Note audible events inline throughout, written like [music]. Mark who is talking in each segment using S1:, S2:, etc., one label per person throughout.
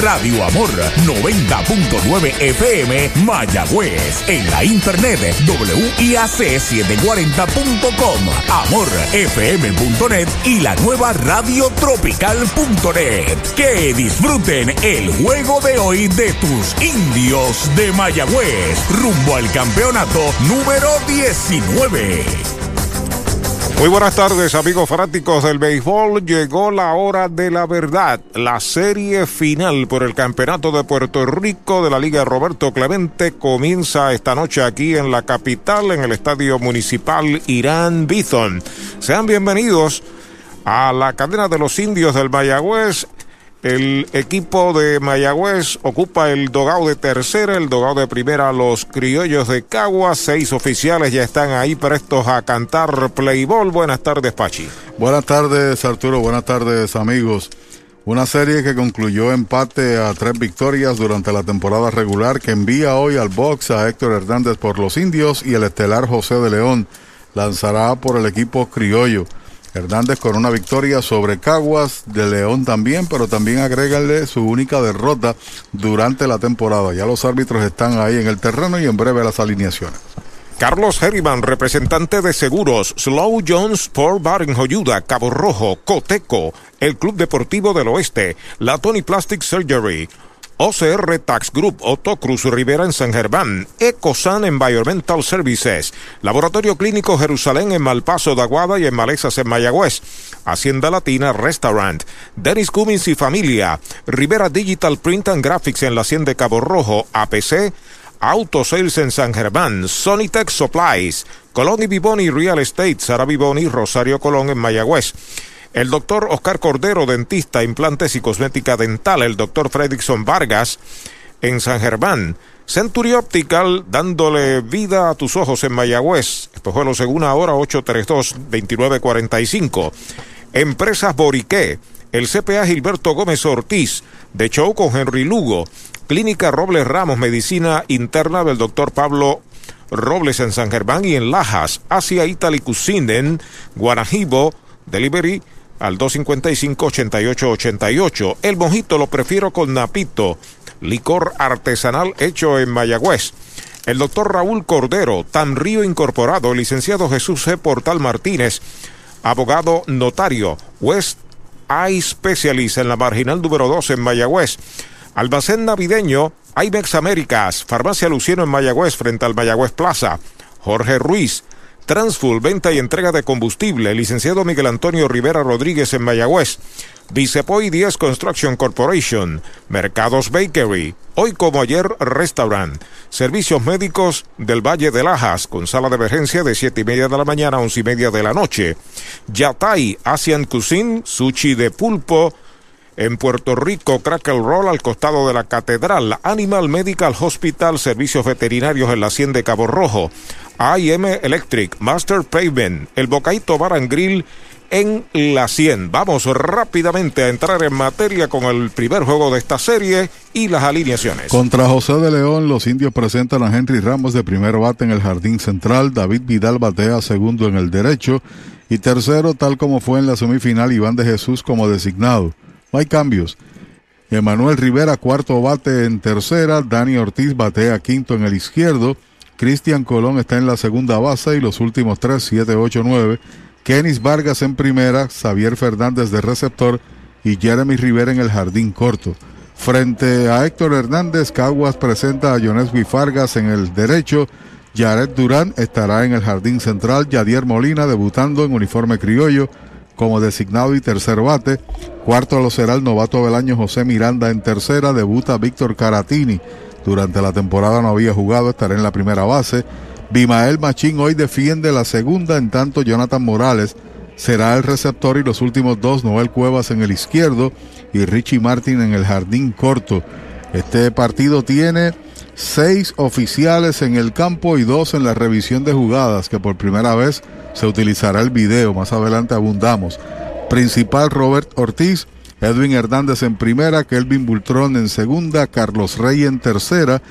S1: Radio Amor 90.9 FM Mayagüez. En la internet WIAC740.com, amorfm.net y la nueva radiotropical.net. Que disfruten el juego de hoy de tus indios de Mayagüez rumbo al campeonato número 19.
S2: Muy buenas tardes amigos fanáticos del béisbol. Llegó la hora de la verdad. La serie final por el Campeonato de Puerto Rico de la Liga Roberto Clemente comienza esta noche aquí en la capital, en el Estadio Municipal Irán Bithon. Sean bienvenidos a la cadena de los indios del Mayagüez el equipo de Mayagüez ocupa el dogado de tercera, el dogado de primera, los criollos de Cagua. Seis oficiales ya están ahí prestos a cantar Playball. Buenas tardes, Pachi.
S3: Buenas tardes, Arturo. Buenas tardes, amigos. Una serie que concluyó empate a tres victorias durante la temporada regular que envía hoy al box a Héctor Hernández por los indios y el estelar José de León lanzará por el equipo criollo. Hernández con una victoria sobre Caguas, de León también, pero también agrégale su única derrota durante la temporada. Ya los árbitros están ahí en el terreno y en breve las alineaciones.
S2: Carlos Herriman, representante de seguros, Slow Jones Sport Bar en Joyuda, Cabo Rojo, Coteco, el Club Deportivo del Oeste, la Tony Plastic Surgery, OCR Tax Group, Otto Cruz Rivera en San Germán, Ecosan Environmental Services, Laboratorio Clínico Jerusalén en Malpaso de Aguada y en Malezas en Mayagüez, Hacienda Latina Restaurant, Dennis Cummins y Familia, Rivera Digital Print and Graphics en la Hacienda de Cabo Rojo, APC, Auto Sales en San Germán, Sonitech Supplies, Colón y Vivoni Real Estate, Sara Vivoni, Rosario Colón en Mayagüez. El doctor Oscar Cordero, dentista, implantes y cosmética dental. El doctor Fredrickson Vargas en San Germán. Century Optical, dándole vida a tus ojos en Mayagüez. Espejuelo según ahora 832-2945. Empresas Boriqué. El CPA Gilberto Gómez Ortiz. De show con Henry Lugo. Clínica Robles Ramos, Medicina Interna del doctor Pablo Robles en San Germán y en Lajas. Asia Italy Cuisine en Guanajibo. Delivery al 255-8888. El mojito lo prefiero con napito, licor artesanal hecho en Mayagüez. El doctor Raúl Cordero, Tan Río Incorporado, licenciado Jesús C. Portal Martínez, abogado notario, West Eye Specialist en la marginal número 2 en Mayagüez. Almacén navideño, IBEX Américas, Farmacia Luciano en Mayagüez frente al Mayagüez Plaza. Jorge Ruiz, Transfull, venta y entrega de combustible. Licenciado Miguel Antonio Rivera Rodríguez en Mayagüez. Vicepoy 10 Construction Corporation. Mercados Bakery. Hoy como ayer Restaurant. Servicios médicos del Valle de Lajas con sala de emergencia de 7 y media de la mañana a 11 y media de la noche. Yatai Asian Cuisine. Sushi de pulpo. En Puerto Rico, Crackle Roll al costado de la Catedral, Animal Medical Hospital, servicios veterinarios en la Hacienda de Cabo Rojo, AM Electric, Master Pavement, el Bocaito Bar and Grill en la 100. Vamos rápidamente a entrar en materia con el primer juego de esta serie y las alineaciones.
S3: Contra José de León, los indios presentan a Henry Ramos de primer bate en el jardín central, David Vidal batea segundo en el derecho y tercero, tal como fue en la semifinal, Iván de Jesús como designado. No hay cambios. Emanuel Rivera, cuarto bate en tercera. Dani Ortiz batea quinto en el izquierdo. Cristian Colón está en la segunda base y los últimos tres, 7, 8, 9. Kenis Vargas en primera, Xavier Fernández de receptor y Jeremy Rivera en el jardín corto. Frente a Héctor Hernández, Caguas presenta a Jones Fargas en el derecho. Jared Durán estará en el jardín central. Yadier Molina debutando en uniforme criollo como designado y tercer bate. Cuarto lo será el novato del año José Miranda en tercera. Debuta Víctor Caratini. Durante la temporada no había jugado, estará en la primera base. Bimael Machín hoy defiende la segunda, en tanto Jonathan Morales será el receptor y los últimos dos Noel Cuevas en el izquierdo y Richie Martin en el jardín corto. Este partido tiene seis oficiales en el campo y dos en la revisión de jugadas, que por primera vez se utilizará el video. Más adelante abundamos. Principal Robert Ortiz, Edwin Hernández en primera, Kelvin Bultrón en segunda, Carlos Rey en tercera.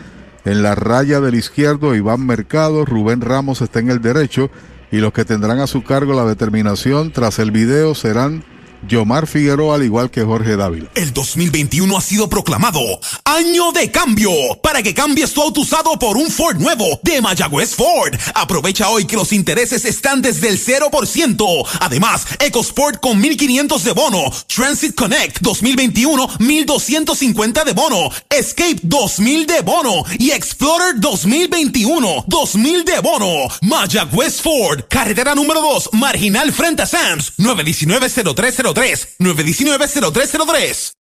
S3: En la raya del izquierdo, Iván Mercado, Rubén Ramos está en el derecho y los que tendrán a su cargo la determinación tras el video serán Yomar Figueroa, al igual que Jorge Dávila.
S1: El 2021 ha sido proclamado Año de Cambio para que cambies tu auto usado por un Ford nuevo de Mayagüez Ford. Aprovecha hoy que los intereses están desde el 0%. Además, EcoSport con 1500 de bono, Transit Connect 2021 1250 de bono, Escape 2000 de bono y Explorer 2021 2000 de bono. Mayagüez Ford, carretera número 2, marginal frente a Sams, 919 0303 919-0303.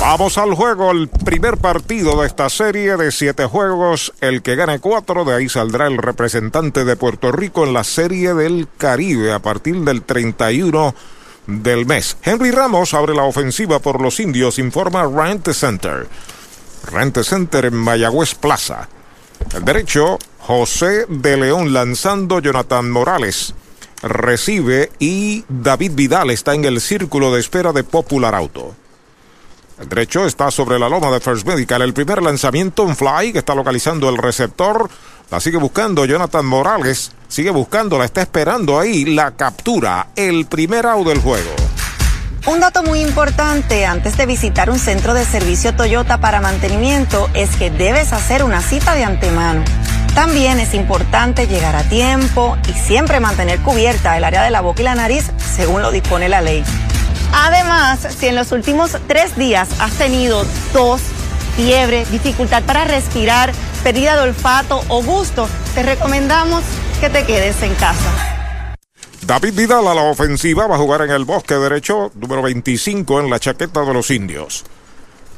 S2: Vamos al juego, el primer partido de esta serie de siete juegos. El que gane cuatro, de ahí saldrá el representante de Puerto Rico en la serie del Caribe a partir del 31 del mes. Henry Ramos abre la ofensiva por los indios, informa Rent Center. Rent Center en Mayagüez Plaza. El derecho, José de León lanzando Jonathan Morales. Recibe y David Vidal está en el círculo de espera de Popular Auto. El derecho está sobre la loma de First Medical. El primer lanzamiento, un fly que está localizando el receptor. La sigue buscando Jonathan Morales. Sigue buscando, la está esperando ahí. La captura. El primer out del juego.
S4: Un dato muy importante antes de visitar un centro de servicio Toyota para mantenimiento es que debes hacer una cita de antemano. También es importante llegar a tiempo y siempre mantener cubierta el área de la boca y la nariz según lo dispone la ley. Además, si en los últimos tres días has tenido tos, fiebre, dificultad para respirar, pérdida de olfato o gusto, te recomendamos que te quedes en casa.
S2: David Vidal a la ofensiva va a jugar en el bosque derecho, número 25 en la chaqueta de los indios.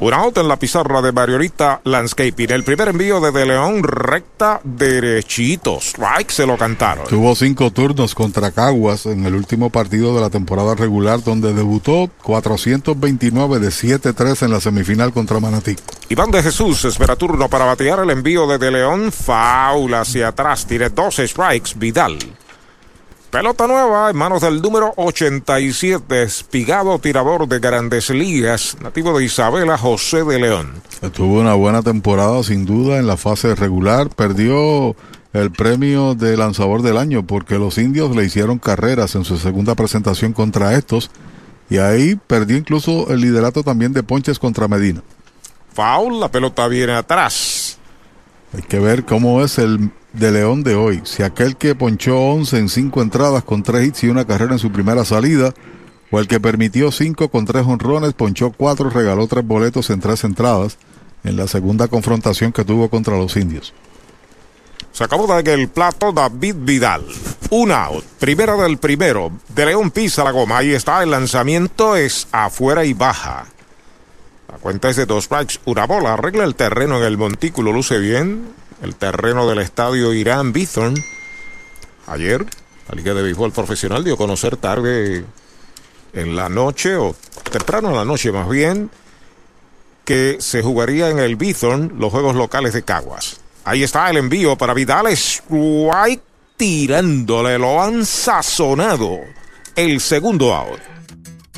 S2: Un out en la pizarra de Mariorita Landscaping. El primer envío de De León, recta derechito. Strike se lo cantaron.
S3: Tuvo cinco turnos contra Caguas en el último partido de la temporada regular, donde debutó 429 de 7-3 en la semifinal contra Manatí.
S2: Iván de Jesús espera turno para batear el envío de De León. Faula hacia atrás. Tiene 12 strikes. Vidal. Pelota nueva en manos del número 87, espigado tirador de grandes ligas, nativo de Isabela, José de León.
S3: Tuvo una buena temporada, sin duda, en la fase regular. Perdió el premio de lanzador del año porque los indios le hicieron carreras en su segunda presentación contra estos y ahí perdió incluso el liderato también de ponches contra Medina.
S2: Foul, la pelota viene atrás.
S3: Hay que ver cómo es el de León de hoy. Si aquel que ponchó 11 en 5 entradas con 3 hits y una carrera en su primera salida, o el que permitió 5 con 3 honrones, ponchó 4, regaló 3 boletos en 3 entradas en la segunda confrontación que tuvo contra los indios.
S2: Se acabó de el plato David Vidal. Un out. Primera del primero. De León pisa la goma. Ahí está. El lanzamiento es afuera y baja. La cuenta es de dos strikes, una bola. Arregla el terreno en el montículo. Luce bien el terreno del estadio Irán Bithorn. Ayer, la Liga de Béisbol Profesional dio a conocer tarde en la noche, o temprano en la noche más bien, que se jugaría en el Bithorn los juegos locales de Caguas. Ahí está el envío para Vidal White tirándole, lo han sazonado. El segundo out.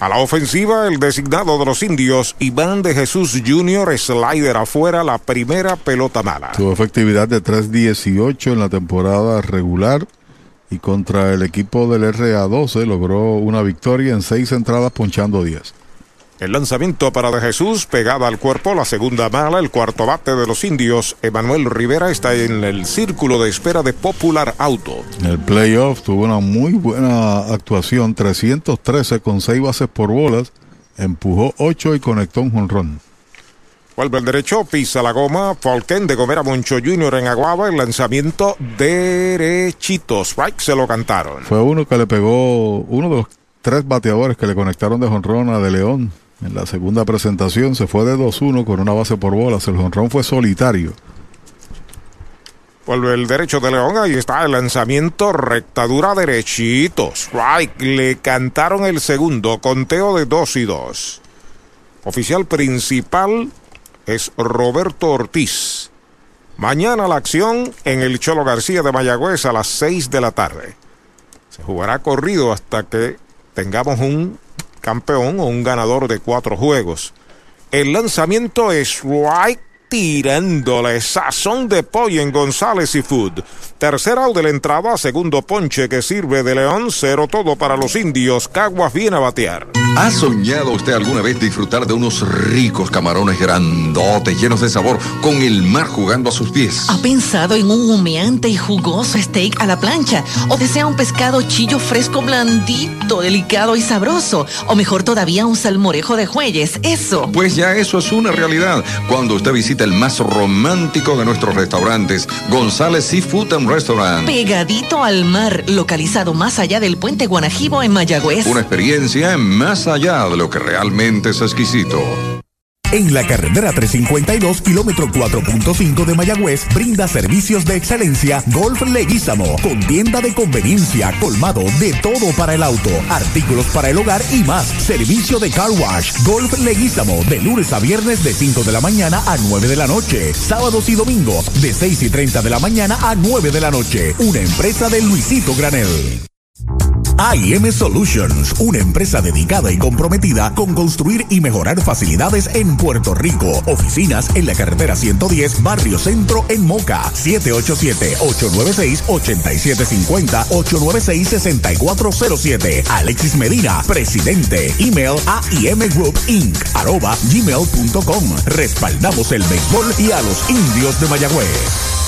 S2: A la ofensiva, el designado de los indios, Iván de Jesús Jr., slider afuera, la primera pelota mala.
S3: Tuvo efectividad de 3.18 en la temporada regular y contra el equipo del RA12 logró una victoria en seis entradas ponchando 10.
S2: El lanzamiento para De Jesús, pegada al cuerpo, la segunda mala, el cuarto bate de los indios. Emanuel Rivera está en el círculo de espera de Popular Auto.
S3: En el playoff tuvo una muy buena actuación, 313 con 6 bases por bolas, empujó 8 y conectó un jonrón.
S2: Vuelve el derecho, pisa la goma, Falken de Gomera Moncho Jr. en Aguaba, el lanzamiento derechito, strike se lo cantaron.
S3: Fue uno que le pegó, uno de los tres bateadores que le conectaron de jonrón a De León en la segunda presentación se fue de 2-1 con una base por bolas. El jonrón fue solitario.
S2: Vuelve el derecho de León. Ahí está el lanzamiento. Rectadura derechito. Strike. Le cantaron el segundo. Conteo de 2 y 2. Oficial principal es Roberto Ortiz. Mañana la acción en el Cholo García de Mayagüez a las 6 de la tarde. Se jugará corrido hasta que tengamos un campeón o un ganador de cuatro juegos. El lanzamiento es right tirándole sazón de pollo en González y Food. Tercer out de la entrada, segundo ponche que sirve de León, cero todo para los indios. Caguas viene a batear.
S5: ¿Ha soñado usted alguna vez disfrutar de unos ricos camarones grandotes, llenos de sabor, con el mar jugando a sus pies?
S6: ¿Ha pensado en un humeante y jugoso steak a la plancha? ¿O desea un pescado chillo fresco, blandito, delicado y sabroso? ¿O mejor todavía un salmorejo de jueyes? Eso.
S5: Pues ya eso es una realidad. Cuando usted visita el más romántico de nuestros restaurantes, González Seafood and Restaurant.
S6: Pegadito al mar, localizado más allá del puente Guanajibo en Mayagüez.
S5: Una experiencia más allá de lo que realmente es exquisito.
S1: En la carretera 352, kilómetro 4.5 de Mayagüez, brinda servicios de excelencia Golf Leguízamo, con tienda de conveniencia, colmado de todo para el auto, artículos para el hogar y más. Servicio de car wash, Golf Leguízamo, de lunes a viernes de 5 de la mañana a 9 de la noche, sábados y domingos de 6 y 30 de la mañana a 9 de la noche. Una empresa de Luisito Granel. AIM Solutions, una empresa dedicada y comprometida con construir y mejorar facilidades en Puerto Rico. Oficinas en la carretera 110, Barrio Centro, en Moca. 787-896-8750, 896-6407. Alexis Medina, presidente. Email AIM Group Inc. arroba gmail.com. Respaldamos el béisbol y a los indios de Mayagüez.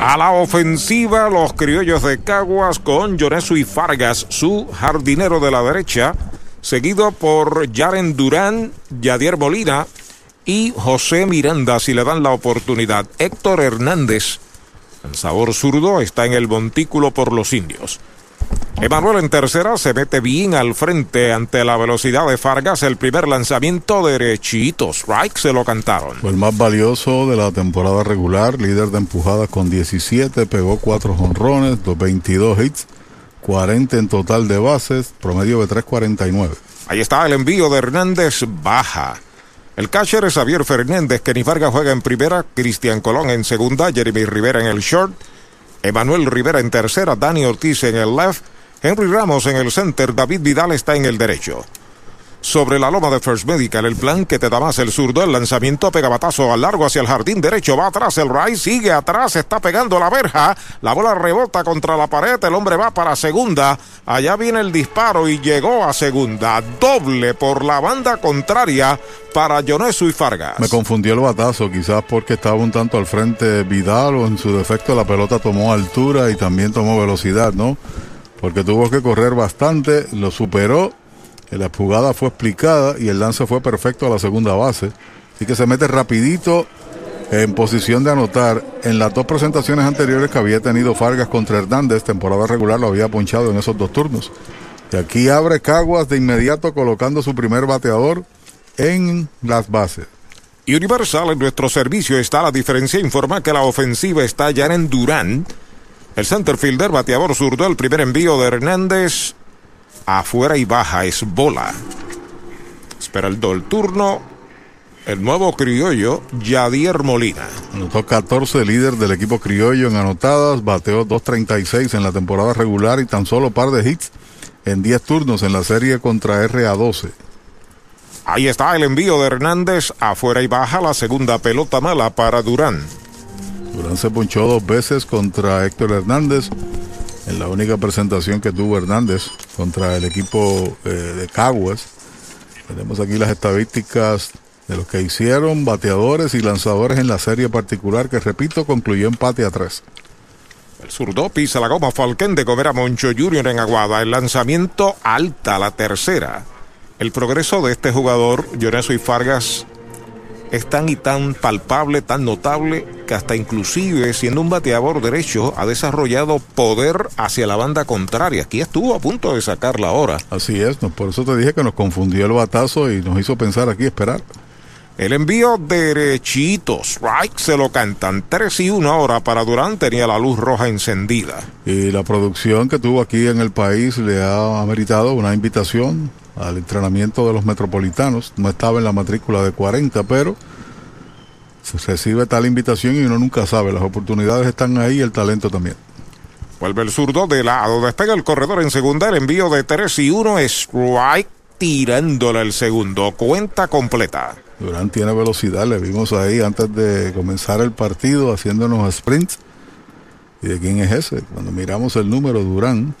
S2: A la ofensiva, los criollos de Caguas con Yonesu y Fargas, su jardinero de la derecha, seguido por Yaren Durán, Yadier Molina y José Miranda, si le dan la oportunidad. Héctor Hernández, el sabor zurdo, está en el montículo por los indios. Emanuel en tercera se mete bien al frente ante la velocidad de Fargas. El primer lanzamiento derechito. Strike se lo cantaron.
S3: Fue el más valioso de la temporada regular. Líder de empujadas con 17. Pegó 4 jonrones, 22 hits, 40 en total de bases. Promedio de 3.49.
S2: Ahí está el envío de Hernández. Baja. El catcher es Javier Fernández. Kenny Vargas juega en primera. Cristian Colón en segunda. Jeremy Rivera en el short. Emanuel Rivera en tercera. Dani Ortiz en el left. Henry Ramos en el center, David Vidal está en el derecho. Sobre la loma de First Medical, el plan que te da más el zurdo, el lanzamiento pegabatazo al largo hacia el jardín derecho, va atrás el right, sigue atrás, está pegando la verja, la bola rebota contra la pared, el hombre va para segunda, allá viene el disparo y llegó a segunda, doble por la banda contraria para Jonesu y Fargas.
S3: Me confundió el batazo, quizás porque estaba un tanto al frente Vidal o en su defecto la pelota tomó altura y también tomó velocidad, ¿no? porque tuvo que correr bastante, lo superó, la jugada fue explicada y el lance fue perfecto a la segunda base. Así que se mete rapidito en posición de anotar. En las dos presentaciones anteriores que había tenido Fargas contra Hernández, temporada regular, lo había ponchado en esos dos turnos. Y aquí abre Caguas de inmediato colocando su primer bateador en las bases.
S2: Universal en nuestro servicio está la diferencia. Informa que la ofensiva está ya en Durán. El centerfielder bateador zurdo. El primer envío de Hernández. Afuera y baja es bola. Espera el do turno. El nuevo criollo, Yadier Molina.
S3: Anotó 14, líder del equipo criollo en anotadas. Bateó 2.36 en la temporada regular y tan solo par de hits en 10 turnos en la serie contra RA12.
S2: Ahí está el envío de Hernández afuera y baja la segunda pelota mala para Durán.
S3: Durán se ponchó dos veces contra Héctor Hernández en la única presentación que tuvo Hernández contra el equipo eh, de Caguas. Tenemos aquí las estadísticas de los que hicieron bateadores y lanzadores en la serie particular que repito concluyó empate a tres.
S2: El zurdo pisa la goma Falken de comer a Moncho Junior en Aguada. El lanzamiento alta, la tercera. El progreso de este jugador, Lloreso y Fargas, es tan y tan palpable, tan notable, que hasta inclusive siendo un bateador derecho ha desarrollado poder hacia la banda contraria. Aquí estuvo a punto de sacarla ahora.
S3: Así es, por eso te dije que nos confundió el batazo y nos hizo pensar aquí esperar.
S2: El envío derechito, strike, se lo cantan 3 y 1 ahora para Durán, tenía la luz roja encendida.
S3: Y la producción que tuvo aquí en el país le ha ameritado una invitación al entrenamiento de los metropolitanos. No estaba en la matrícula de 40, pero se recibe tal invitación y uno nunca sabe. Las oportunidades están ahí y el talento también.
S2: Vuelve el zurdo de lado, despega el corredor en segunda, el envío de 3 y 1, strike, tirándole el segundo, cuenta completa.
S3: Durán tiene velocidad, le vimos ahí antes de comenzar el partido haciéndonos sprints. ¿Y de quién es ese? Cuando miramos el número, Durán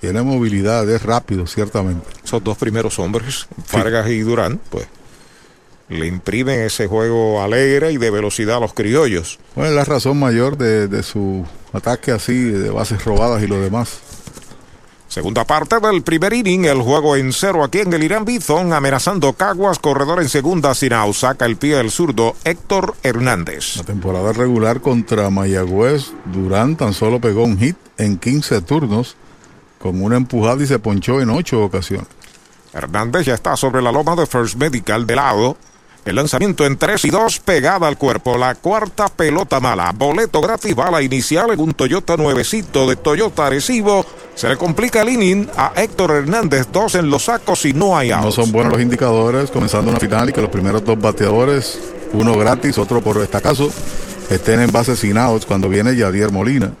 S3: tiene movilidad, es rápido, ciertamente.
S2: Esos dos primeros hombres, Fargas y Durán, pues le imprimen ese juego alegre y de velocidad a los criollos.
S3: Bueno, es la razón mayor de, de su ataque así, de bases robadas y lo demás.
S2: Segunda parte del primer inning, el juego en cero aquí en el Irán Bithon, amenazando Caguas, corredor en segunda sin out, saca el pie del zurdo Héctor Hernández.
S3: La temporada regular contra Mayagüez, Durán tan solo pegó un hit en 15 turnos, con una empujada y se ponchó en 8 ocasiones.
S2: Hernández ya está sobre la loma de First Medical de lado. El lanzamiento en 3 y 2 pegada al cuerpo. La cuarta pelota mala. Boleto gratis, bala inicial en un Toyota nuevecito de Toyota Arecibo. Se le complica el inning a Héctor Hernández. Dos en los sacos y no hay outs.
S3: No son buenos los indicadores comenzando una final y que los primeros dos bateadores, uno gratis, otro por estacazo, estén en base sin outs cuando viene Yadier Molina.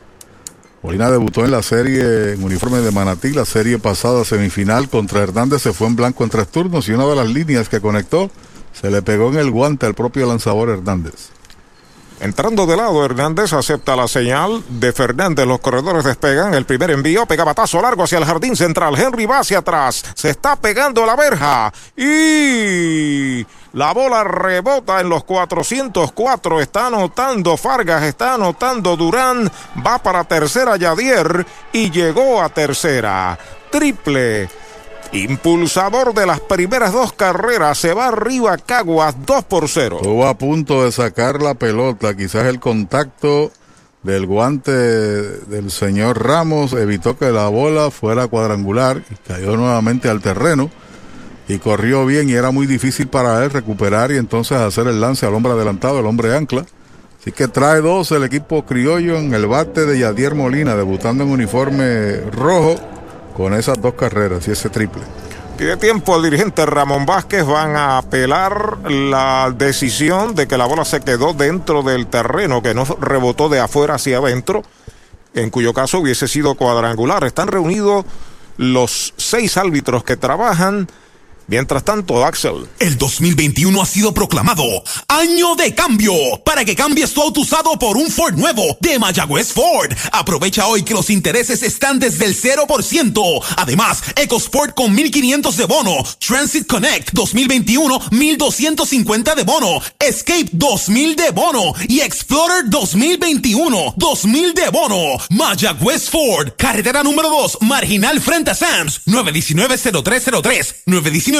S3: Molina debutó en la serie en uniforme de Manatí, la serie pasada semifinal contra Hernández se fue en blanco en tres turnos y una de las líneas que conectó se le pegó en el guante al propio lanzador Hernández.
S2: Entrando de lado, Hernández acepta la señal de Fernández. Los corredores despegan. El primer envío pega batazo largo hacia el jardín central. Henry va hacia atrás. Se está pegando la verja. Y la bola rebota en los 404. Está anotando Fargas. Está anotando Durán. Va para tercera Yadier. Y llegó a tercera. Triple Impulsador de las primeras dos carreras, se va arriba Caguas 2 por 0.
S3: Estuvo a punto de sacar la pelota, quizás el contacto del guante del señor Ramos evitó que la bola fuera cuadrangular cayó nuevamente al terreno y corrió bien y era muy difícil para él recuperar y entonces hacer el lance al hombre adelantado, el hombre ancla. Así que trae dos el equipo criollo en el bate de Yadier Molina, debutando en uniforme rojo con esas dos carreras y ese triple.
S2: Pide tiempo al dirigente Ramón Vázquez. Van a apelar la decisión de que la bola se quedó dentro del terreno, que no rebotó de afuera hacia adentro, en cuyo caso hubiese sido cuadrangular. Están reunidos los seis árbitros que trabajan. Mientras tanto, Axel.
S1: El 2021 ha sido proclamado Año de Cambio para que cambies tu auto usado por un Ford nuevo de Mayagüez Ford. Aprovecha hoy que los intereses están desde el 0%. Además, EcoSport con 1500 de bono, Transit Connect 2021 1250 de bono, Escape 2000 de bono y Explorer 2021 2000 de bono. Mayagüez Ford, carretera número 2, marginal frente a Sams, 919-0303, 919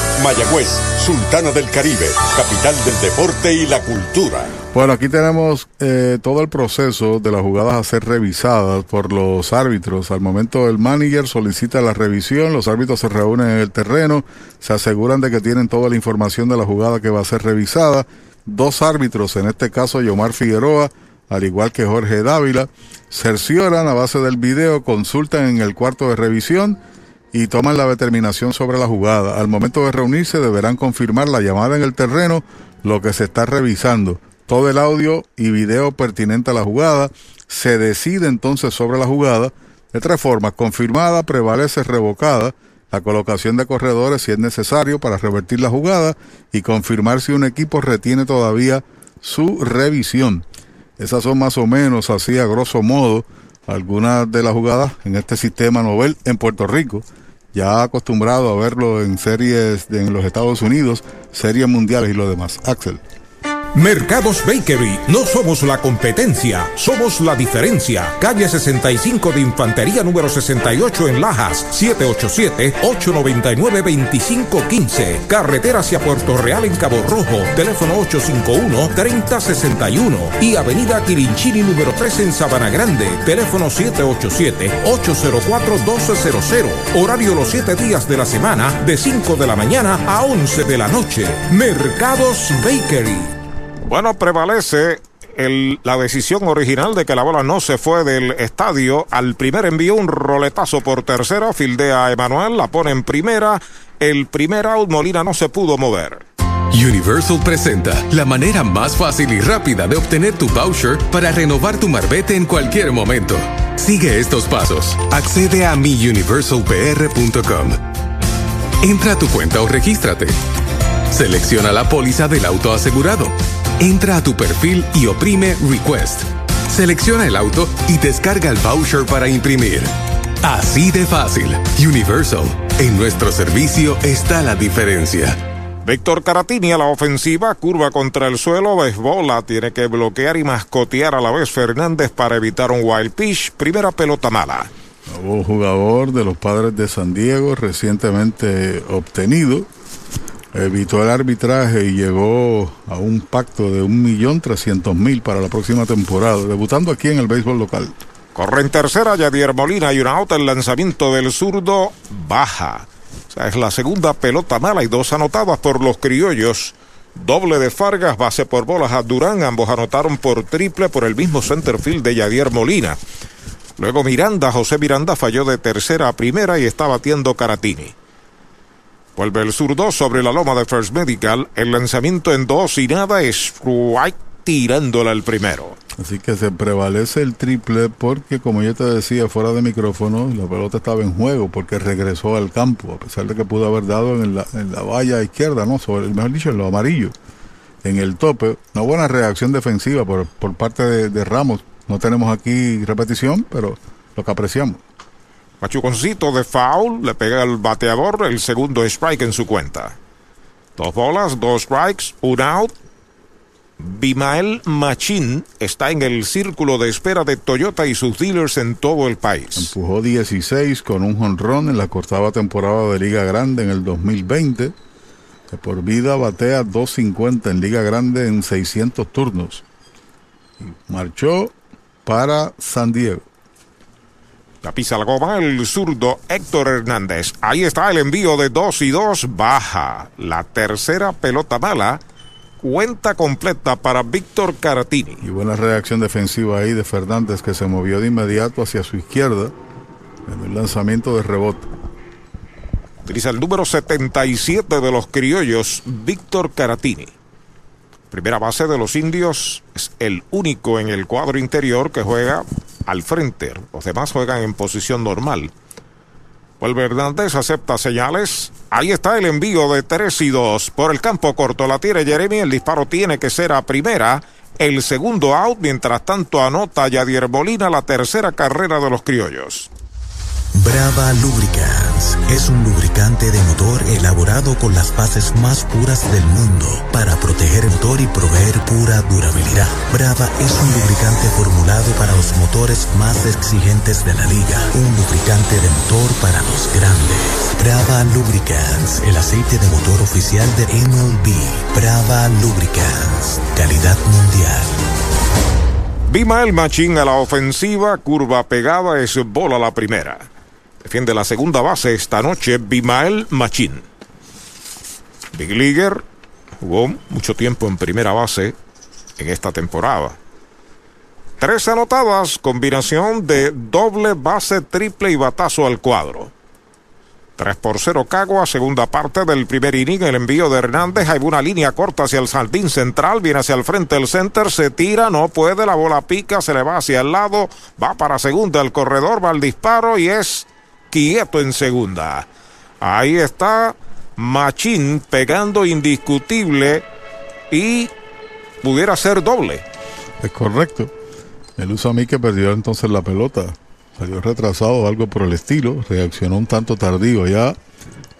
S7: Mayagüez, Sultana del Caribe, capital del deporte y la cultura.
S3: Bueno, aquí tenemos eh, todo el proceso de las jugadas a ser revisadas por los árbitros. Al momento el manager solicita la revisión, los árbitros se reúnen en el terreno, se aseguran de que tienen toda la información de la jugada que va a ser revisada. Dos árbitros, en este caso Yomar Figueroa, al igual que Jorge Dávila, cercioran a base del video, consultan en el cuarto de revisión y toman la determinación sobre la jugada. Al momento de reunirse deberán confirmar la llamada en el terreno, lo que se está revisando todo el audio y video pertinente a la jugada, se decide entonces sobre la jugada de tres formas, confirmada, prevalece, revocada, la colocación de corredores si es necesario para revertir la jugada y confirmar si un equipo retiene todavía su revisión. Esas son más o menos así a grosso modo algunas de las jugadas en este sistema novel en Puerto Rico. Ya acostumbrado a verlo en series en los Estados Unidos, series mundiales y lo demás. Axel.
S1: Mercados Bakery, no somos la competencia, somos la diferencia. Calle 65 de Infantería número 68 en Lajas, 787-899-2515. Carretera hacia Puerto Real en Cabo Rojo, teléfono 851-3061. Y Avenida Quirinchini número 3 en Sabana Grande, teléfono 787-804-1200. Horario los 7 días de la semana, de 5 de la mañana a 11 de la noche. Mercados Bakery.
S2: Bueno, prevalece la decisión original de que la bola no se fue del estadio. Al primer envío, un roletazo por tercera, fildea a Emanuel, la pone en primera. El primer out, Molina no se pudo mover.
S8: Universal presenta la manera más fácil y rápida de obtener tu voucher para renovar tu marbete en cualquier momento. Sigue estos pasos. Accede a miuniversalpr.com. Entra a tu cuenta o regístrate. Selecciona la póliza del auto asegurado Entra a tu perfil y oprime Request. Selecciona el auto y descarga el voucher para imprimir. Así de fácil. Universal. En nuestro servicio está la diferencia.
S2: Víctor Caratini a la ofensiva, curva contra el suelo, Besbola tiene que bloquear y mascotear a la vez Fernández para evitar un wild pitch. Primera pelota mala.
S3: Nuevo jugador de los padres de San Diego, recientemente obtenido evitó el arbitraje y llegó a un pacto de un millón trescientos mil para la próxima temporada, debutando aquí en el béisbol local.
S2: Corre en tercera Yadier Molina y una auto el lanzamiento del zurdo baja. Es la segunda pelota mala y dos anotadas por los criollos. Doble de Fargas, base por bolas a Durán. Ambos anotaron por triple por el mismo centerfield de Yadier Molina. Luego Miranda, José Miranda falló de tercera a primera y está batiendo Caratini. Vuelve el zurdo sobre la loma de First Medical. El lanzamiento en dos y nada es White tirándola el primero.
S3: Así que se prevalece el triple porque, como yo te decía, fuera de micrófono, la pelota estaba en juego porque regresó al campo, a pesar de que pudo haber dado en la, en la valla izquierda, ¿no? Sobre, mejor dicho, en lo amarillo, en el tope. Una buena reacción defensiva por, por parte de, de Ramos. No tenemos aquí repetición, pero lo que apreciamos.
S2: Machuconcito de foul, le pega al bateador, el segundo strike en su cuenta. Dos bolas, dos strikes, un out. Bimael Machín está en el círculo de espera de Toyota y sus dealers en todo el país.
S3: Empujó 16 con un jonrón en la cortada temporada de Liga Grande en el 2020. Que por vida batea 250 en Liga Grande en 600 turnos. Marchó para San Diego.
S2: La pisa la goma el zurdo Héctor Hernández. Ahí está el envío de 2 y 2. Baja. La tercera pelota mala. Cuenta completa para Víctor Caratini.
S3: Y buena reacción defensiva ahí de Fernández que se movió de inmediato hacia su izquierda en el lanzamiento de rebote.
S2: Utiliza el número 77 de los criollos, Víctor Caratini. Primera base de los indios es el único en el cuadro interior que juega al frente. Los demás juegan en posición normal. Vuelve Hernández, acepta señales. Ahí está el envío de 3 y 2 por el campo corto. La tira Jeremy. El disparo tiene que ser a primera. el segundo out, mientras tanto anota Yadier Molina la tercera carrera de los criollos.
S9: Brava Lubricants es un lubricante de motor elaborado con las bases más puras del mundo para proteger el motor y proveer pura durabilidad. Brava es un lubricante formulado para los motores más exigentes de la liga. Un lubricante de motor para los grandes. Brava Lubricants, el aceite de motor oficial de MLB. Brava Lubricants, calidad mundial.
S2: Bimael Machín a la ofensiva, curva pegada, es bola la primera. Defiende la segunda base esta noche Bimael Machín. Big Leaguer jugó mucho tiempo en primera base en esta temporada. Tres anotadas, combinación de doble base, triple y batazo al cuadro. 3 por 0 Cagua, segunda parte del primer inning, el envío de Hernández, hay una línea corta hacia el jardín central, viene hacia el frente el center, se tira, no puede, la bola pica, se le va hacia el lado, va para segunda el corredor, va al disparo y es quieto en segunda. Ahí está Machín pegando indiscutible y pudiera ser doble.
S3: Es correcto. El uso a mí que perdió entonces la pelota. Salió retrasado algo por el estilo. Reaccionó un tanto tardío ya.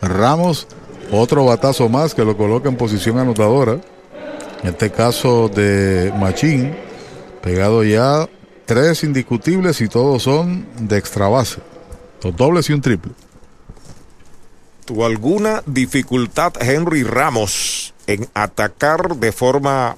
S3: Ramos, otro batazo más que lo coloca en posición anotadora. En este caso de Machín, pegado ya tres indiscutibles y todos son de extra base. Dos dobles y un triple.
S2: ¿Tuvo alguna dificultad Henry Ramos en atacar de forma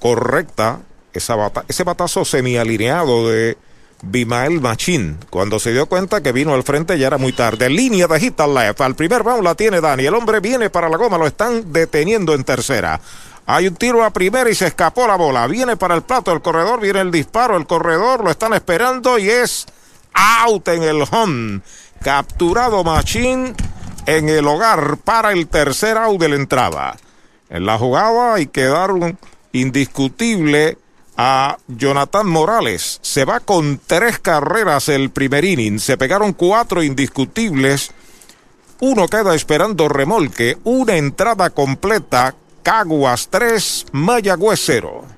S2: correcta esa ese batazo semialineado de Bimael Machín? Cuando se dio cuenta que vino al frente ya era muy tarde. Línea de hit al left. Al primer round la tiene Dani. El hombre viene para la goma. Lo están deteniendo en tercera. Hay un tiro a primera y se escapó la bola. Viene para el plato el corredor. Viene el disparo. El corredor lo están esperando y es out en el home. Capturado Machín en el hogar para el tercer out de la entrada. En la jugada hay que dar un indiscutible a Jonathan Morales. Se va con tres carreras el primer inning. Se pegaron cuatro indiscutibles. Uno queda esperando remolque. Una entrada completa. Caguas 3, Mayagüez 0.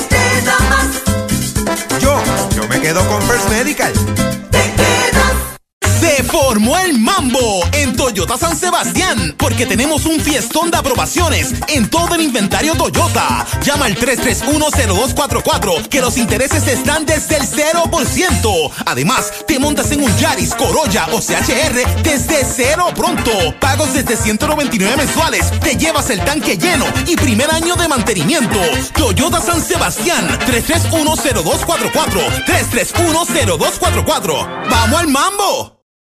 S10: Yo, me quedo con First Medical.
S11: Se formó el mambo en Toyota San Sebastián porque tenemos un fiestón de aprobaciones en todo el inventario Toyota. Llama al 3310244 que los intereses están desde el 0%. Además, te montas en un Yaris, Corolla o CHR desde cero pronto. Pagos desde 199 mensuales. Te llevas el tanque lleno y primer año de mantenimiento. Toyota San Sebastián 3310244 3310244. ¡Vamos al mambo!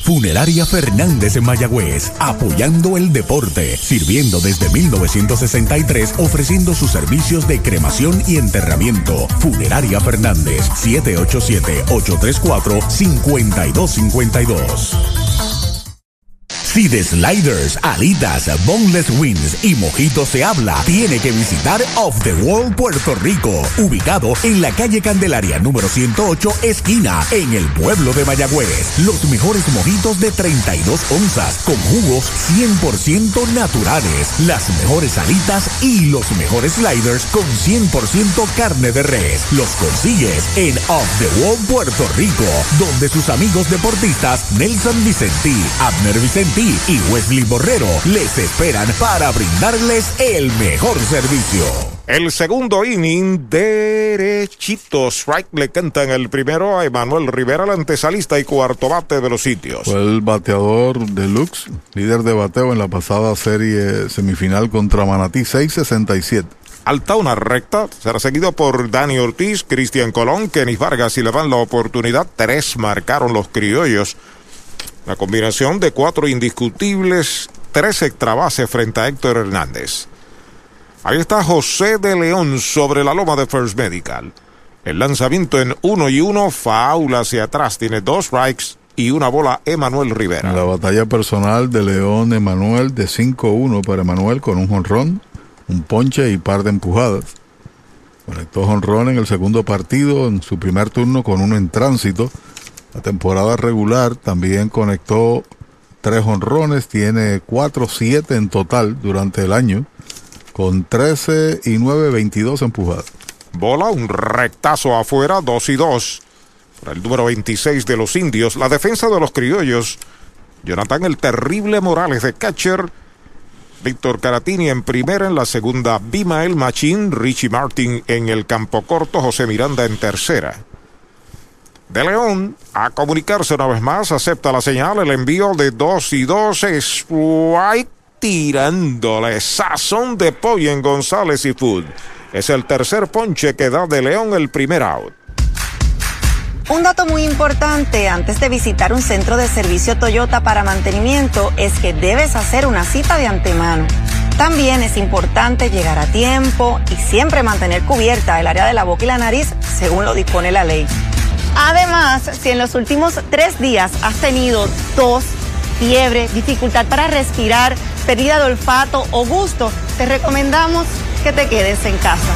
S1: Funeraria Fernández en Mayagüez, apoyando el deporte, sirviendo desde 1963, ofreciendo sus servicios de cremación y enterramiento. Funeraria Fernández, 787-834-5252. Si de sliders, alitas, boneless wings y mojitos se habla, tiene que visitar Off the Wall Puerto Rico, ubicado en la calle Candelaria número 108, esquina, en el pueblo de Mayagüez. Los mejores mojitos de 32 onzas, con jugos 100% naturales, las mejores alitas y los mejores sliders con 100% carne de res. Los consigues en Off the Wall Puerto Rico, donde sus amigos deportistas Nelson Vicentí, Abner Vicentí, y Wesley Borrero les esperan para brindarles el mejor servicio.
S2: El segundo inning, derechito. Strike le cantan el primero a Emanuel Rivera, el antesalista y cuarto bate de los sitios.
S3: Fue el bateador deluxe, líder de bateo en la pasada serie semifinal contra Manatí, 667.
S2: Alta una recta, será seguido por Dani Ortiz, Cristian Colón, Kenny Vargas y le dan la oportunidad. Tres marcaron los criollos. La combinación de cuatro indiscutibles, tres extrabases frente a Héctor Hernández. Ahí está José de León sobre la loma de First Medical. El lanzamiento en uno y uno, faula hacia atrás, tiene dos strikes y una bola Emanuel Rivera.
S3: La batalla personal de León Emanuel de 5-1 para Emanuel con un jonrón, un ponche y par de empujadas. Conectó jonrón en el segundo partido, en su primer turno con uno en tránsito. La temporada regular también conectó tres honrones, tiene 4-7 en total durante el año con 13 y 9, 22 empujadas.
S2: Bola, un rectazo afuera, 2 y 2. Para el número 26 de los indios, la defensa de los criollos. Jonathan el terrible Morales de catcher. Víctor Caratini en primera, en la segunda Bimael Machín, Richie Martin en el campo corto, José Miranda en tercera. De León a comunicarse una vez más, acepta la señal, el envío de 2 y 2 es tirándole sazón de pollo en González y Food. Es el tercer ponche que da de León el primer out.
S4: Un dato muy importante antes de visitar un centro de servicio Toyota para mantenimiento es que debes hacer una cita de antemano. También es importante llegar a tiempo y siempre mantener cubierta el área de la boca y la nariz según lo dispone la ley. Además, si en los últimos tres días has tenido tos, fiebre, dificultad para respirar, pérdida de olfato o gusto, te recomendamos que te quedes en casa.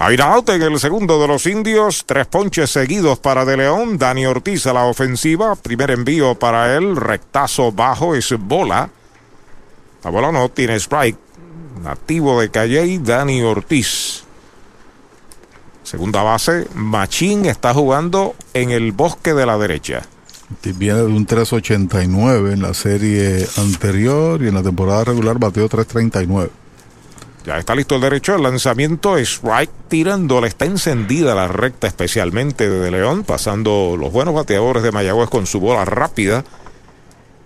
S2: out en el segundo de los indios, tres ponches seguidos para De León, Dani Ortiz a la ofensiva, primer envío para él, rectazo bajo es bola. La bola no tiene strike, nativo de Calley, Dani Ortiz. Segunda base, Machín está jugando en el bosque de la derecha.
S3: Viene de un 3.89 en la serie anterior y en la temporada regular bateó 3.39.
S2: Ya está listo el derecho. El lanzamiento es right tirando. Está encendida la recta, especialmente de León, pasando los buenos bateadores de Mayagüez con su bola rápida.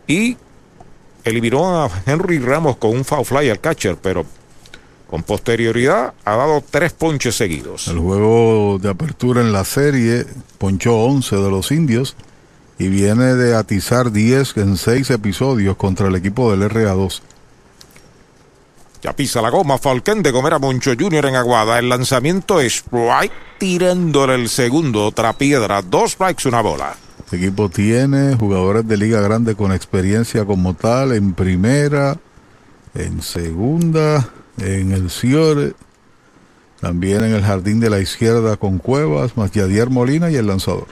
S2: Y eliminó a Henry Ramos con un foul fly al catcher, pero con posterioridad ha dado tres ponches seguidos.
S3: El juego de apertura en la serie ponchó 11 de los indios y viene de atizar 10 en 6 episodios contra el equipo del RA2.
S2: Ya pisa la goma Falcón de comer a Moncho Jr. en Aguada. El lanzamiento es right tirándole el segundo, otra piedra, dos strikes, una bola.
S3: Este equipo tiene jugadores de Liga Grande con experiencia como tal en primera, en segunda, en el Ciore, también en el jardín de la izquierda con Cuevas, más Yadier Molina y el lanzador.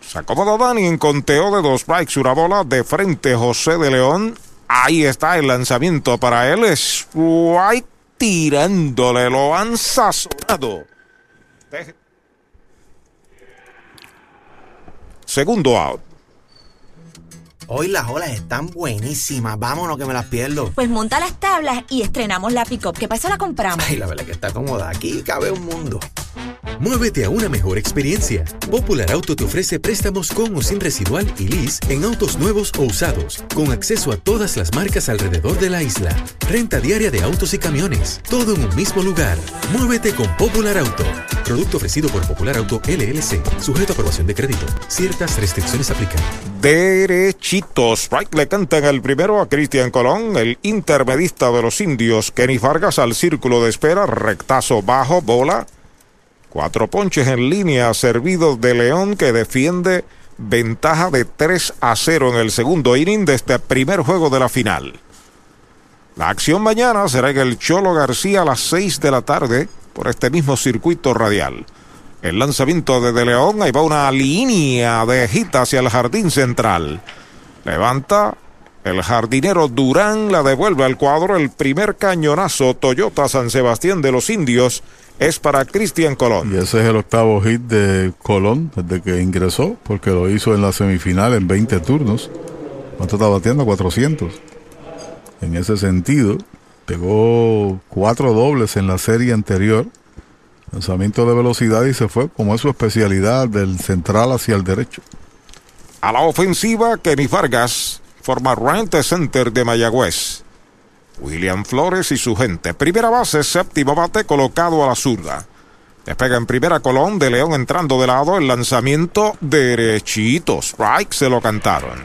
S2: Se acomoda Dani en conteo de dos strikes, una bola de frente José de León. Ahí está el lanzamiento para él. Es White tirándole, lo han sazonado. Segundo out.
S12: Hoy las olas están buenísimas. Vámonos que me las pierdo.
S13: Pues monta las tablas y estrenamos la pick-up. ¿Qué pasa? La compramos.
S12: Ay, la verdad que está cómoda. Aquí cabe un mundo.
S14: Muévete a una mejor experiencia. Popular Auto te ofrece préstamos con o sin residual y lease en autos nuevos o usados, con acceso a todas las marcas alrededor de la isla. Renta diaria de autos y camiones, todo en un mismo lugar. Muévete con Popular Auto. Producto ofrecido por Popular Auto LLC, sujeto a aprobación de crédito. Ciertas restricciones aplican.
S2: Derechitos. Le cantan el primero a Cristian Colón, el intermedista de los indios. Kenny Vargas al círculo de espera, rectazo bajo, bola. Cuatro ponches en línea servidos de León que defiende ventaja de 3 a 0 en el segundo inning de este primer juego de la final. La acción mañana será en el Cholo García a las 6 de la tarde por este mismo circuito radial. El lanzamiento de De León, ahí va una línea de gita hacia el jardín central. Levanta el jardinero Durán, la devuelve al cuadro el primer cañonazo Toyota San Sebastián de los Indios es para Cristian Colón.
S3: Y ese es el octavo hit de Colón desde que ingresó, porque lo hizo en la semifinal en 20 turnos. ¿Cuánto está batiendo? 400. En ese sentido, Pegó cuatro dobles en la serie anterior. Lanzamiento de velocidad y se fue, como es su especialidad, del central hacia el derecho.
S2: A la ofensiva, Kenny Vargas forma right center de Mayagüez. William Flores y su gente. Primera base, séptimo bate colocado a la zurda. Despega en primera Colón de León entrando de lado. El lanzamiento derechito. Strike se lo cantaron.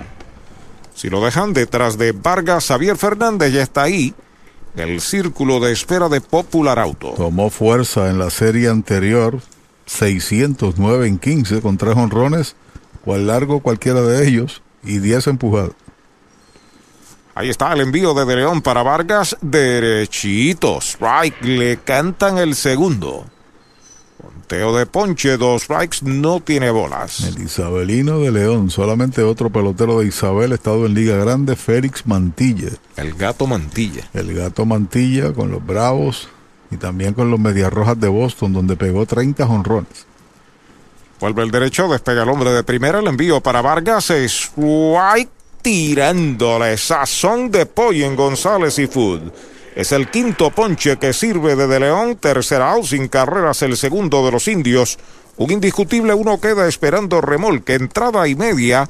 S2: Si lo dejan detrás de Vargas, Javier Fernández ya está ahí. El círculo de espera de Popular Auto.
S3: Tomó fuerza en la serie anterior. 609 en 15 con tres honrones. Cual largo cualquiera de ellos. Y 10 empujados.
S2: Ahí está el envío de De León para Vargas. Derechito. Strike. Le cantan el segundo. Conteo de ponche, dos strikes, no tiene bolas.
S3: El Isabelino de León, solamente otro pelotero de Isabel, estado en Liga Grande, Félix Mantilla.
S2: El gato Mantilla.
S3: El gato Mantilla con los Bravos y también con los Medias Rojas de Boston, donde pegó 30 jonrones.
S2: Vuelve el derecho, despega el hombre de primera, el envío para Vargas, White tirándole sazón de pollo en González y Food. Es el quinto ponche que sirve de De León, tercera out sin carreras, el segundo de los indios. Un indiscutible uno queda esperando remolque, entrada y media,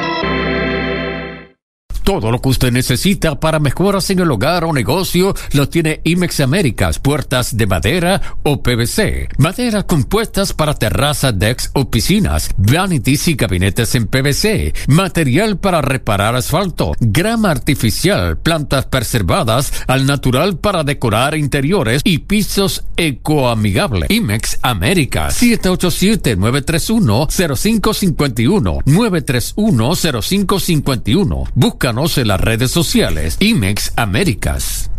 S15: Todo lo que usted necesita para mejoras en el hogar o negocio lo tiene IMEX Américas, puertas de madera o PVC, maderas compuestas para terrazas, decks o piscinas, vanities y gabinetes en PVC, material para reparar asfalto, grama artificial, plantas preservadas al natural para decorar interiores y pisos ecoamigables. IMEX Américas, 787-931-0551, 931-0551. Busca en las redes sociales. IMEX Américas.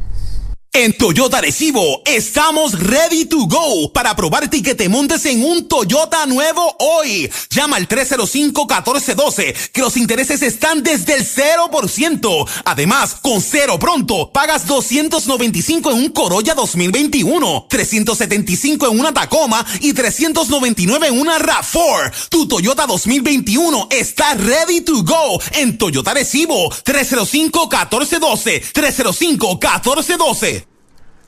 S11: En Toyota Recibo estamos ready to go para probarte y que te montes en un Toyota nuevo hoy. Llama al 305-1412 que los intereses están desde el 0%. Además, con cero pronto, pagas 295 en un Corolla 2021, 375 en una Tacoma y 399 en una RAV4. Tu Toyota 2021 está ready to go en Toyota Recibo 305-1412, 305-1412.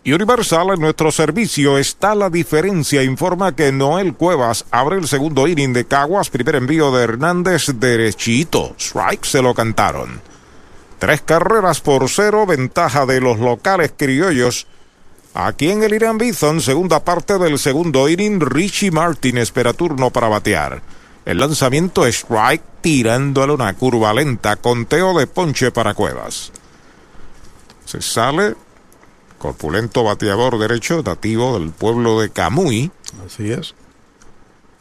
S2: Universal en nuestro servicio está la diferencia. Informa que Noel Cuevas abre el segundo inning de Caguas. Primer envío de Hernández derechito. Strike se lo cantaron. Tres carreras por cero. Ventaja de los locales criollos. Aquí en el Irán Bison, segunda parte del segundo inning, Richie Martin espera turno para batear. El lanzamiento strike tirándole una curva lenta. Conteo de ponche para Cuevas. Se sale corpulento bateador derecho, nativo del pueblo de Camuy.
S3: Así es.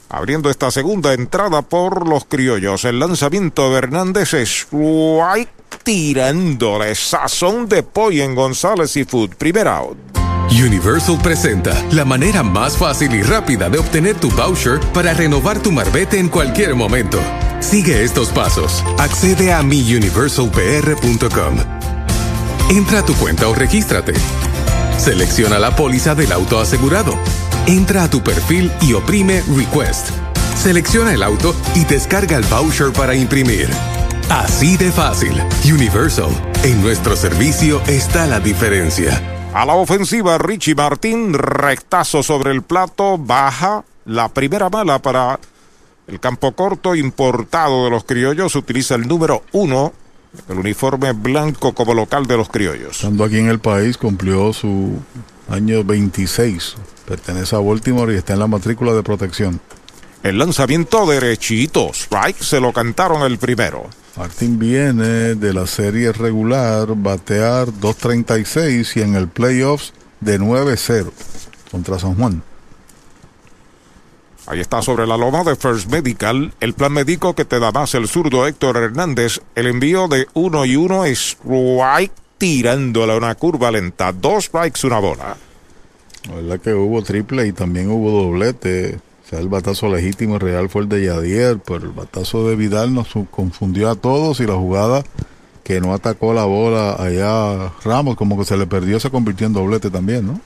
S2: Abriendo esta segunda entrada por los criollos. El lanzamiento de Hernández es right tirándole sazón de pollo en González y Food. Primer out.
S8: Universal presenta la manera más fácil y rápida de obtener tu voucher para renovar tu marbete en cualquier momento. Sigue estos pasos. Accede a miuniversalpr.com. Entra a tu cuenta o regístrate. Selecciona la póliza del auto asegurado. Entra a tu perfil y oprime Request. Selecciona el auto y descarga el voucher para imprimir. Así de fácil. Universal. En nuestro servicio está la diferencia.
S2: A la ofensiva, Richie Martín, rectazo sobre el plato, baja la primera bala para el campo corto importado de los criollos. Utiliza el número uno el uniforme blanco como local de los criollos.
S3: Estando aquí en el país, cumplió su año 26. Pertenece a Baltimore y está en la matrícula de protección.
S2: El lanzamiento derechito, strike, se lo cantaron el primero.
S3: Martín viene de la serie regular, batear 2.36 y en el playoffs de 9-0 contra San Juan.
S2: Ahí está sobre la loma de First Medical, el plan médico que te da más el zurdo Héctor Hernández, el envío de uno y uno es right tirándola a una curva lenta. Dos strikes, una bola.
S3: La verdad que hubo triple y también hubo doblete. O sea, el batazo legítimo real fue el de Yadier, pero el batazo de Vidal nos confundió a todos y la jugada que no atacó la bola allá Ramos, como que se le perdió, se convirtió en doblete también, ¿no?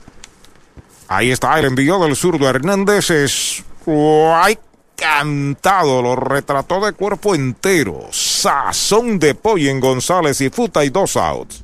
S2: Ahí está el envío del zurdo Hernández. Es. ¡Ay! Cantado, lo retrató de cuerpo entero. Sazón de pollo en González y Futa y dos outs.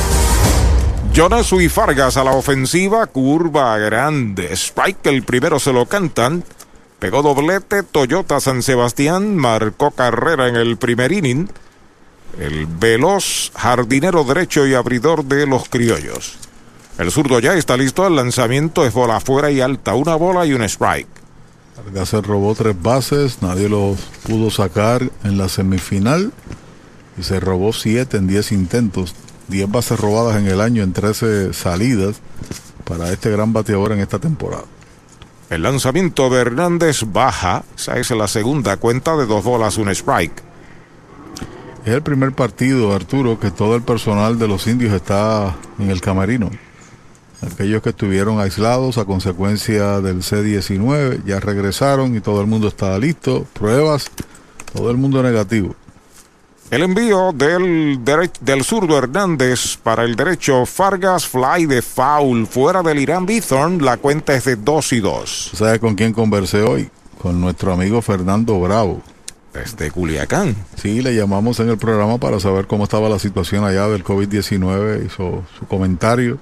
S2: Jonas y Fargas a la ofensiva, curva grande. Spike, el primero se lo cantan. Pegó doblete, Toyota San Sebastián marcó carrera en el primer inning. El veloz jardinero derecho y abridor de los criollos. El zurdo ya está listo, el lanzamiento es bola afuera y alta, una bola y un strike.
S3: Fargas se robó tres bases, nadie los pudo sacar en la semifinal y se robó siete en diez intentos. 10 bases robadas en el año en 13 salidas para este gran bateador en esta temporada.
S2: El lanzamiento de Hernández baja, esa es la segunda cuenta de dos bolas, un strike.
S3: Es el primer partido, Arturo, que todo el personal de los indios está en el camerino. Aquellos que estuvieron aislados a consecuencia del C-19 ya regresaron y todo el mundo está listo. Pruebas, todo el mundo negativo.
S2: El envío del, del zurdo Hernández para el derecho Fargas Fly de foul fuera del Irán Bithorn. La cuenta es de 2 y 2.
S3: ¿Sabe con quién conversé hoy? Con nuestro amigo Fernando Bravo.
S2: Desde Culiacán.
S3: Sí, le llamamos en el programa para saber cómo estaba la situación allá del COVID-19. Hizo su comentario.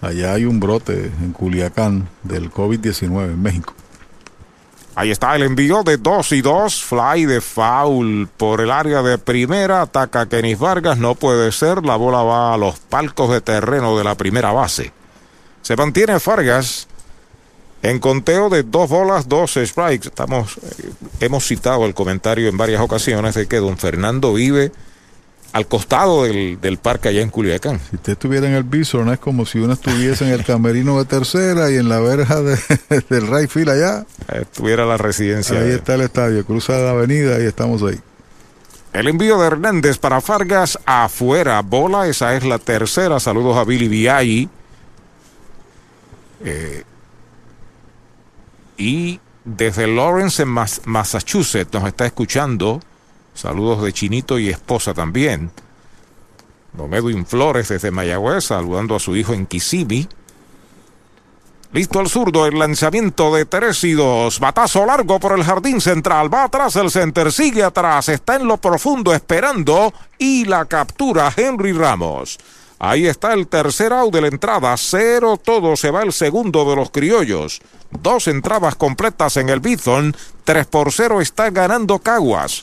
S3: Allá hay un brote en Culiacán del COVID-19 en México.
S2: Ahí está el envío de 2 y 2. Fly de foul por el área de primera. Ataca Kenis Vargas. No puede ser. La bola va a los palcos de terreno de la primera base. Se mantiene Vargas en conteo de dos bolas, dos strikes. Estamos, eh, hemos citado el comentario en varias ocasiones de que don Fernando vive al costado del, del, parque allá en Culiacán.
S3: Si usted estuviera en el Bison, es como si uno estuviese en el camerino de tercera y en la verja de, [laughs] del right field allá.
S2: Estuviera la residencia.
S3: Ahí está el estadio, cruza la avenida y estamos ahí.
S2: El envío de Hernández para Fargas afuera, bola, esa es la tercera. Saludos a Billy Viaggi. Eh, y desde Lawrence, en Massachusetts, nos está escuchando Saludos de Chinito y esposa también. Don Edwin Flores desde Mayagüez, saludando a su hijo en Kissimmee. Listo al zurdo, el lanzamiento de 3 y 2. Batazo largo por el jardín central. Va atrás el center, sigue atrás. Está en lo profundo esperando. Y la captura Henry Ramos. Ahí está el tercer out de la entrada. Cero todo. Se va el segundo de los criollos. Dos entradas completas en el Bison. 3 por 0 está ganando Caguas.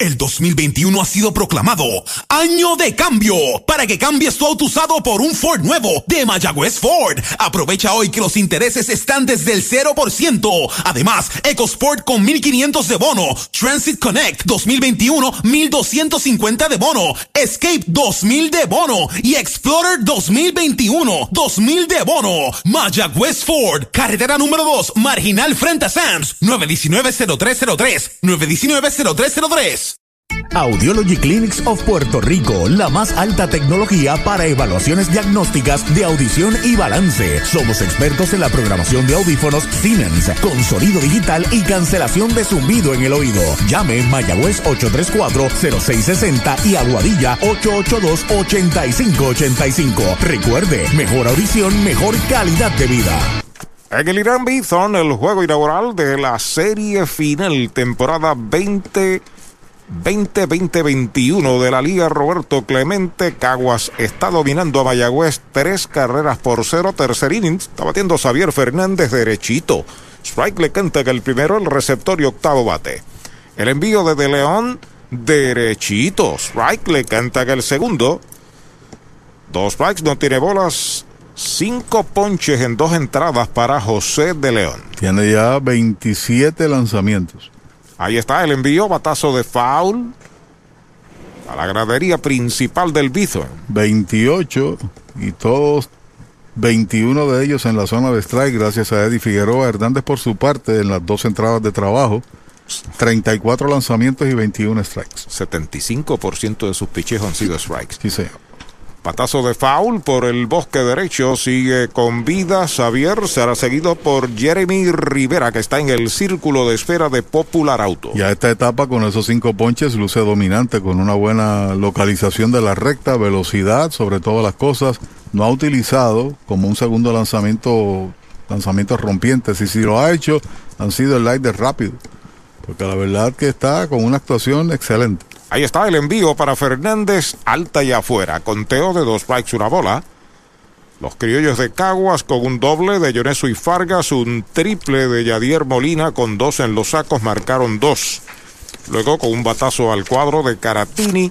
S11: El 2021 ha sido proclamado Año de Cambio para que cambies tu auto usado por un Ford nuevo de Mayagüez Ford. Aprovecha hoy que los intereses están desde el 0%. Además, EcoSport con 1500 de bono, Transit Connect 2021 1250 de bono, Escape 2000 de bono y Explorer 2021 2000 de bono. Mayagüez Ford, carretera número 2, marginal frente a Sams, 919-0303, 919-0303.
S1: Audiology Clinics of Puerto Rico, la más alta tecnología para evaluaciones diagnósticas de audición y balance. Somos expertos en la programación de audífonos Siemens, con sonido digital y cancelación de zumbido en el oído. Llame Mayagüez 834-0660 y Aguadilla 882-8585. Recuerde, mejor audición, mejor calidad de vida.
S2: En el Irán Bithorn, el juego inaugural de la serie final, temporada 20. 20-20-21 de la Liga Roberto Clemente Caguas está dominando a Mayagüez tres carreras por cero. Tercer inning está batiendo Xavier Fernández derechito. Strike le canta que el primero, el receptor y octavo bate. El envío de De León derechito. Strike le canta que el segundo. Dos strikes, no tiene bolas. Cinco ponches en dos entradas para José de León.
S3: Tiene ya 27 lanzamientos.
S2: Ahí está el envío, batazo de foul a la gradería principal del Bithorn.
S3: 28 y todos 21 de ellos en la zona de strike gracias a Eddie Figueroa Hernández por su parte en las dos entradas de trabajo. 34 lanzamientos y 21 strikes.
S2: 75% de sus piches han sido strikes.
S3: Sí, señor.
S2: Patazo de foul por el bosque derecho. Sigue con vida Xavier. Será seguido por Jeremy Rivera, que está en el círculo de espera de Popular Auto.
S3: Ya esta etapa con esos cinco ponches luce dominante, con una buena localización de la recta, velocidad, sobre todas las cosas. No ha utilizado como un segundo lanzamiento, lanzamientos rompientes. Y si lo ha hecho, han sido el light de rápido. Porque la verdad que está con una actuación excelente.
S2: Ahí está el envío para Fernández, alta y afuera. Conteo de dos strikes, una bola. Los criollos de Caguas con un doble de Yonesu y Fargas, un triple de Yadier Molina con dos en los sacos, marcaron dos. Luego con un batazo al cuadro de Caratini,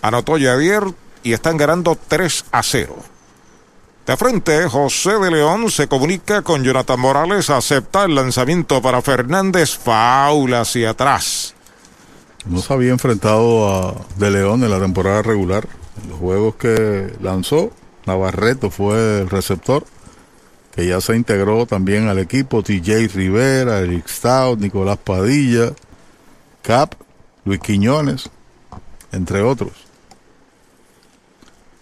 S2: anotó Yadier y están ganando 3 a 0. De frente, José de León se comunica con Jonathan Morales, acepta el lanzamiento para Fernández, faula hacia atrás.
S3: No se había enfrentado a De León en la temporada regular. En los juegos que lanzó, Navarreto fue el receptor, que ya se integró también al equipo. TJ Rivera, Eric Stout, Nicolás Padilla, Cap, Luis Quiñones, entre otros.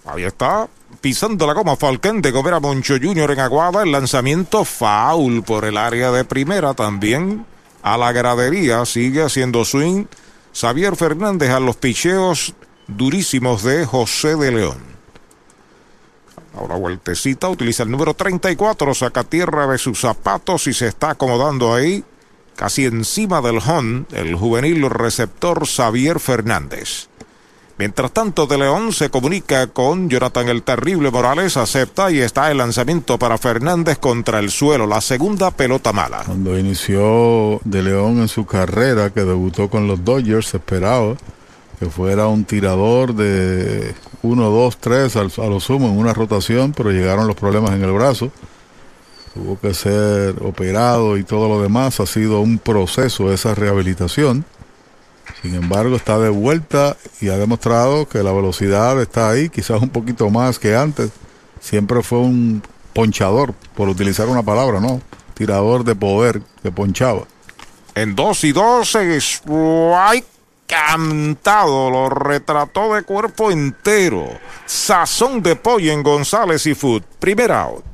S2: Ahí está, pisando la goma Falcán de Gobera Moncho Jr. en Aguada. El lanzamiento foul por el área de primera también. A la gradería sigue haciendo swing. Xavier Fernández a los picheos durísimos de José de León. Ahora vueltecita, utiliza el número 34, saca tierra de sus zapatos y se está acomodando ahí, casi encima del hon, el juvenil receptor Xavier Fernández. Mientras tanto, De León se comunica con Jonathan el Terrible Morales, acepta y está el lanzamiento para Fernández contra el suelo, la segunda pelota mala.
S3: Cuando inició De León en su carrera, que debutó con los Dodgers, esperaba que fuera un tirador de 1, 2, 3 a lo sumo en una rotación, pero llegaron los problemas en el brazo. Tuvo que ser operado y todo lo demás. Ha sido un proceso esa rehabilitación. Sin embargo, está de vuelta y ha demostrado que la velocidad está ahí, quizás un poquito más que antes. Siempre fue un ponchador, por utilizar una palabra, ¿no? Tirador de poder que ponchaba.
S2: En 2 y 2, strike cantado, lo retrató de cuerpo entero. Sazón de pollo en González y Food. Primer out.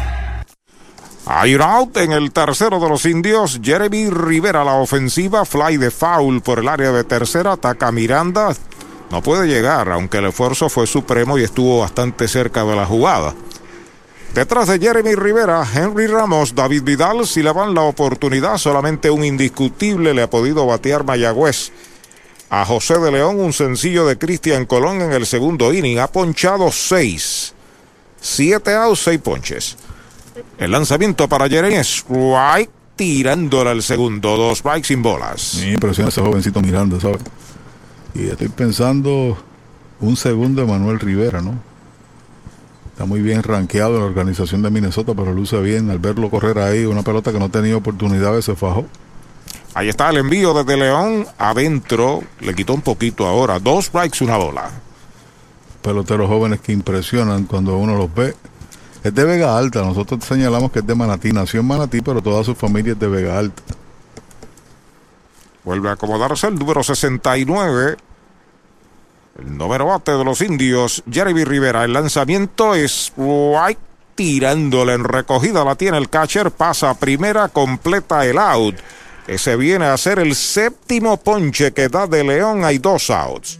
S2: Hay out en el tercero de los indios. Jeremy Rivera la ofensiva. Fly de foul por el área de tercera. Ataca Miranda. No puede llegar, aunque el esfuerzo fue supremo y estuvo bastante cerca de la jugada. Detrás de Jeremy Rivera, Henry Ramos, David Vidal, si le van la oportunidad, solamente un indiscutible le ha podido batear Mayagüez. A José de León, un sencillo de Cristian Colón en el segundo inning. Ha ponchado seis. Siete outs, seis ponches. El lanzamiento para Jeremy Strike, tirándole al segundo. Dos strikes sin bolas.
S3: Me impresiona ese jovencito Miranda, ¿sabes? Y estoy pensando un segundo de Manuel Rivera, ¿no? Está muy bien rankeado en la organización de Minnesota, pero luce bien al verlo correr ahí. Una pelota que no tenía oportunidad se fajó.
S2: Ahí está el envío desde León adentro. Le quitó un poquito ahora. Dos strikes, una bola.
S3: Peloteros jóvenes que impresionan cuando uno los ve. Es de Vega Alta. Nosotros señalamos que es de Manatí. Nació en Manatí, pero toda su familia es de Vega Alta.
S2: Vuelve a acomodarse el número 69. El número bate de los indios, Jeremy Rivera. El lanzamiento es White tirándole en recogida. La tiene el catcher. Pasa a primera, completa el out. Ese viene a ser el séptimo ponche que da de León. Hay dos outs.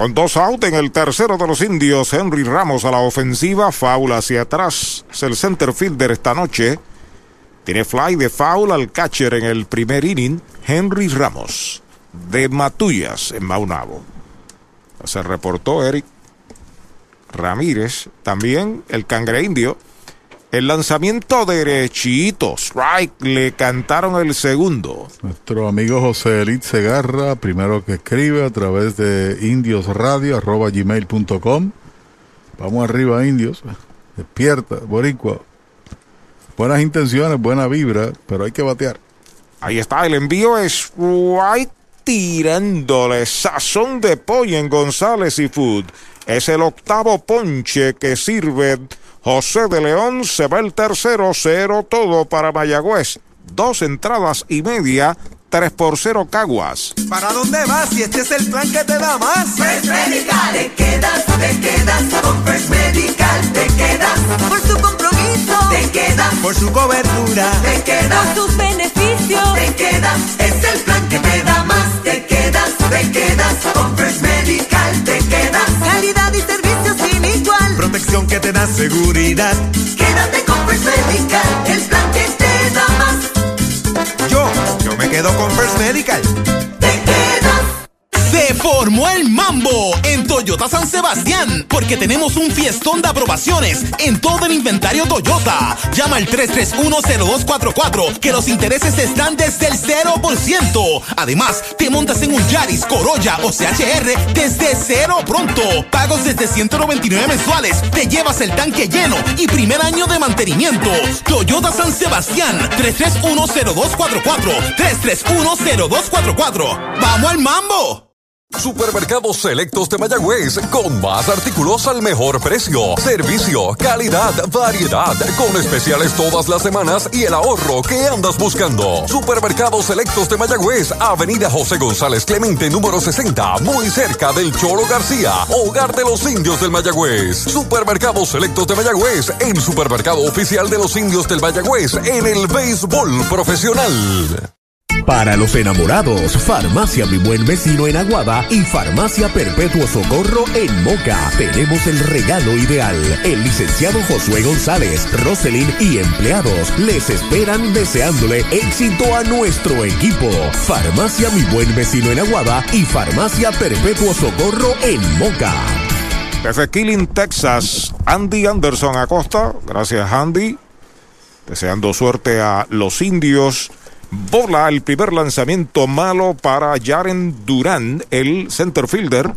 S2: Con dos out en el tercero de los indios, Henry Ramos a la ofensiva, foul hacia atrás. Es el center fielder esta noche. Tiene fly de foul al catcher en el primer inning, Henry Ramos, de Matullas en Maunabo. Se reportó Eric Ramírez, también el cangre indio. El lanzamiento derechito, strike, le cantaron el segundo.
S3: Nuestro amigo José Elit Segarra, primero que escribe a través de indiosradio.gmail.com. Vamos arriba, indios. Despierta, boricua. Buenas intenciones, buena vibra, pero hay que batear.
S2: Ahí está, el envío es White tirándole sazón de pollo en González y Food. Es el octavo ponche que sirve José de León. Se va el tercero, cero todo para Mayagüez. Dos entradas y media, 3 por 0 Caguas.
S10: ¿Para dónde vas? Si este es el plan que te da más.
S16: Fresh Medical, te quedas, te quedas. Con Fresh Medical, te quedas. Por su compromiso, te quedas.
S10: Por su cobertura,
S16: te quedas. Por sus beneficios, te quedas. Es el plan que te da más. Te quedas, te quedas. Con Fresh Medical,
S10: Protección que te da seguridad.
S16: Quédate con Fresh Medical, el plan que te da más.
S10: Yo, yo me quedo con First Medical.
S11: Se formó el mambo en Toyota San Sebastián porque tenemos un fiestón de aprobaciones en todo el inventario Toyota. Llama al 3310244 que los intereses están desde el 0%. Además, te montas en un Yaris, Corolla o CHR desde cero pronto. Pagos desde 199 mensuales. Te llevas el tanque lleno y primer año de mantenimiento. Toyota San Sebastián 3310244 3310244. ¡Vamos al mambo!
S17: Supermercados Selectos de Mayagüez, con más artículos al mejor precio, servicio, calidad, variedad, con especiales todas las semanas y el ahorro que andas buscando. Supermercados Selectos de Mayagüez, Avenida José González Clemente, número 60, muy cerca del Cholo García, hogar de los indios del Mayagüez. Supermercados Selectos de Mayagüez, el supermercado oficial de los indios del Mayagüez en el béisbol profesional.
S1: Para los enamorados, Farmacia Mi Buen Vecino en Aguada y Farmacia Perpetuo Socorro en Moca. Tenemos el regalo ideal. El licenciado Josué González, Roselyn y empleados les esperan deseándole éxito a nuestro equipo. Farmacia Mi Buen Vecino en Aguada y Farmacia Perpetuo Socorro en Moca.
S2: Desde Killing, Texas, Andy Anderson Acosta. Gracias, Andy. Deseando suerte a los indios. Bola el primer lanzamiento malo para Jaren Durán, el center fielder.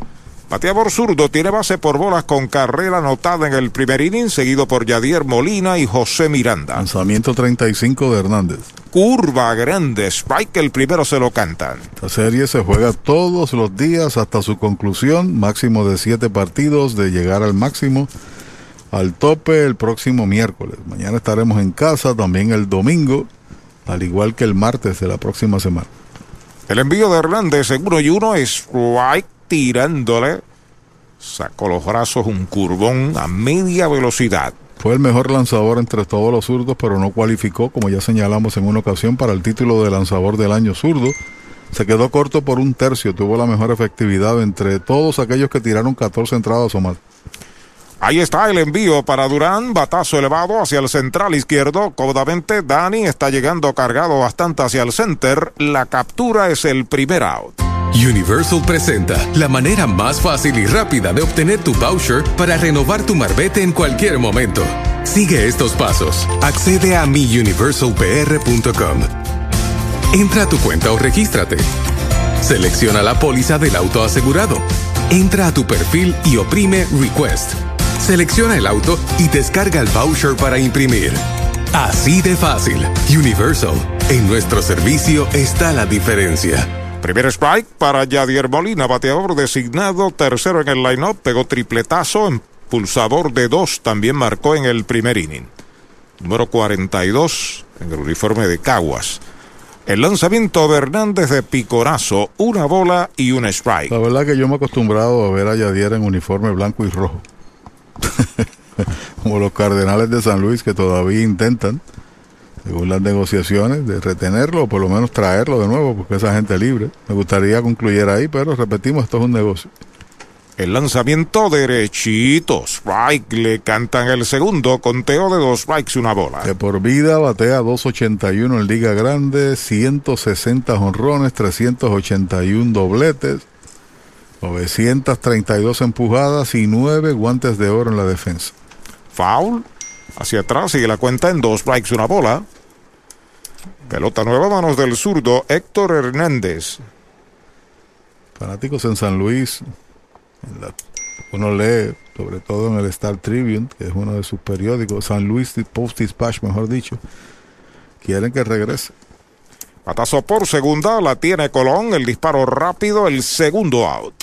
S2: Bateador zurdo tiene base por bolas con carrera anotada en el primer inning, seguido por Yadier Molina y José Miranda.
S3: Lanzamiento 35 de Hernández.
S2: Curva grande, Spike el primero se lo cantan.
S3: La serie se juega todos los días hasta su conclusión, máximo de siete partidos, de llegar al máximo, al tope el próximo miércoles. Mañana estaremos en casa, también el domingo, al igual que el martes de la próxima semana.
S2: El envío de Hernández en uno y uno es White tirándole. Sacó los brazos, un curvón a media velocidad.
S3: Fue el mejor lanzador entre todos los zurdos, pero no cualificó, como ya señalamos en una ocasión, para el título de lanzador del año zurdo. Se quedó corto por un tercio, tuvo la mejor efectividad entre todos aquellos que tiraron 14 entradas o más.
S2: Ahí está el envío para Durán, batazo elevado hacia el central izquierdo. Cómodamente Dani está llegando cargado bastante hacia el center. La captura es el primer out.
S8: Universal presenta la manera más fácil y rápida de obtener tu voucher para renovar tu marbete en cualquier momento. Sigue estos pasos. Accede a miuniversalpr.com. Entra a tu cuenta o regístrate. Selecciona la póliza del auto asegurado. Entra a tu perfil y oprime Request. Selecciona el auto y descarga el voucher para imprimir. Así de fácil. Universal. En nuestro servicio está la diferencia.
S2: Primer strike para Yadier Molina, bateador designado, tercero en el line-up, pegó tripletazo, impulsador de dos, también marcó en el primer inning. Número 42 en el uniforme de Caguas. El lanzamiento de Hernández de Picorazo, una bola y un strike.
S3: La verdad que yo me he acostumbrado a ver a Yadier en uniforme blanco y rojo. [laughs] Como los Cardenales de San Luis que todavía intentan según las negociaciones, de retenerlo o por lo menos traerlo de nuevo, porque esa gente libre. Me gustaría concluir ahí, pero repetimos, esto es un negocio.
S2: El lanzamiento derechito, strike, le cantan el segundo, conteo de dos strikes, una bola.
S3: De por vida batea 281 en Liga Grande, 160 honrones, 381 dobletes, 932 empujadas y 9 guantes de oro en la defensa.
S2: Foul, hacia atrás, sigue la cuenta en dos strikes, una bola. Pelota nueva, manos del zurdo Héctor Hernández.
S3: Fanáticos en San Luis, uno lee, sobre todo en el Star Tribune, que es uno de sus periódicos, San Luis Post Dispatch, mejor dicho, quieren que regrese.
S2: Patazo por segunda, la tiene Colón, el disparo rápido, el segundo out.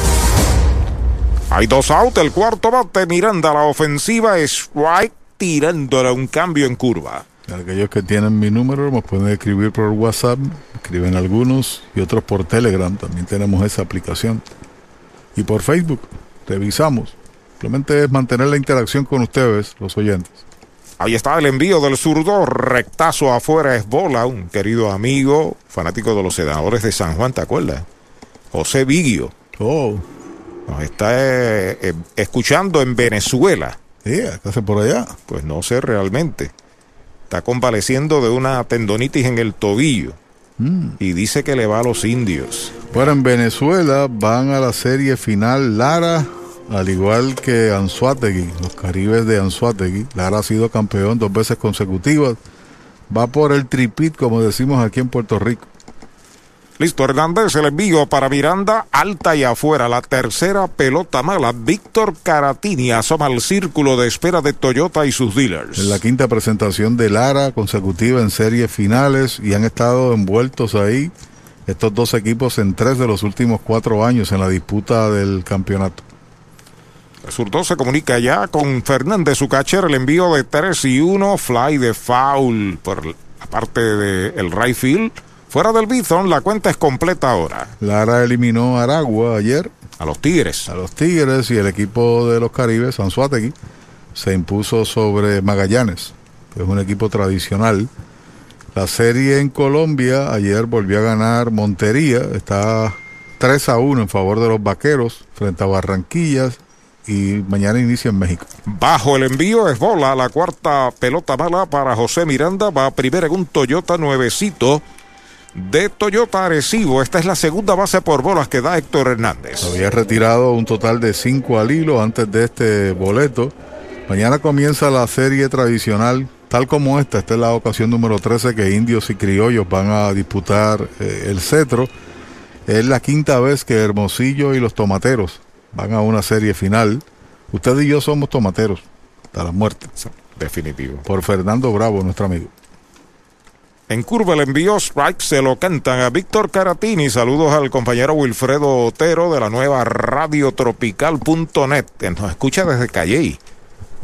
S2: Hay dos outs, el cuarto bate Miranda a la ofensiva, strike tirándole un cambio en curva.
S3: Aquellos que tienen mi número me pueden escribir por WhatsApp, escriben algunos y otros por Telegram, también tenemos esa aplicación. Y por Facebook, revisamos. Simplemente es mantener la interacción con ustedes, los oyentes.
S2: Ahí está el envío del zurdo, rectazo afuera es bola, un querido amigo, fanático de los senadores de San Juan, ¿te acuerdas? José Vigio.
S3: Oh.
S2: Nos está eh, eh, escuchando en Venezuela.
S3: Sí, ¿qué hace por allá?
S2: Pues no sé realmente. Está convaleciendo de una tendonitis en el tobillo.
S3: Mm.
S2: Y dice que le va a los indios.
S3: Bueno, en Venezuela van a la serie final Lara, al igual que Anzuategui, los caribes de Anzuategui. Lara ha sido campeón dos veces consecutivas. Va por el tripit, como decimos aquí en Puerto Rico.
S2: Listo, Hernández, el envío para Miranda, alta y afuera. La tercera pelota mala. Víctor Caratini asoma al círculo de espera de Toyota y sus dealers.
S3: En la quinta presentación de Lara consecutiva en series finales y han estado envueltos ahí estos dos equipos en tres de los últimos cuatro años en la disputa del campeonato.
S2: El zurdo se comunica ya con Fernández, su catcher, el envío de 3 y 1, fly de foul por la parte del el right field. Fuera del Bison, la cuenta es completa ahora.
S3: Lara eliminó a Aragua ayer.
S2: A los Tigres.
S3: A los Tigres y el equipo de los Caribes, Anzuategui, se impuso sobre Magallanes, que es un equipo tradicional. La serie en Colombia, ayer volvió a ganar Montería, está 3 a 1 en favor de los Vaqueros frente a Barranquillas. y mañana inicia en México.
S2: Bajo el envío es bola, la cuarta pelota mala para José Miranda, va primero en un Toyota nuevecito de Toyota Arecibo. Esta es la segunda base por bolas que da Héctor Hernández.
S3: Había retirado un total de cinco al hilo antes de este boleto. Mañana comienza la serie tradicional, tal como esta. Esta es la ocasión número 13 que indios y criollos van a disputar eh, el cetro. Es la quinta vez que Hermosillo y los tomateros van a una serie final. Usted y yo somos tomateros, hasta la muerte.
S2: Definitivo.
S3: Por Fernando Bravo, nuestro amigo.
S2: En curva el envío strike se lo cantan a Víctor Caratini. Saludos al compañero Wilfredo Otero de la nueva radiotropical.net, que nos escucha desde Calley.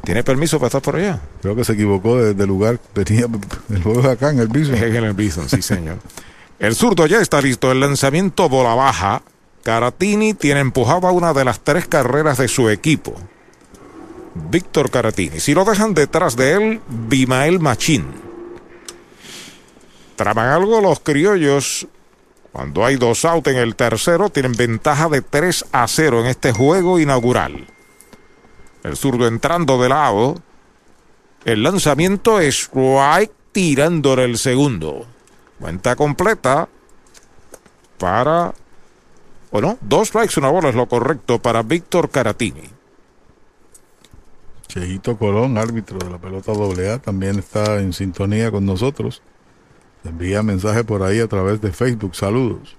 S2: ¿Tiene permiso para estar por allá?
S3: Creo que se equivocó de, de lugar. [laughs] Venía el juego acá en el Bison.
S2: En el Bison, sí, señor. el zurdo ya está listo. El lanzamiento bola baja. Caratini tiene empujada una de las tres carreras de su equipo. Víctor Caratini. Si lo dejan detrás de él, Bimael Machín. Traman algo los criollos. Cuando hay dos out en el tercero, tienen ventaja de 3 a 0 en este juego inaugural. El zurdo entrando de lado. El lanzamiento es strike tirándole el segundo. Cuenta completa para. Bueno, dos strikes, una bola es lo correcto para Víctor Caratini.
S3: Cheito Colón, árbitro de la pelota AA, también está en sintonía con nosotros. Envía mensaje por ahí a través de Facebook. Saludos.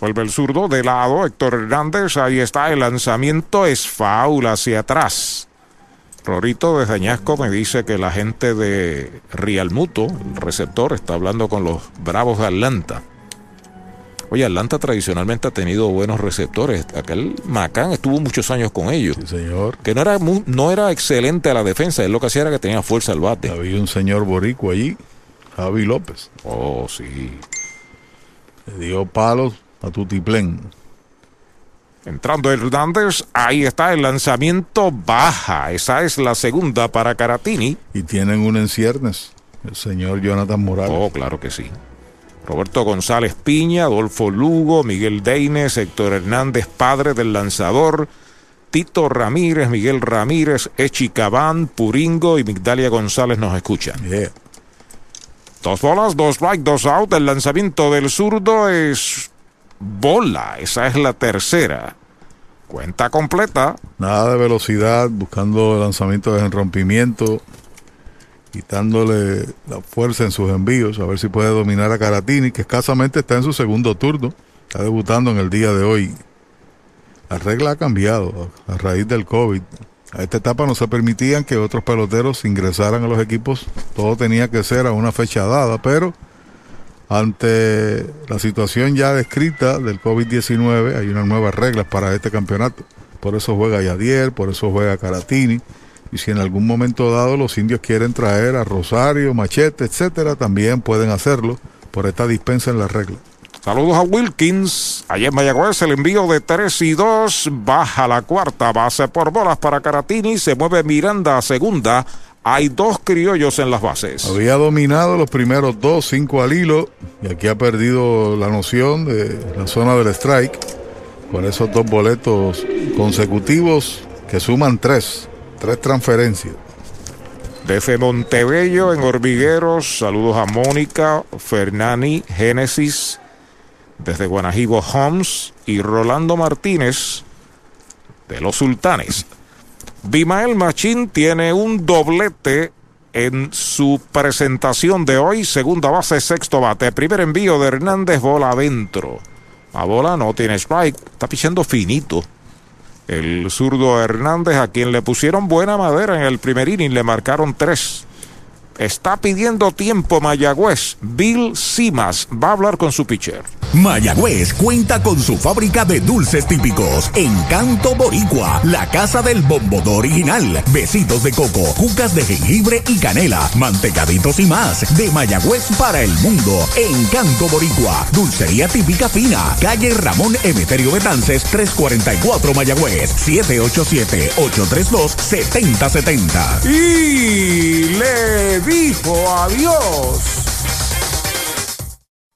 S2: Vuelve el zurdo de lado, Héctor Hernández. Ahí está el lanzamiento. Es faula hacia atrás. Rorito de Añasco me dice que la gente de Real Muto, el receptor, está hablando con los Bravos de Atlanta. Oye, Atlanta tradicionalmente ha tenido buenos receptores. Aquel Macán estuvo muchos años con ellos.
S3: Sí, señor.
S2: Que no era, no era excelente a la defensa. Él lo que hacía era que tenía fuerza al bate.
S3: Había un señor borico allí, Javi López.
S2: Oh, sí.
S3: Le dio palos a Tutiplén.
S2: Entrando Hernández, ahí está el lanzamiento baja. Esa es la segunda para Caratini.
S3: Y tienen un en ciernes, el señor Jonathan Morales.
S2: Oh, claro que sí. Roberto González Piña, Adolfo Lugo, Miguel Deines, Héctor Hernández, padre del lanzador, Tito Ramírez, Miguel Ramírez, Echi Cabán, Puringo y Migdalia González nos escuchan.
S3: Yeah.
S2: Dos bolas, dos strike, dos out. El lanzamiento del zurdo es bola. Esa es la tercera. Cuenta completa.
S3: Nada de velocidad, buscando lanzamientos en rompimiento, quitándole la fuerza en sus envíos, a ver si puede dominar a Caratini, que escasamente está en su segundo turno. Está debutando en el día de hoy. La regla ha cambiado a raíz del COVID. A esta etapa no se permitían que otros peloteros ingresaran a los equipos. Todo tenía que ser a una fecha dada, pero ante la situación ya descrita del COVID-19 hay unas nuevas reglas para este campeonato. Por eso juega Yadier, por eso juega Caratini. Y si en algún momento dado los indios quieren traer a Rosario, Machete, etcétera, también pueden hacerlo por esta dispensa en la regla.
S2: Saludos a Wilkins. Allá en Mayagüez el envío de 3 y 2. Baja la cuarta base por bolas para Caratini. Se mueve Miranda a segunda. Hay dos criollos en las bases.
S3: Había dominado los primeros dos, cinco al hilo. Y aquí ha perdido la noción de la zona del strike. Con esos dos boletos consecutivos que suman tres. Tres transferencias.
S2: Desde Montebello, en Hormigueros, saludos a Mónica, Fernani, Génesis, desde Guanajibo Homes y Rolando Martínez de los Sultanes. Bimael Machín tiene un doblete en su presentación de hoy, segunda base, sexto bate. Primer envío de Hernández, bola adentro. La bola no tiene strike, está pichando finito. El zurdo Hernández, a quien le pusieron buena madera en el primer inning, le marcaron tres. Está pidiendo tiempo Mayagüez. Bill Simas va a hablar con su pitcher.
S1: Mayagüez cuenta con su fábrica de dulces típicos. Encanto Boricua, la casa del bombodo original. Besitos de coco, cucas de jengibre y canela, mantecaditos y más. De Mayagüez para el mundo. Encanto Boricua, dulcería típica fina. Calle Ramón Emeterio Betances, 344 Mayagüez, 787-832-7070.
S2: Y le dijo adiós.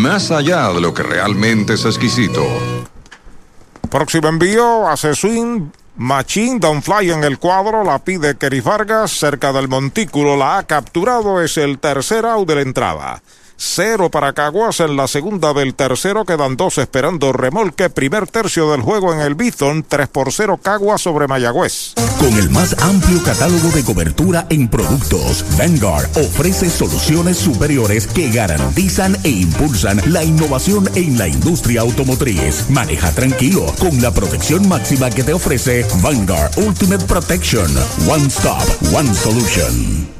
S5: más allá de lo que realmente es exquisito.
S2: Próximo envío, hace swing. Machine Down Fly en el cuadro, la pide Kerry Vargas, cerca del montículo la ha capturado, es el tercer out de la entrada. Cero para Caguas en la segunda del tercero, quedan dos esperando remolque. Primer tercio del juego en el Bison, 3 por 0 Caguas sobre Mayagüez.
S1: Con el más amplio catálogo de cobertura en productos, Vanguard ofrece soluciones superiores que garantizan e impulsan la innovación en la industria automotriz. Maneja tranquilo con la protección máxima que te ofrece Vanguard Ultimate Protection. One Stop, One Solution.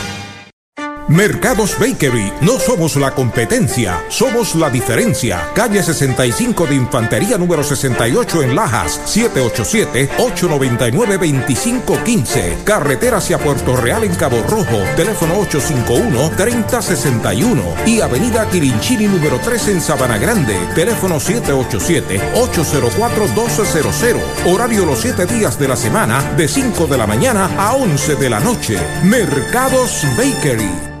S2: Mercados Bakery, no somos la competencia, somos la diferencia. Calle 65 de Infantería número 68 en Lajas, 787-899-2515. Carretera hacia Puerto Real en Cabo Rojo, teléfono 851-3061. Y Avenida Kirinchini número 3 en Sabana Grande, teléfono 787-804-1200. Horario los 7 días de la semana, de 5 de la mañana a 11 de la noche. Mercados Bakery.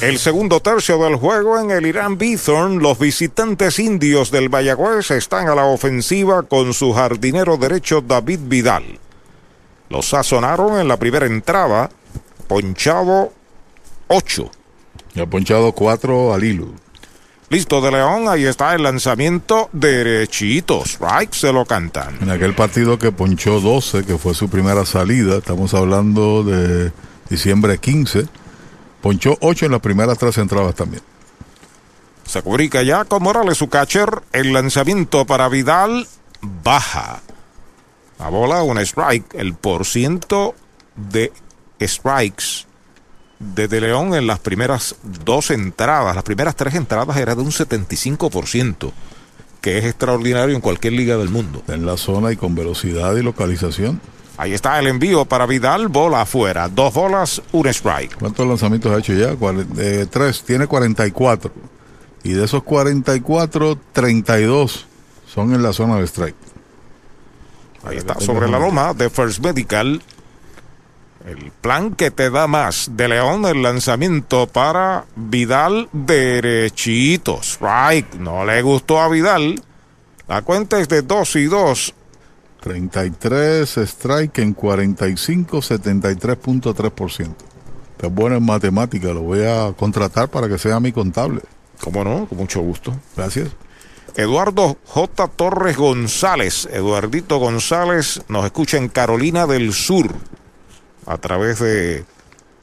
S2: El segundo tercio del juego en el Irán Bithorn, los visitantes indios del Mayagüez están a la ofensiva con su jardinero derecho David Vidal. Los sazonaron en la primera entrada, ponchado 8.
S3: Y ha ponchado 4 al hilo.
S2: Listo de León, ahí está el lanzamiento derechito. Strike se lo cantan.
S3: En aquel partido que ponchó 12, que fue su primera salida, estamos hablando de diciembre 15 Ponchó 8 en las primeras tres entradas también.
S2: Se cubrica ya con Morales su catcher. El lanzamiento para Vidal baja. La bola, un strike. El porciento de strikes de De León en las primeras dos entradas, las primeras tres entradas era de un 75%, que es extraordinario en cualquier liga del mundo.
S3: En la zona y con velocidad y localización.
S2: Ahí está el envío para Vidal, bola afuera. Dos bolas, un strike.
S3: ¿Cuántos lanzamientos ha hecho ya? Eh, tres, tiene 44. Y de esos 44, 32 son en la zona de strike.
S2: Ahí está, sobre la loma de First Medical. El plan que te da más de León, el lanzamiento para Vidal derechito. Strike. No le gustó a Vidal. La cuenta es de 2 y 2.
S3: 33 strike en 45, 73.3%. Es bueno en matemática, lo voy a contratar para que sea mi contable.
S2: ¿Cómo no? Con mucho gusto.
S3: Gracias.
S2: Eduardo J. Torres González, Eduardito González, nos escucha en Carolina del Sur a través de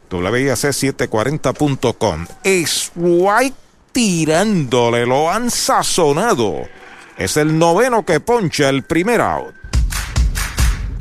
S2: WIAC740.com. Strike tirándole, lo han sazonado. Es el noveno que poncha el primer out.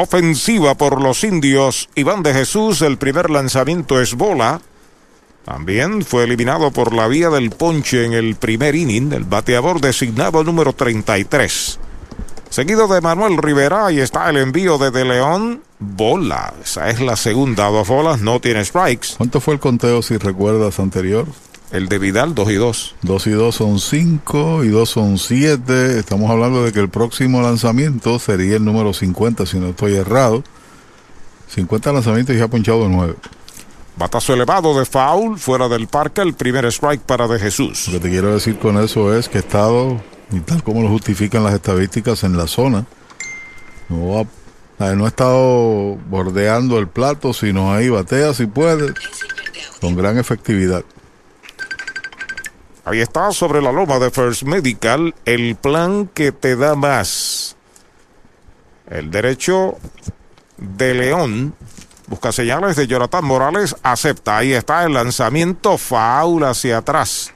S2: Ofensiva por los indios, Iván de Jesús, el primer lanzamiento es bola. También fue eliminado por la vía del ponche en el primer inning, el bateador designado número 33. Seguido de Manuel Rivera, ahí está el envío de De León. Bola, esa es la segunda, dos bolas, no tiene strikes.
S3: ¿Cuánto fue el conteo, si recuerdas, anterior?
S2: El de Vidal, 2 y 2.
S3: 2 y 2 son 5 y 2 son 7. Estamos hablando de que el próximo lanzamiento sería el número 50, si no estoy errado. 50 lanzamientos y ha ponchado 9.
S2: Batazo elevado de foul, fuera del parque, el primer strike para De Jesús.
S3: Lo que te quiero decir con eso es que he estado, y tal como lo justifican las estadísticas en la zona, no ha, no ha estado bordeando el plato, sino ahí batea si puede, con gran efectividad.
S2: Ahí está sobre la loma de First Medical el plan que te da más. El derecho de León busca señales de Jonathan Morales, acepta. Ahí está el lanzamiento faul hacia atrás.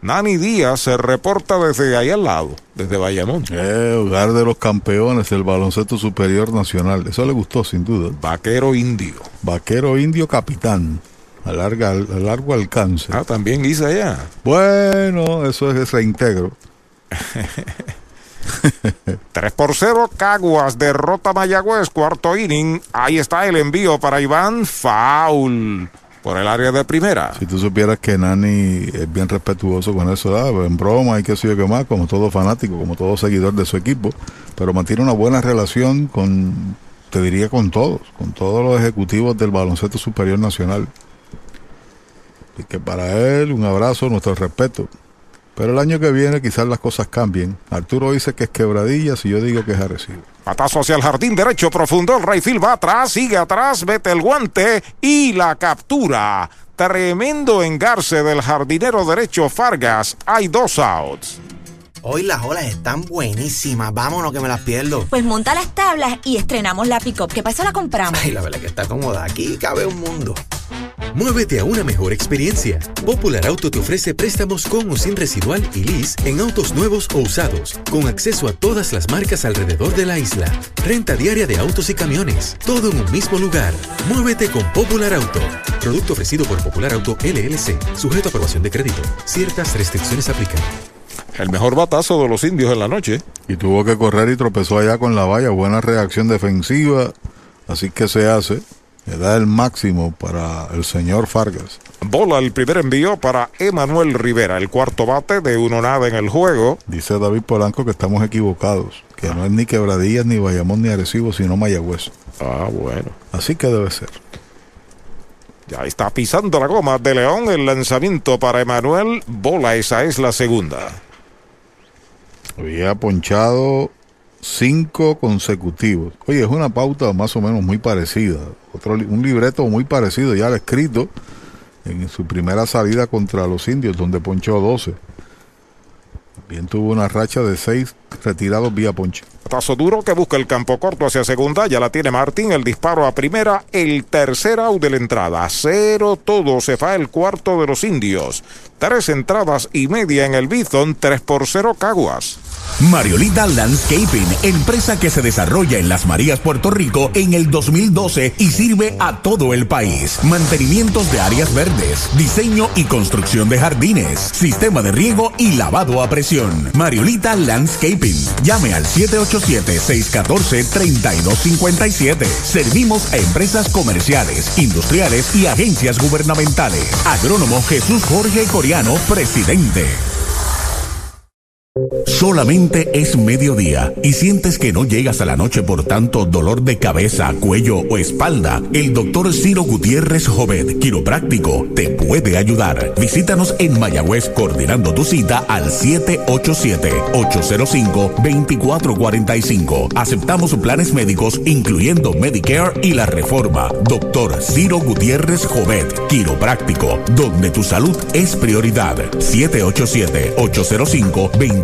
S2: Nani Díaz se reporta desde ahí al lado, desde Bayamón.
S3: Eh, hogar de los campeones del baloncesto superior nacional. Eso le gustó sin duda.
S2: Vaquero indio.
S3: Vaquero indio capitán. A, larga, a largo alcance.
S2: Ah, también hice allá.
S3: Bueno, eso es reintegro. [laughs]
S2: 3 por 0, Caguas derrota Mayagüez, cuarto inning. Ahí está el envío para Iván, foul por el área de primera.
S3: Si tú supieras que Nani es bien respetuoso con eso, ¿verdad? en broma y qué sé yo qué más, como todo fanático, como todo seguidor de su equipo, pero mantiene una buena relación con, te diría, con todos, con todos los ejecutivos del baloncesto superior nacional. Y que para él, un abrazo, nuestro respeto. Pero el año que viene quizás las cosas cambien. Arturo dice que es quebradillas y yo digo que es Arecibo.
S2: Patazo hacia el jardín derecho profundo. El Rayfield va atrás, sigue atrás, mete el guante y la captura. Tremendo engarce del jardinero derecho Fargas. Hay dos outs.
S12: Hoy las olas están buenísimas. Vámonos que me las pierdo.
S13: Pues monta las tablas y estrenamos la pick-up. ¿Qué pasa? La compramos.
S12: Ay, la verdad que está cómoda. Aquí cabe un mundo.
S14: Muévete a una mejor experiencia. Popular Auto te ofrece préstamos con o sin residual y lease en autos nuevos o usados, con acceso a todas las marcas alrededor de la isla. Renta diaria de autos y camiones, todo en un mismo lugar. Muévete con Popular Auto. Producto ofrecido por Popular Auto LLC, sujeto a aprobación de crédito. Ciertas restricciones aplican.
S2: El mejor batazo de los indios en la noche.
S3: Y tuvo que correr y tropezó allá con la valla. Buena reacción defensiva. Así que se hace. Le da el máximo para el señor Fargas.
S2: Bola el primer envío para Emanuel Rivera, el cuarto bate de uno nada en el juego.
S3: Dice David Polanco que estamos equivocados, que no es ni Quebradillas, ni Bayamón, ni Arecibo, sino Mayagüez.
S2: Ah, bueno.
S3: Así que debe ser.
S2: Ya está pisando la goma de León el lanzamiento para Emanuel. Bola, esa es la segunda.
S3: Había ponchado cinco consecutivos. Oye, es una pauta más o menos muy parecida. Otro, un libreto muy parecido ya al escrito en su primera salida contra los indios, donde ponchó 12. Bien tuvo una racha de seis retirados vía ponche.
S2: Tazo duro que busca el campo corto hacia segunda. Ya la tiene Martín. El disparo a primera. El tercer out de la entrada. Cero todo. Se va el cuarto de los indios. Tres entradas y media en el Bison. Tres por cero Caguas.
S1: Mariolita Landscaping, empresa que se desarrolla en Las Marías, Puerto Rico en el 2012 y sirve a todo el país. Mantenimientos de áreas verdes, diseño y construcción de jardines, sistema de riego y lavado a presión. Mariolita Landscaping. Llame al 787-614-3257. Servimos a empresas comerciales, industriales y agencias gubernamentales. Agrónomo Jesús Jorge Coriano, presidente. Solamente es mediodía y sientes que no llegas a la noche por tanto dolor de cabeza, cuello o espalda. El doctor Ciro Gutiérrez Jovet, quiropráctico, te puede ayudar. Visítanos en Mayagüez coordinando tu cita al 787-805-2445. Aceptamos planes médicos incluyendo Medicare y la reforma. Doctor Ciro Gutiérrez Jovet, quiropráctico, donde tu salud es prioridad. 787-805-2445.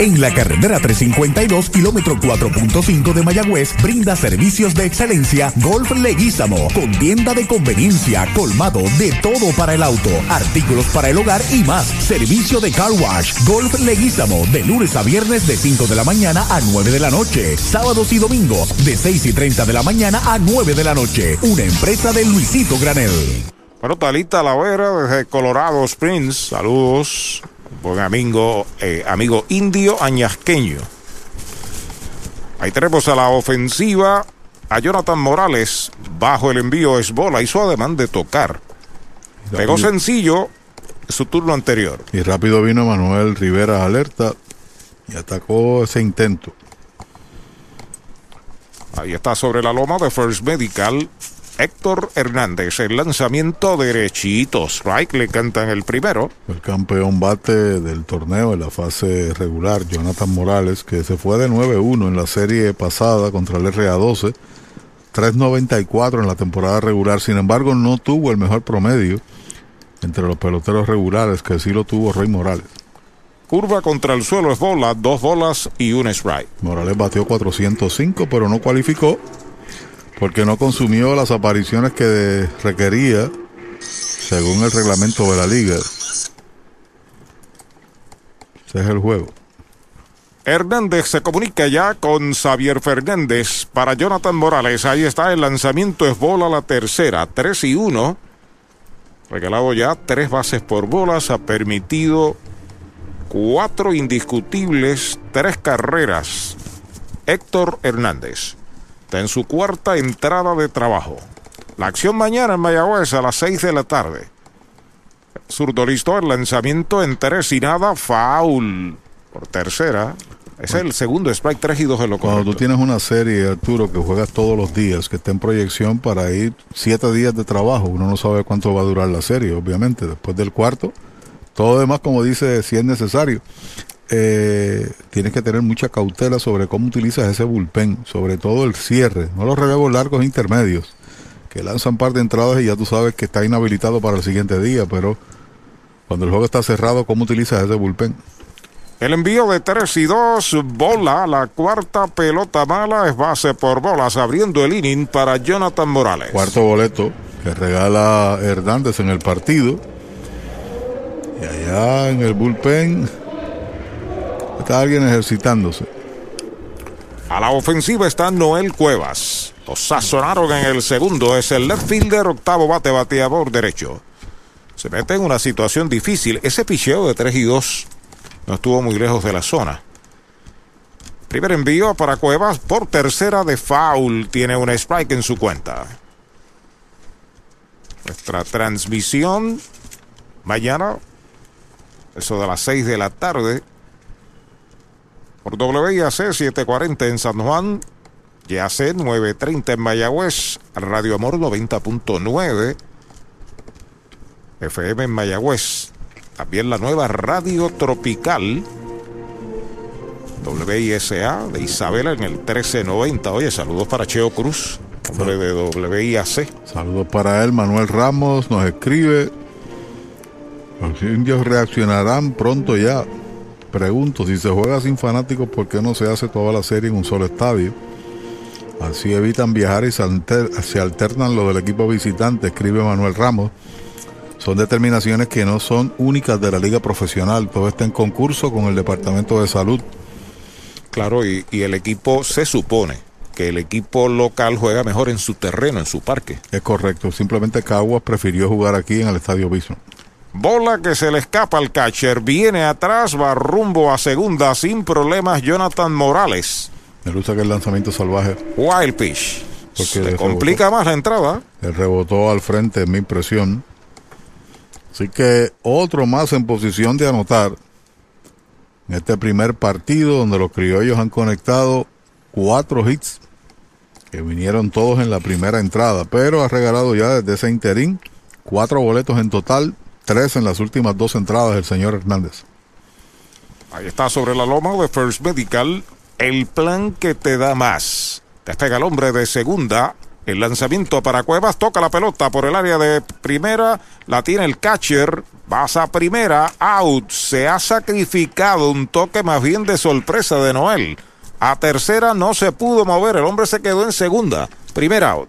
S1: En la carretera 352, kilómetro 4.5 de Mayagüez, brinda servicios de excelencia Golf Leguízamo, con tienda de conveniencia, colmado, de todo para el auto, artículos para el hogar y más. Servicio de car wash, Golf Leguízamo, de lunes a viernes de 5 de la mañana a 9 de la noche, sábados y domingos de 6 y 30 de la mañana a 9 de la noche. Una empresa de Luisito Granel.
S2: Bueno, Talita Lavera desde Colorado Springs, saludos buen amigo, eh, amigo indio añasqueño. Ahí tenemos a la ofensiva a Jonathan Morales. Bajo el envío es bola. Hizo además de tocar. Pegó sencillo su turno anterior.
S3: Y rápido vino Manuel Rivera alerta y atacó ese intento.
S2: Ahí está sobre la loma de First Medical. Héctor Hernández, el lanzamiento derechito. Strike le cantan el primero.
S3: El campeón bate del torneo en la fase regular, Jonathan Morales, que se fue de 9-1 en la serie pasada contra el RA12. 3.94 en la temporada regular. Sin embargo, no tuvo el mejor promedio entre los peloteros regulares, que sí lo tuvo Rey Morales.
S2: Curva contra el suelo es bola, dos bolas y un strike.
S3: Morales batió 405, pero no cualificó porque no consumió las apariciones que requería según el reglamento de la liga. Ese es el juego.
S2: Hernández se comunica ya con Xavier Fernández para Jonathan Morales. Ahí está el lanzamiento, es bola la tercera, 3 y 1. Regalado ya tres bases por bolas, ha permitido cuatro indiscutibles, tres carreras. Héctor Hernández está en su cuarta entrada de trabajo. La acción mañana en Mayagüez a las 6 de la tarde. Zurdo listo, el lanzamiento en tres y nada, foul por tercera. Es el segundo strike 3 y 2 de lo
S3: Cuando tú tienes una serie, Arturo, que juegas todos los días, que está en proyección para ir siete días de trabajo, uno no sabe cuánto va a durar la serie, obviamente. Después del cuarto, todo demás, como dice, si es necesario eh, tienes que tener mucha cautela sobre cómo utilizas ese bullpen, sobre todo el cierre, no los relevos largos e intermedios, que lanzan par de entradas y ya tú sabes que está inhabilitado para el siguiente día, pero cuando el juego está cerrado, ¿cómo utilizas ese bullpen?
S2: El envío de 3 y 2, bola, la cuarta pelota mala es base por bolas, abriendo el inning para Jonathan Morales.
S3: Cuarto boleto que regala Hernández en el partido. Y allá en el bullpen Está alguien ejercitándose.
S2: A la ofensiva está Noel Cuevas. Los sazonaron en el segundo. Es el left fielder, octavo bate, bateador derecho. Se mete en una situación difícil. Ese picheo de 3 y 2 no estuvo muy lejos de la zona. Primer envío para Cuevas por tercera de foul. Tiene un strike en su cuenta. Nuestra transmisión mañana, eso de las 6 de la tarde, por WIAC 740 en San Juan, YAC 930 en Mayagüez, Radio Amor 90.9, FM en Mayagüez, también la nueva Radio Tropical, WISA de Isabela en el 1390. Oye, saludos para Cheo Cruz, hombre de WIAC.
S3: Saludos para él, Manuel Ramos nos escribe. Los indios reaccionarán pronto ya. Pregunto, si se juega sin fanáticos, ¿por qué no se hace toda la serie en un solo estadio? Así evitan viajar y se, alternan lo del equipo visitante, escribe Manuel Ramos. Son determinaciones que no son únicas de la liga profesional, todo está en concurso con el Departamento de Salud.
S2: Claro, y, y el equipo se supone que el equipo local juega mejor en su terreno, en su parque.
S3: Es correcto, simplemente Caguas prefirió jugar aquí en el Estadio Bison.
S2: Bola que se le escapa al catcher. Viene atrás, va rumbo a segunda sin problemas Jonathan Morales.
S3: Me gusta que el lanzamiento salvaje.
S2: Wild pitch. Porque se complica más la entrada.
S3: El rebotó al frente, mi impresión. Así que otro más en posición de anotar. En este primer partido donde los criollos han conectado cuatro hits que vinieron todos en la primera entrada, pero ha regalado ya desde ese interín cuatro boletos en total tres en las últimas dos entradas del señor Hernández.
S2: Ahí está sobre la loma de First Medical, el plan que te da más. Despega el hombre de segunda. El lanzamiento para Cuevas toca la pelota por el área de primera. La tiene el catcher. Pasa a primera. Out. Se ha sacrificado un toque más bien de sorpresa de Noel. A tercera no se pudo mover. El hombre se quedó en segunda. Primera out.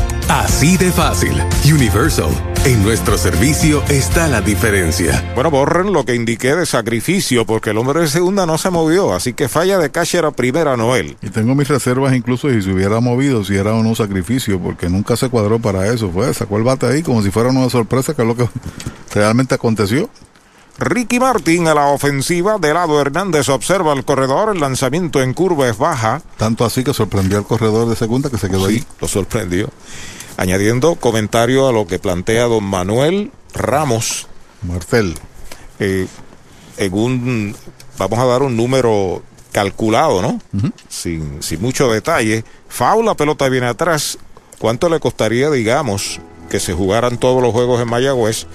S8: Así de fácil. Universal. En nuestro servicio está la diferencia.
S2: Bueno, borren lo que indiqué de sacrificio porque el hombre de segunda no se movió, así que falla de catcher a primera Noel.
S3: Y tengo mis reservas incluso si se hubiera movido, si era o no sacrificio, porque nunca se cuadró para eso. Fue, sacó el bate ahí como si fuera una sorpresa, que es lo que [laughs] realmente aconteció.
S2: Ricky Martin a la ofensiva, de lado Hernández observa el corredor, el lanzamiento en curva es baja.
S3: Tanto así que sorprendió al corredor de segunda que se quedó
S2: Sí,
S3: ahí.
S2: lo sorprendió. Añadiendo comentario a lo que plantea don Manuel Ramos.
S3: Marcel.
S2: Eh, en un, vamos a dar un número calculado, ¿no? sin, sin mucho detalle. Foul, la pelota viene atrás. ¿Cuánto le costaría, digamos, que se jugaran todos los juegos en Mayagüez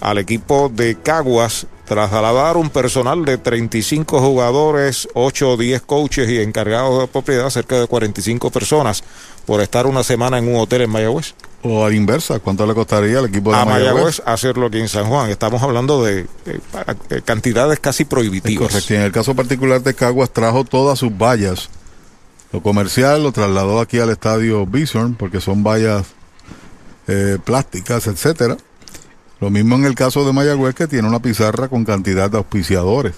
S2: al equipo de Caguas trasladar un personal de 35 jugadores, 8 o 10 coaches y encargados de propiedad, cerca de 45 personas, por estar una semana en un hotel en Mayagüez?
S3: O a la inversa, ¿cuánto le costaría al equipo de
S2: a
S3: Mayagüez?
S2: Mayagüez hacerlo aquí en San Juan. Estamos hablando de eh, eh, cantidades casi prohibitivas.
S3: correcto. En el caso particular de Caguas trajo todas sus vallas. Lo comercial lo trasladó aquí al estadio Bison porque son vallas eh, plásticas, etcétera. Lo mismo en el caso de Mayagüez que tiene una pizarra con cantidad de auspiciadores.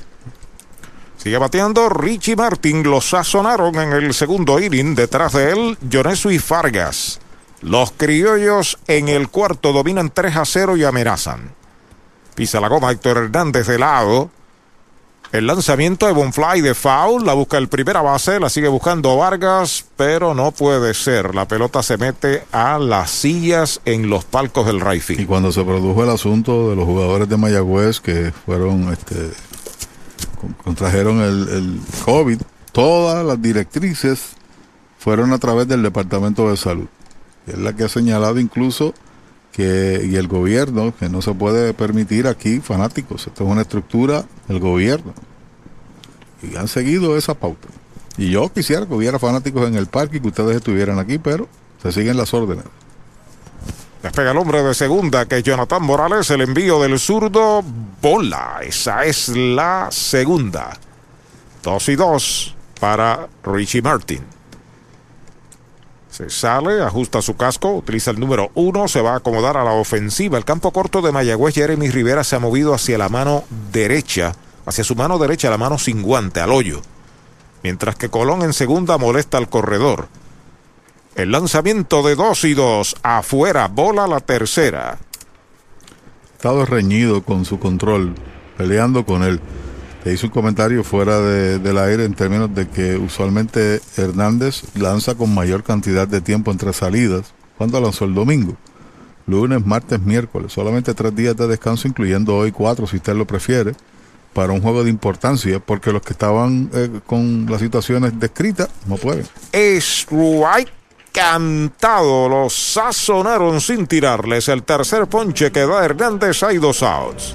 S2: Sigue bateando Richie Martin. Lo sazonaron en el segundo inning. Detrás de él, Jonesu y Fargas. Los criollos en el cuarto dominan 3 a 0 y amenazan. Pisa la goma Héctor Hernández de lado. El lanzamiento de Bonfly de foul. La busca el primera base. La sigue buscando Vargas. Pero no puede ser. La pelota se mete a las sillas en los palcos del right field.
S3: Y cuando se produjo el asunto de los jugadores de Mayagüez que fueron, este, contrajeron el, COVID, todas las directrices fueron a través del Departamento de Salud. Es la que ha señalado incluso que, y el gobierno, que no se puede permitir aquí fanáticos. Esto es una estructura del gobierno. Y han seguido esa pauta. Y yo quisiera que hubiera fanáticos en el parque y que ustedes estuvieran aquí, pero se siguen las órdenes.
S2: Despega el hombre de segunda, que es Jonathan Morales. El envío del zurdo, bola. Esa es la segunda. Dos y dos para Richie Martin. Se sale, ajusta su casco, utiliza el número uno, se va a acomodar a la ofensiva. El campo corto de Mayagüez, Jeremy Rivera se ha movido hacia la mano derecha, hacia su mano derecha, la mano sin guante, al hoyo. Mientras que Colón en segunda molesta al corredor. El lanzamiento de dos y dos, afuera, bola la tercera.
S3: estado reñido con su control, peleando con él. Te hice un comentario fuera de- del aire en términos de que usualmente Hernández lanza con mayor cantidad de tiempo entre salidas. ¿Cuándo lanzó el domingo? Lunes, martes, miércoles. Solamente tres días de descanso, incluyendo hoy cuatro, si usted lo prefiere, para un juego de importancia, porque los que estaban eh, con las situaciones descritas no pueden.
S2: Strike cantado, lo sazonaron sin tirarles. El tercer ponche que da Hernández, hay dos outs.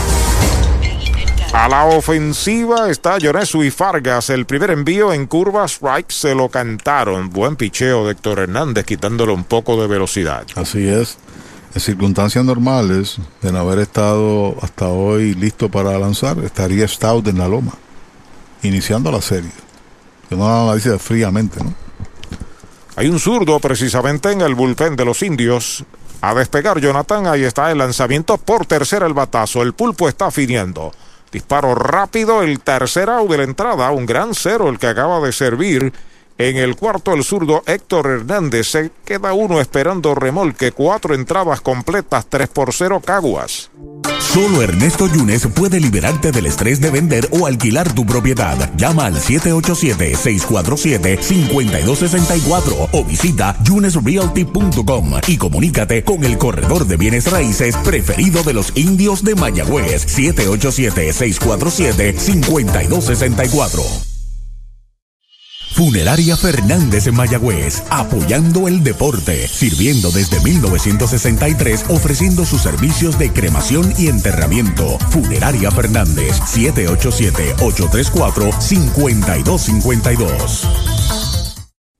S2: A la ofensiva está Yonesu y Fargas. El primer envío en curva strike se lo cantaron. Buen picheo de Héctor Hernández, quitándole un poco de velocidad.
S3: Así es. En circunstancias normales, de no haber estado hasta hoy listo para lanzar, estaría Stout en la loma, iniciando la serie. Que no la analice fríamente, ¿no?
S2: Hay un zurdo precisamente en el bullpen de los indios. A despegar Jonathan, ahí está el lanzamiento por tercera el batazo. El pulpo está finiendo. Disparo rápido, el tercer out de la entrada, un gran cero el que acaba de servir. En el cuarto, el zurdo Héctor Hernández. Se queda uno esperando remolque. Cuatro entradas completas, tres por cero Caguas.
S1: Solo Ernesto Yunes puede liberarte del estrés de vender o alquilar tu propiedad. Llama al 787-647-5264 o visita yunesrealty.com y comunícate con el corredor de bienes raíces preferido de los indios de Mayagüez. 787-647-5264. Funeraria Fernández en Mayagüez, apoyando el deporte, sirviendo desde 1963, ofreciendo sus servicios de cremación y enterramiento. Funeraria Fernández, 787-834-5252.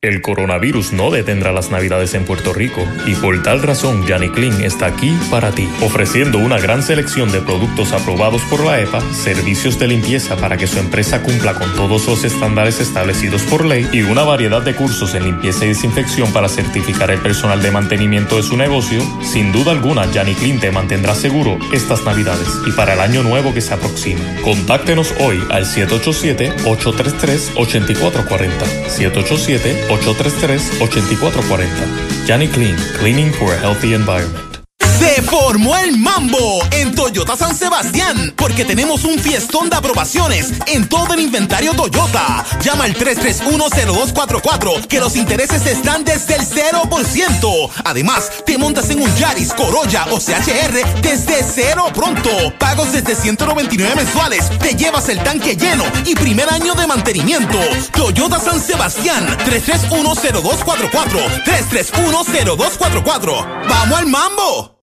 S18: El coronavirus no detendrá las navidades en Puerto Rico y por tal razón Janny Clean está aquí para ti, ofreciendo una gran selección de productos aprobados por la EPA, servicios de limpieza para que su empresa cumpla con todos los estándares establecidos por ley y una variedad de cursos en limpieza y desinfección para certificar el personal de mantenimiento de su negocio. Sin duda alguna, Janny Clean te mantendrá seguro estas navidades y para el año nuevo que se aproxima. Contáctenos hoy al 787-833-8440. 787 833-8440. Johnny Clean, Cleaning for a Healthy Environment.
S11: Se formó el mambo en Toyota San Sebastián porque tenemos un fiestón de aprobaciones en todo el inventario Toyota. Llama al 3310244 que los intereses están desde el 0%. Además, te montas en un Yaris, Corolla o CHR desde cero pronto. Pagos desde 199 mensuales. Te llevas el tanque lleno y primer año de mantenimiento. Toyota San Sebastián 3310244 3310244. ¡Vamos al mambo!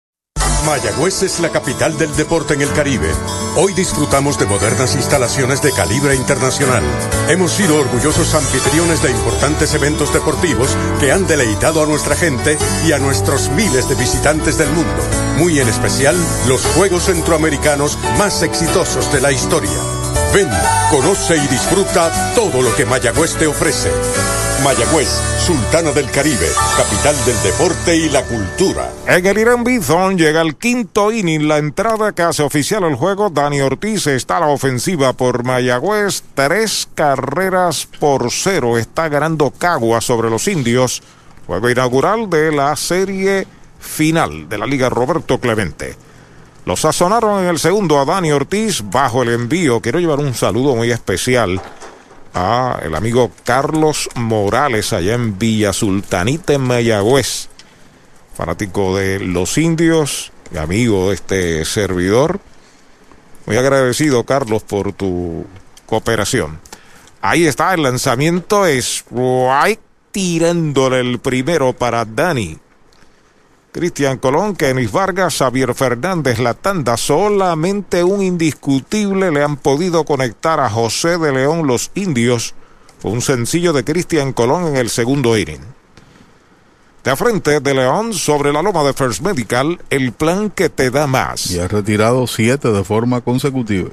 S7: Mayagüez es la capital del deporte en el Caribe. Hoy disfrutamos de modernas instalaciones de calibre internacional. Hemos sido orgullosos anfitriones de importantes eventos deportivos que han deleitado a nuestra gente y a nuestros miles de visitantes del mundo. Muy en especial, los Juegos Centroamericanos más exitosos de la historia. Ven, conoce y disfruta todo lo que Mayagüez te ofrece. Mayagüez, Sultana del Caribe, capital del deporte y la cultura.
S2: En el Irán Bithorn llega el quinto inning, la entrada que hace oficial el juego. Dani Ortiz está a la ofensiva por Mayagüez, tres carreras por cero. Está ganando Cagua sobre los indios. Juego inaugural de la serie final de la Liga Roberto Clemente. Lo sazonaron en el segundo a Dani Ortiz bajo el envío. Quiero llevar un saludo muy especial a el amigo Carlos Morales allá en Villa Sultanita Mayagüez, fanático de los indios amigo de este servidor. Muy agradecido Carlos por tu cooperación. Ahí está el lanzamiento es tirándole el primero para Dani. Cristian Colón, Kenis Vargas, Xavier Fernández, la tanda, solamente un indiscutible le han podido conectar a José de León los indios. Fue un sencillo de Cristian Colón en el segundo inning. De frente de León sobre la loma de First Medical, el plan que te da más.
S3: Y ha retirado siete de forma consecutiva.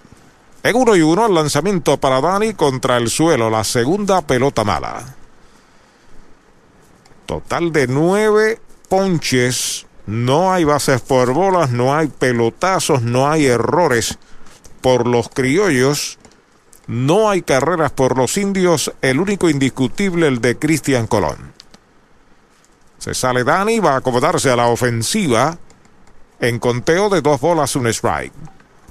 S2: En uno y uno el lanzamiento para Dani contra el suelo, la segunda pelota mala. Total de nueve ponches, no hay bases por bolas, no hay pelotazos, no hay errores por los criollos, no hay carreras por los indios, el único indiscutible el de Cristian Colón. Se sale Dani, va a acomodarse a la ofensiva en conteo de dos bolas, un strike.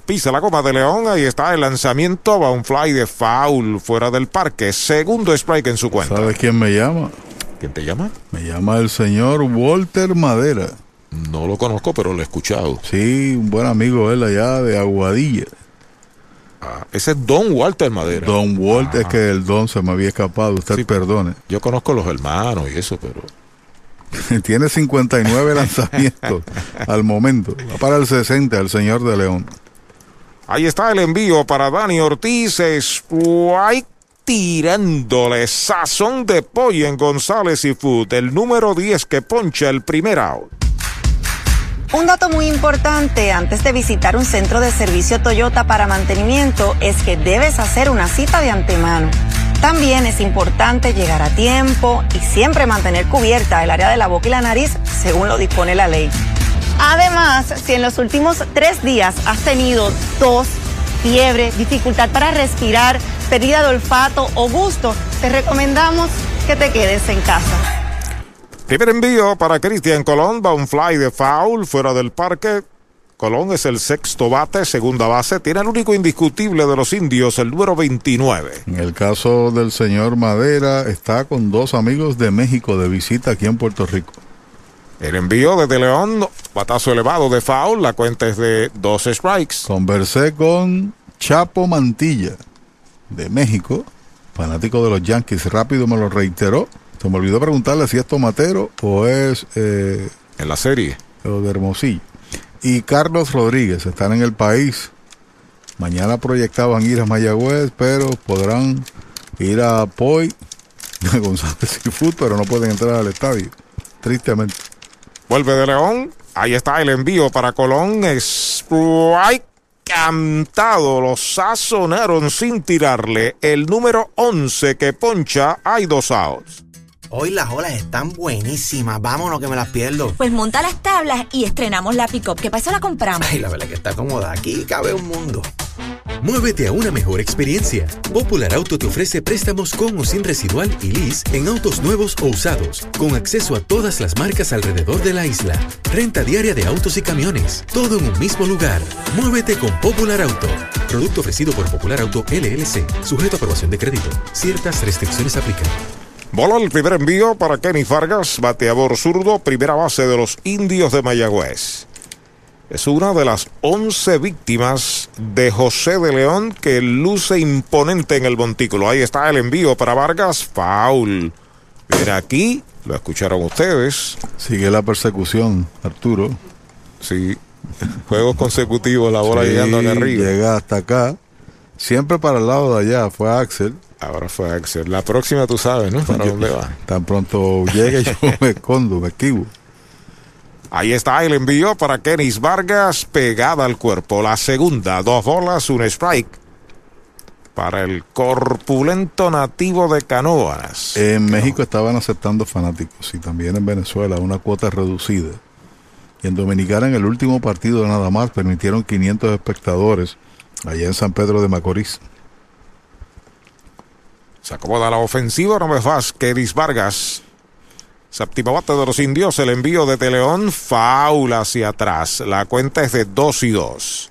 S2: Pisa la goma de León, ahí está el lanzamiento, va un fly de foul fuera del parque, segundo strike en su cuenta.
S3: ¿Sabes quién me llama?
S2: ¿Quién te llama?
S3: Me llama el señor Walter Madera.
S2: No lo conozco, pero lo he escuchado.
S3: Sí, un buen amigo él allá de Aguadilla.
S2: Ah, ese es Don Walter Madera.
S3: Don Walter, es que el Don se me había escapado, usted sí, perdone.
S2: Yo conozco los hermanos y eso, pero... [laughs]
S3: Tiene 59 lanzamientos [laughs] al momento. Va para el 60 el señor de León.
S2: Ahí está el envío para Dani Ortiz. Strike tirándole sazón de pollo en González y Food, el número 10 que poncha el primer out.
S4: Un dato muy importante antes de visitar un centro de servicio Toyota para mantenimiento es que debes hacer una cita de antemano. También es importante llegar a tiempo y siempre mantener cubierta el área de la boca y la nariz según lo dispone la ley. Además, si en los últimos tres días has tenido tos, fiebre, dificultad para respirar, pérdida de olfato o gusto, te recomendamos que te quedes en casa.
S2: Primer envío para Cristian Colón, va un fly de foul fuera del parque. Colón es el sexto bate, segunda base. Tiene el único indiscutible de los indios, el número 29.
S3: En el caso del señor Madera, está con dos amigos de México de visita aquí en Puerto Rico.
S2: El envío desde León, batazo elevado de foul, la cuenta es de dos strikes.
S3: Conversé con Chapo Mantilla de México, fanático de los Yankees, rápido me lo reiteró. Se me olvidó preguntarle si es tomatero o es... Eh,
S2: en la serie.
S3: O de Hermosillo y Carlos Rodríguez están en el país. Mañana proyectaban ir a Mayagüez, pero podrán ir a Poi de [laughs] González Seafood, pero no pueden entrar al estadio. Tristemente.
S2: Vuelve de León. Ahí está el envío para Colón. Strike cantado. Lo sazonaron sin tirarle. El número 11 que poncha. Hay dos outs.
S12: Hoy las olas están buenísimas. Vámonos que me las pierdo.
S13: Pues monta las tablas y estrenamos la pick-up. ¿Qué pasa? La compramos.
S12: Ay, la verdad que está cómoda. Aquí cabe un mundo.
S14: Muévete a una mejor experiencia. Popular Auto te ofrece préstamos con o sin residual y lease en autos nuevos o usados, con acceso a todas las marcas alrededor de la isla. Renta diaria de autos y camiones, todo en un mismo lugar. Muévete con Popular Auto. Producto ofrecido por Popular Auto LLC, sujeto a aprobación de crédito. Ciertas restricciones aplican.
S2: Bola el primer envío para Kenny Vargas, bateador zurdo, primera base de los indios de Mayagüez. Es una de las 11 víctimas de José de León que luce imponente en el montículo. Ahí está el envío para Vargas, foul. Viene aquí, lo escucharon ustedes.
S3: Sigue la persecución, Arturo.
S2: Sí, juegos consecutivos, la bola llegando arriba.
S3: Llega hasta acá, siempre para el lado de allá, fue Axel
S2: Ahora fue Axel. La próxima tú sabes, ¿no? [laughs] ¿Para dónde va?
S3: Tan pronto llegue yo me escondo, me esquivo.
S2: Ahí está el envío para Kenis Vargas, pegada al cuerpo. La segunda, dos bolas, un strike. Para el corpulento nativo de Canoas.
S3: En México estaban aceptando fanáticos y también en Venezuela una cuota reducida. Y en Dominicana en el último partido nada más permitieron 500 espectadores allá en San Pedro de Macorís.
S2: Se acomoda la ofensiva, no me faz, Kedis Vargas. Séptimo bate de los indios, el envío de León, faula hacia atrás. La cuenta es de 2 y 2.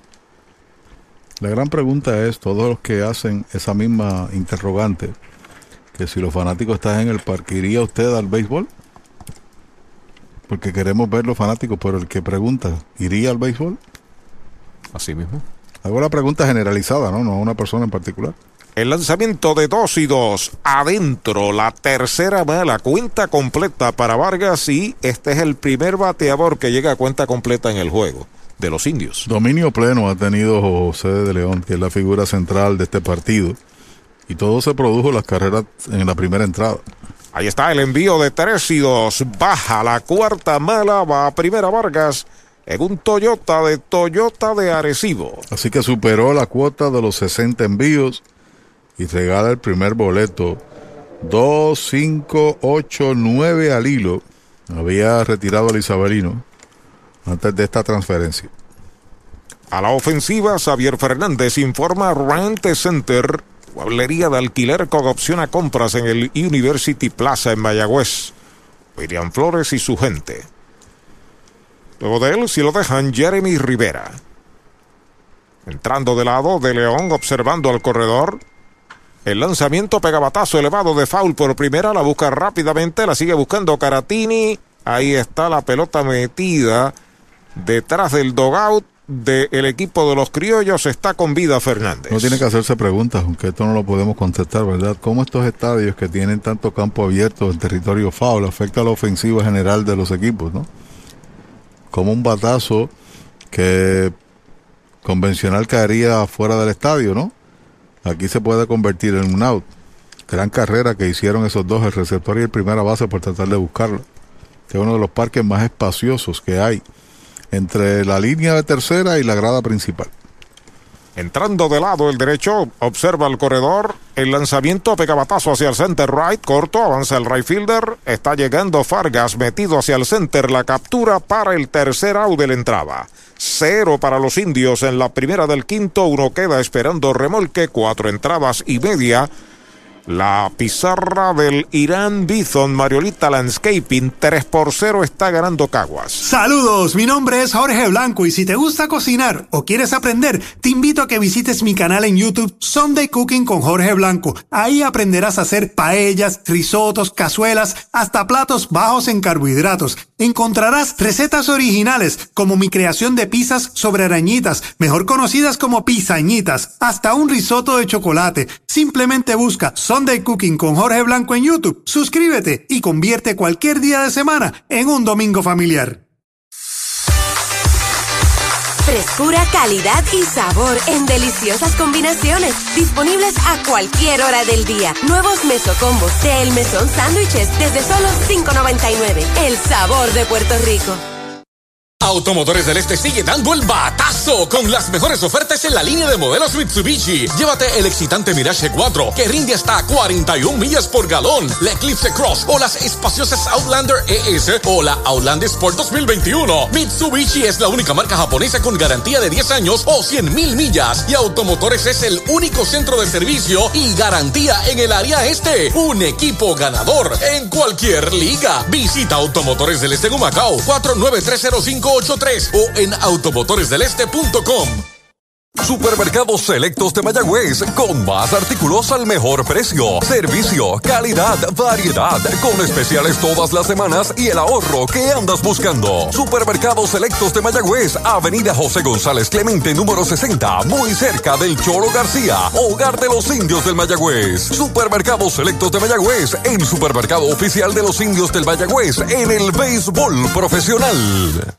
S3: La gran pregunta es, todos los que hacen esa misma interrogante, que si los fanáticos están en el parque, ¿iría usted al béisbol? Porque queremos ver los fanáticos, pero el que pregunta, ¿iría al béisbol?
S2: Así mismo.
S3: Hago la pregunta generalizada, ¿no? No a una persona en particular.
S2: El lanzamiento de 2 y 2. Adentro, la tercera bala. Cuenta completa para Vargas y este es el primer bateador que llega a cuenta completa en el juego de los indios.
S3: Dominio pleno ha tenido José de León, que es la figura central de este partido. Y todo se produjo las carreras en la primera entrada.
S2: Ahí está el envío de 3 y 2. Baja la cuarta mala, va a primera Vargas en un Toyota de Toyota de Arecibo.
S3: Así que superó la cuota de los 60 envíos y regala el primer boleto. 2, 5, 8, 9 al hilo. Había retirado al Isabelino antes de esta transferencia.
S2: A la ofensiva, Xavier Fernández informa Rent Center, hablería de alquiler con opción a compras en el University Plaza en Mayagüez. William Flores y su gente. Luego de él, si lo dejan, Jeremy Rivera. Entrando de lado de León, observando al corredor. El lanzamiento pegabatazo elevado de foul por primera, la busca rápidamente, la sigue buscando Caratini. Ahí está la pelota metida detrás del dogout del equipo de los criollos. Está con vida Fernández.
S3: No tiene que hacerse preguntas, aunque esto no lo podemos contestar, ¿verdad? ¿Cómo estos estadios que tienen tanto campo abierto en territorio foul afecta a la ofensiva general de los equipos, ¿no? Como un batazo que convencional caería fuera del estadio, ¿no? Aquí se puede convertir en un out. Gran carrera que hicieron esos dos, el receptor y el primera base, por tratar de buscarlo. Que es uno de los parques más espaciosos que hay entre la línea de tercera y la grada principal.
S2: Entrando de lado el derecho, observa el corredor. El lanzamiento pega batazo hacia el center right, corto, avanza el right fielder. Está llegando Fargas, metido hacia el center. La captura para el tercer out de la entrada. Cero para los indios en la primera del quinto. Uno queda esperando remolque. Cuatro entradas y media. La pizarra del Irán Bison Mariolita Landscaping 3 por 0 está ganando Caguas.
S19: Saludos, mi nombre es Jorge Blanco y si te gusta cocinar o quieres aprender, te invito a que visites mi canal en YouTube Sunday Cooking con Jorge Blanco. Ahí aprenderás a hacer paellas, risotos, cazuelas, hasta platos bajos en carbohidratos. Encontrarás recetas originales como mi creación de pizzas sobre arañitas, mejor conocidas como pizañitas, hasta un risotto de chocolate. Simplemente busca Sunday Cooking con Jorge Blanco en YouTube, suscríbete y convierte cualquier día de semana en un domingo familiar.
S20: Frescura, calidad y sabor en deliciosas combinaciones. Disponibles a cualquier hora del día. Nuevos mesocombos de El Mesón Sándwiches desde solo $5.99. El sabor de Puerto Rico.
S21: Automotores del Este sigue dando el batazo con las mejores ofertas en la línea de modelos Mitsubishi. Llévate el excitante Mirage 4 que rinde hasta 41 millas por galón, la Eclipse Cross o las espaciosas Outlander ES o la Outlander Sport 2021. Mitsubishi es la única marca japonesa con garantía de 10 años o 100 mil millas y Automotores es el único centro de servicio y garantía en el área este. Un equipo ganador en cualquier liga. Visita Automotores del Este en Humacao 49305 o en automotoresdeleste.com.
S17: Supermercados Selectos de Mayagüez, con más artículos al mejor precio, servicio, calidad, variedad, con especiales todas las semanas y el ahorro que andas buscando. Supermercados Selectos de Mayagüez, Avenida José González Clemente, número 60, muy cerca del Choro García, hogar de los indios del Mayagüez. Supermercados Selectos de Mayagüez, el supermercado oficial de los indios del Mayagüez en el béisbol profesional.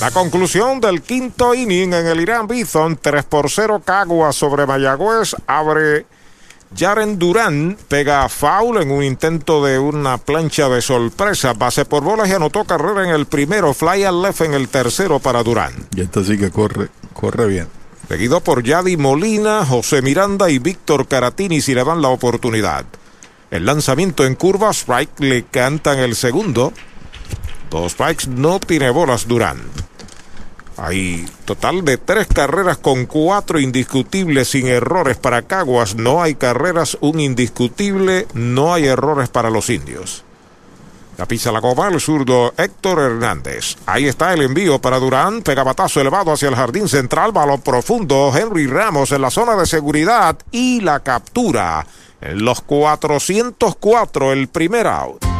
S2: La conclusión del quinto inning en el Irán Bison, 3 por 0 Caguas sobre Mayagüez, abre Jaren Durán, pega foul en un intento de una plancha de sorpresa, base por bolas y anotó carrera en el primero, fly al left en el tercero para Durán.
S3: Y esta sí que corre, corre bien.
S2: Seguido por Yadi Molina, José Miranda y Víctor Caratini si le dan la oportunidad. El lanzamiento en curva, strike le cantan el segundo. Dos strikes, no tiene bolas Durán. Hay total de tres carreras con cuatro indiscutibles sin errores para Caguas. No hay carreras, un indiscutible, no hay errores para los indios. La pisa la copa el zurdo Héctor Hernández. Ahí está el envío para Durán. Pegabatazo elevado hacia el jardín central. Balón profundo. Henry Ramos en la zona de seguridad. Y la captura. En los 404, el primer out.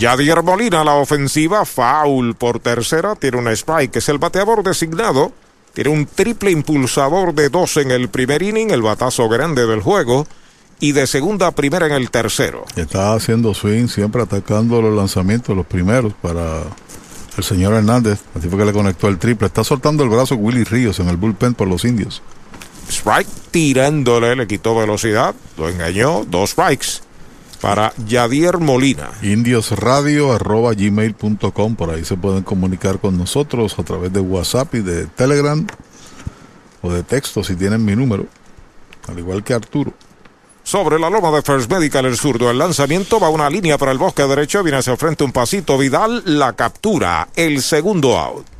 S2: Yadier Molina, la ofensiva, foul por tercera, tiene un strike, es el bateador designado. Tiene un triple impulsador de dos en el primer inning, el batazo grande del juego, y de segunda a primera en el tercero.
S3: Está haciendo swing, siempre atacando los lanzamientos, los primeros, para el señor Hernández. Así fue que le conectó el triple. Está soltando el brazo Willy Ríos en el bullpen por los indios.
S2: Strike tirándole, le quitó velocidad, lo engañó, dos strikes para Yadier Molina.
S3: Indiosradio.gmail.com, por ahí se pueden comunicar con nosotros a través de WhatsApp y de Telegram o de texto si tienen mi número, al igual que Arturo.
S2: Sobre la loma de First Medical, el zurdo, el lanzamiento va una línea para el bosque derecho, viene hacia el frente un pasito, Vidal, la captura, el segundo out.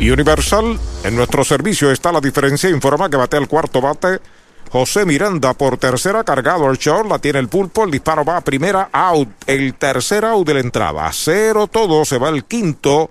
S2: Universal, en nuestro servicio está la diferencia. Informa que bate al cuarto bate. José Miranda por tercera cargado al short, la tiene el pulpo, el disparo va a primera out, el tercer out de la entrada, cero todo, se va el quinto,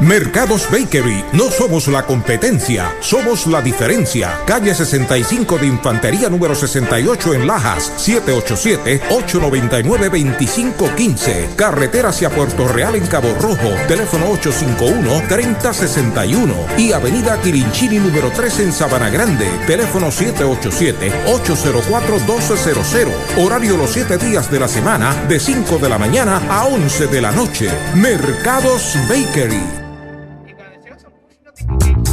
S2: Mercados Bakery, no somos la competencia, somos la diferencia. Calle 65 de Infantería número 68 en Lajas, 787-899-2515. Carretera hacia Puerto Real en Cabo Rojo, teléfono 851-3061. Y Avenida Quirinchini número 3 en Sabana Grande, teléfono 787-804-1200. Horario los 7 días de la semana, de 5 de la mañana a 11 de la noche. Mercados Bakery.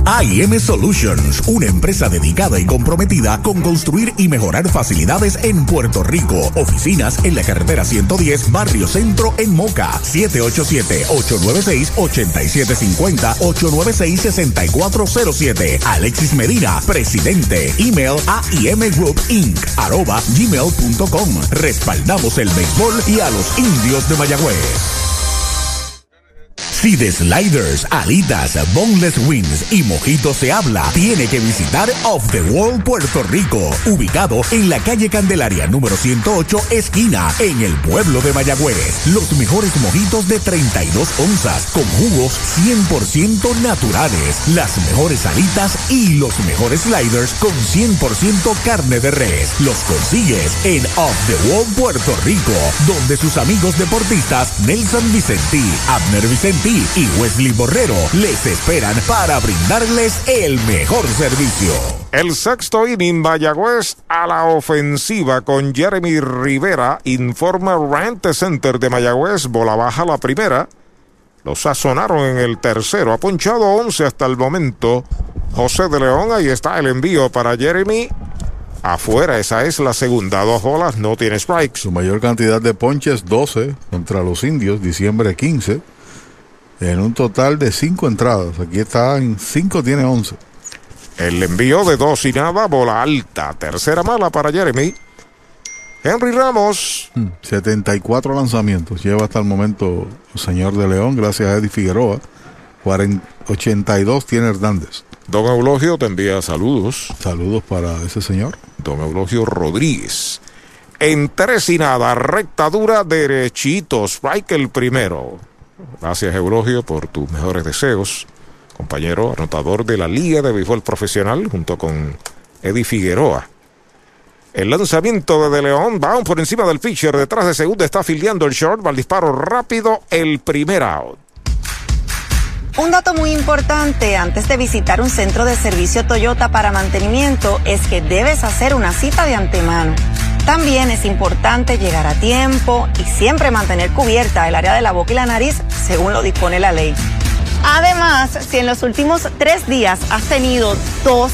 S1: AIM Solutions, una empresa dedicada y comprometida con construir y mejorar facilidades en Puerto Rico. Oficinas en la carretera 110, Barrio Centro en Moca. 787-896-8750, 896-6407. Alexis Medina, presidente. Email AIM Group Inc. arroba gmail.com. Respaldamos el béisbol y a los indios de Mayagüez. Si de sliders, alitas, boneless wings y mojitos se habla, tiene que visitar Off the Wall Puerto Rico, ubicado en la calle Candelaria número 108, esquina, en el pueblo de Mayagüez. Los mejores mojitos de 32 onzas, con jugos 100% naturales, las mejores alitas y los mejores sliders con 100% carne de res. Los consigues en Off the Wall Puerto Rico, donde sus amigos deportistas Nelson Vicentí, Abner Vicentí y Wesley Borrero les esperan para brindarles el mejor servicio.
S2: El sexto inning Mayagüez a la ofensiva con Jeremy Rivera, informa Rant Center de Mayagüez, bola baja la primera. Lo sazonaron en el tercero, ha ponchado 11 hasta el momento. José de León, ahí está el envío para Jeremy. Afuera, esa es la segunda. Dos bolas, no tiene strikes.
S3: Su mayor cantidad de ponches, 12 contra los indios, diciembre 15 en un total de cinco entradas. Aquí está en cinco, tiene once.
S2: El envío de dos y nada, bola alta. Tercera mala para Jeremy. Henry Ramos.
S3: 74 lanzamientos lleva hasta el momento el señor de León, gracias a Eddie Figueroa. 40, 82 tiene Hernández.
S2: Don Eulogio te envía saludos.
S3: Saludos para ese señor.
S2: Don Eulogio Rodríguez. En tres y nada, recta dura, derechito. Strike el primero. Gracias, Eulogio, por tus mejores deseos. Compañero anotador de la Liga de Béisbol Profesional junto con Eddie Figueroa. El lanzamiento de De León va por encima del pitcher. Detrás de segunda está filiando el short. Va al disparo rápido. El primer out.
S4: Un dato muy importante antes de visitar un centro de servicio Toyota para mantenimiento es que debes hacer una cita de antemano. También es importante llegar a tiempo y siempre mantener cubierta el área de la boca y la nariz según lo dispone la ley. Además, si en los últimos tres días has tenido tos,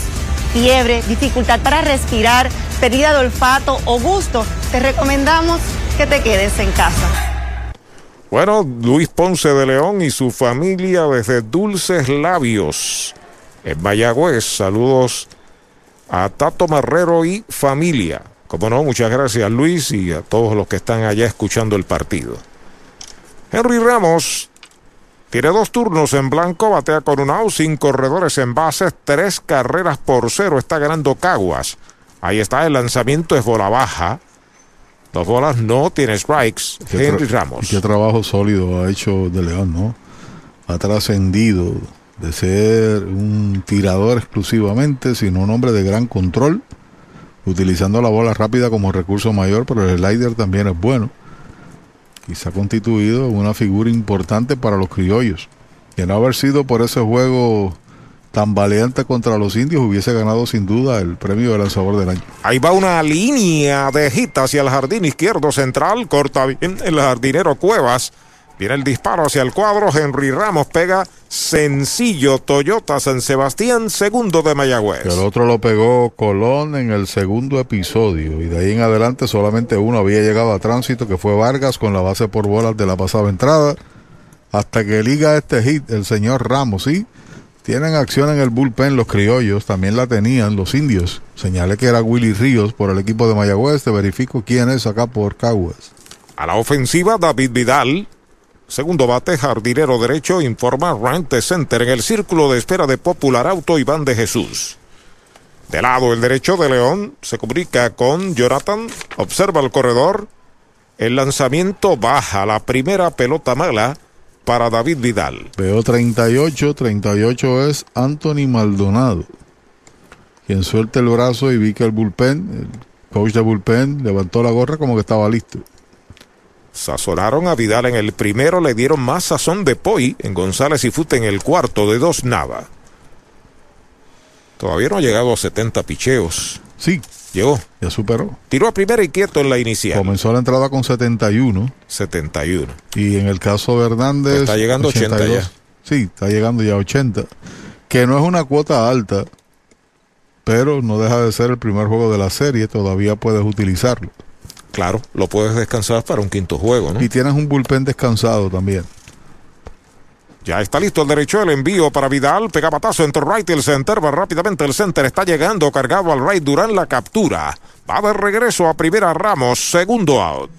S4: fiebre, dificultad para respirar, pérdida de olfato o gusto, te recomendamos que te quedes en casa.
S2: Bueno, Luis Ponce de León y su familia desde Dulces Labios en Mayagüez. Saludos a Tato Marrero y familia. Como no, muchas gracias Luis y a todos los que están allá escuchando el partido. Henry Ramos tiene dos turnos en blanco, batea con un out, sin corredores en bases, tres carreras por cero, está ganando Caguas. Ahí está el lanzamiento, es bola baja. Dos bolas no tiene strikes. Henry Ramos.
S3: Qué trabajo sólido ha hecho De León, ¿no? Ha trascendido de ser un tirador exclusivamente, sino un hombre de gran control, utilizando la bola rápida como recurso mayor, pero el slider también es bueno. Y se ha constituido una figura importante para los criollos. Que no haber sido por ese juego tan valiente contra los indios, hubiese ganado sin duda el premio de lanzador del año.
S2: Ahí va una línea de hit hacia el jardín izquierdo central, corta bien el jardinero Cuevas. Viene el disparo hacia el cuadro. Henry Ramos pega sencillo. Toyota San Sebastián, segundo de Mayagüez.
S3: El otro lo pegó Colón en el segundo episodio. Y de ahí en adelante solamente uno había llegado a tránsito, que fue Vargas con la base por bolas de la pasada entrada. Hasta que liga este hit el señor Ramos. Sí, tienen acción en el bullpen los criollos. También la tenían los indios. Señalé que era Willy Ríos por el equipo de Mayagüez. Te verifico quién es acá por Caguas.
S2: A la ofensiva, David Vidal. Segundo bate, jardinero derecho, informa Rank Center en el círculo de espera de Popular Auto Iván de Jesús. De lado el derecho de León se comunica con Jonathan, observa el corredor. El lanzamiento baja, la primera pelota mala para David Vidal.
S3: Veo 38, 38 es Anthony Maldonado, quien suelta el brazo y vi que el bullpen, el coach de bullpen, levantó la gorra como que estaba listo.
S2: Sazonaron a Vidal en el primero, le dieron más sazón de Poi en González y Fute en el cuarto de dos Nava. Todavía no ha llegado a 70 picheos.
S3: Sí.
S2: Llegó.
S3: Ya superó.
S2: Tiró a primera y quieto en la inicial.
S3: Comenzó la entrada con 71.
S2: 71.
S3: Y en el caso de Hernández.
S2: está llegando a 80 ya.
S3: Sí, está llegando ya a 80. Que no es una cuota alta, pero no deja de ser el primer juego de la serie. Todavía puedes utilizarlo.
S2: Claro, lo puedes descansar para un quinto juego, ¿no?
S3: Y tienes un bullpen descansado también.
S2: Ya está listo el derecho, el envío para Vidal. Pega patazo entre right y el center. Va rápidamente el center. Está llegando cargado al right. Durán la captura. Va de regreso a primera Ramos. Segundo out.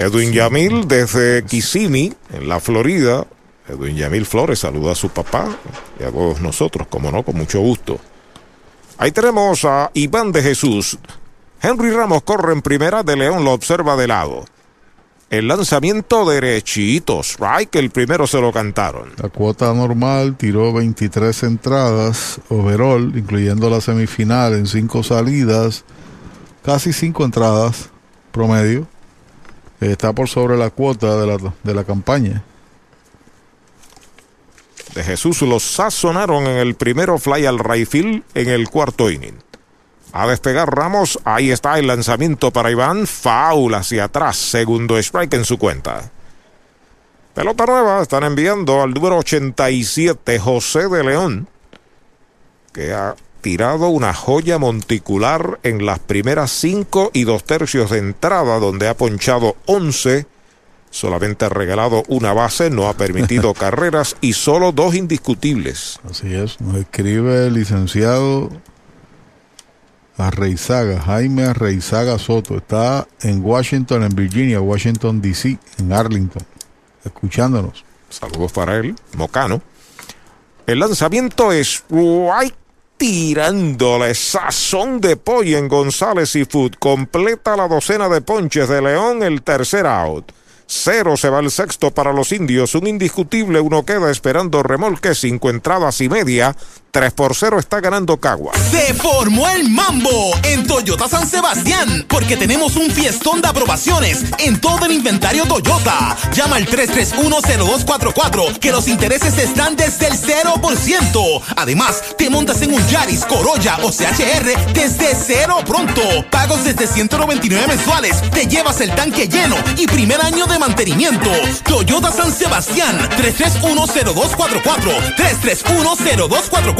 S2: Edwin Yamil desde Kissimmee, en la Florida. Edwin Yamil Flores saluda a su papá y a todos nosotros, como no, con mucho gusto. Ahí tenemos a Iván de Jesús. Henry Ramos corre en primera, de León lo observa de lado. El lanzamiento derechito, strike, el primero se lo cantaron.
S3: La cuota normal tiró 23 entradas, overall, incluyendo la semifinal en cinco salidas, casi cinco entradas promedio. Está por sobre la cuota de la, de la campaña.
S2: De Jesús los sazonaron en el primero fly al Rayfield en el cuarto inning. A despegar Ramos, ahí está el lanzamiento para Iván, foul hacia atrás, segundo strike en su cuenta. Pelota nueva, están enviando al número 87, José de León, que ha tirado una joya monticular en las primeras cinco y dos tercios de entrada, donde ha ponchado 11 Solamente ha regalado una base, no ha permitido [laughs] carreras y solo dos indiscutibles.
S3: Así es, nos escribe el licenciado Arreizaga, Jaime Arreizaga Soto. Está en Washington, en Virginia, Washington, D.C., en Arlington, escuchándonos.
S2: Saludos para él, Mocano. El lanzamiento es White tirándole sazón de pollo en González y Food. Completa la docena de ponches de León, el tercer out. Cero se va el sexto para los indios. Un indiscutible, uno queda esperando remolque, cinco entradas y media. 3 por 0 está ganando Cagua.
S11: Se formó el mambo en Toyota San Sebastián porque tenemos un fiestón de aprobaciones en todo el inventario Toyota. Llama al 3310244 que los intereses están desde el 0%. Además, te montas en un Yaris, Corolla o CHR desde cero pronto. Pagos desde 199 mensuales. Te llevas el tanque lleno y primer año de mantenimiento. Toyota San Sebastián 3310244 3310244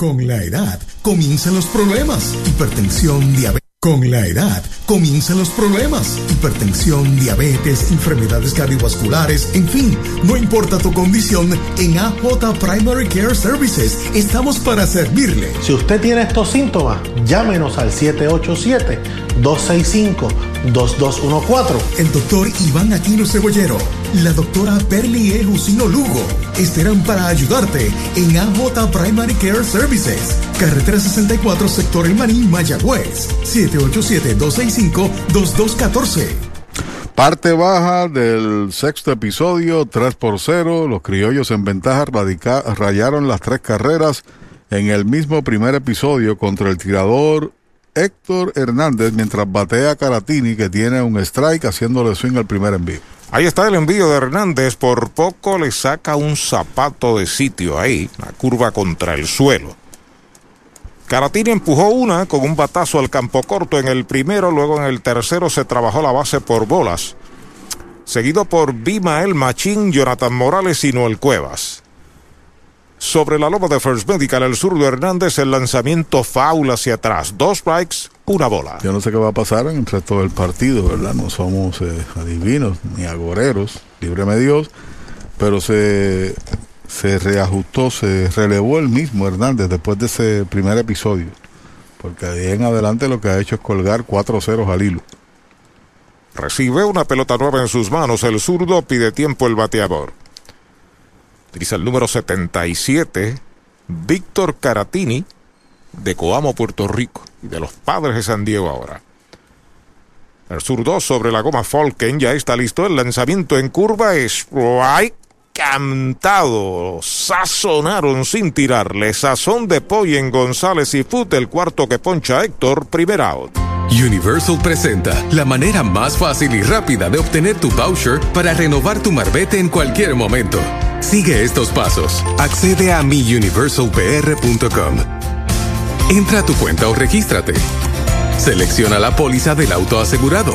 S22: Con la edad comienzan los problemas. Hipertensión, diabetes. Con la edad comienzan los problemas. Hipertensión, diabetes, enfermedades cardiovasculares, en fin, no importa tu condición, en AJ Primary Care Services estamos para servirle.
S23: Si usted tiene estos síntomas, llámenos al 787-265-2214.
S22: El doctor Iván Aquino Cebollero, la doctora Perli E. Jusino Lugo estarán para ayudarte en AJ Primary Care Services. Carretera 64, sector El Maní, Mayagüez. 787-265-2214.
S3: Parte baja del sexto episodio, 3 por 0. Los criollos en ventaja radica- rayaron las tres carreras en el mismo primer episodio contra el tirador Héctor Hernández mientras batea a Caratini que tiene un strike haciéndole swing al primer envío.
S2: Ahí está el envío de Hernández. Por poco le saca un zapato de sitio ahí. La curva contra el suelo. Caratini empujó una con un batazo al campo corto en el primero. Luego en el tercero se trabajó la base por bolas. Seguido por Bimael Machín, Jonathan Morales y Noel Cuevas. Sobre la loma de First Medical, el zurdo Hernández, el lanzamiento foul hacia atrás. Dos strikes, una bola.
S3: Yo no sé qué va a pasar en el resto del partido, ¿verdad? No somos eh, adivinos ni agoreros, líbreme Dios, pero se, se reajustó, se relevó el mismo Hernández después de ese primer episodio, porque de ahí en adelante lo que ha hecho es colgar cuatro ceros al hilo.
S2: Recibe una pelota nueva en sus manos. El zurdo pide tiempo el bateador. Utiliza el número 77, Víctor Caratini, de Coamo, Puerto Rico, y de los padres de San Diego ahora. El zurdo sobre la goma Falken ya está listo. El lanzamiento en curva es cantado. Sazonaron sin tirarle. Sazón de pollo en González y Foot, el cuarto que poncha Héctor, primer out.
S8: Universal presenta la manera más fácil y rápida de obtener tu voucher para renovar tu marbete en cualquier momento. Sigue estos pasos. Accede a miuniversalpr.com. Entra a tu cuenta o regístrate. Selecciona la póliza del auto asegurado.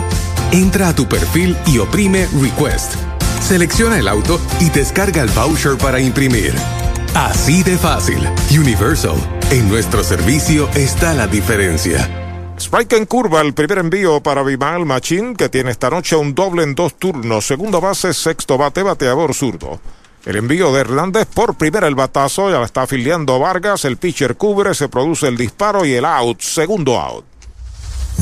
S8: Entra a tu perfil y oprime Request. Selecciona el auto y descarga el voucher para imprimir. Así de fácil. Universal. En nuestro servicio está la diferencia.
S2: Strike en curva, el primer envío para Bimal Machín, que tiene esta noche un doble en dos turnos. Segunda base, sexto bate, bateador zurdo. El envío de Hernández por primera el batazo, ya la está afiliando Vargas, el pitcher cubre, se produce el disparo y el out, segundo out.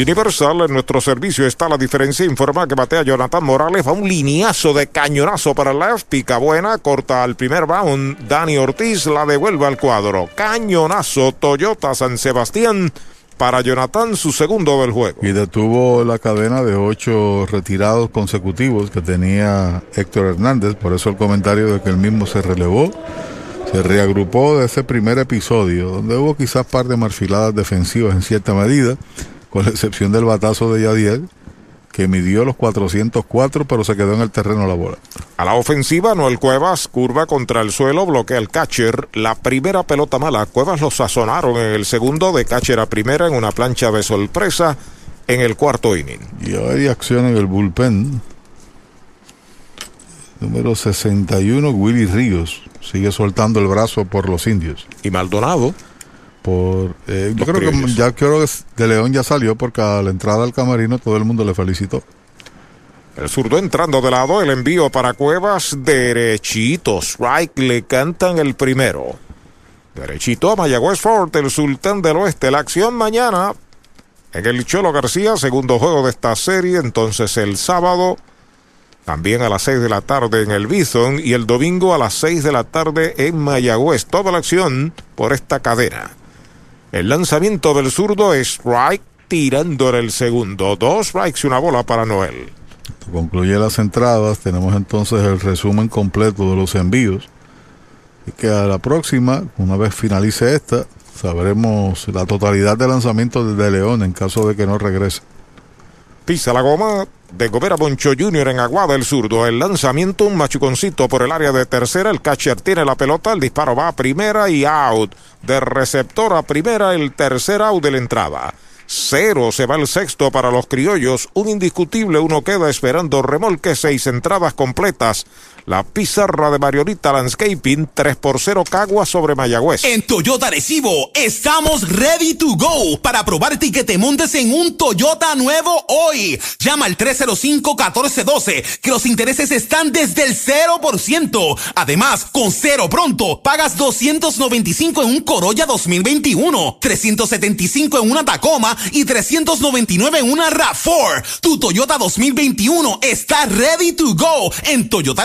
S2: Universal en nuestro servicio está la diferencia. Informa que batea Jonathan Morales. Va un lineazo de cañonazo para el left. Pica buena. Corta al primer bound. Dani Ortiz la devuelve al cuadro. Cañonazo. Toyota San Sebastián. Para Jonathan, su segundo del juego.
S3: Y detuvo la cadena de ocho retirados consecutivos que tenía Héctor Hernández. Por eso el comentario de que el mismo se relevó. Se reagrupó de ese primer episodio, donde hubo quizás par de marfiladas defensivas en cierta medida, con la excepción del batazo de Yadiel, que midió los 404, pero se quedó en el terreno la bola.
S2: A la ofensiva, Noel Cuevas, curva contra el suelo, bloquea el catcher. La primera pelota mala, Cuevas lo sazonaron en el segundo de catcher a primera en una plancha de sorpresa en el cuarto inning.
S3: Y hay acción en el bullpen. Número 61, Willy Ríos. Sigue soltando el brazo por los indios.
S2: Y Maldonado.
S3: Por, eh, yo creo que ya creo que de León ya salió porque a la entrada al camerino todo el mundo le felicitó.
S2: El zurdo entrando de lado, el envío para Cuevas, derechito. Strike le cantan el primero. Derechito a Mayagüez Fort, el sultán del oeste. La acción mañana en el Cholo García, segundo juego de esta serie. Entonces el sábado, también a las 6 de la tarde en el Bison y el domingo a las 6 de la tarde en Mayagüez. Toda la acción por esta cadena. El lanzamiento del zurdo es strike tirando en el segundo. Dos strikes y una bola para Noel.
S3: Concluye las entradas. Tenemos entonces el resumen completo de los envíos. Y que a la próxima, una vez finalice esta, sabremos la totalidad de lanzamientos de León en caso de que no regrese.
S2: Pisa la goma de Gobera Boncho Jr. en Aguada el zurdo. El lanzamiento, un machuconcito por el área de tercera. El catcher tiene la pelota. El disparo va a primera y out. De receptor a primera, el tercer out de la entrada. Cero se va el sexto para los criollos. Un indiscutible, uno queda esperando remolque. Seis entradas completas. La pizarra de Mariorita Landscaping 3 por 0 Cagua sobre Mayagüez.
S11: En Toyota Recibo estamos ready to go para probarte y que te montes en un Toyota nuevo hoy. Llama al 305-1412 que los intereses están desde el 0%. Además, con cero pronto, pagas 295 en un Corolla 2021, 375 en una Tacoma y 399 en una RAV4. Tu Toyota 2021 está ready to go en Toyota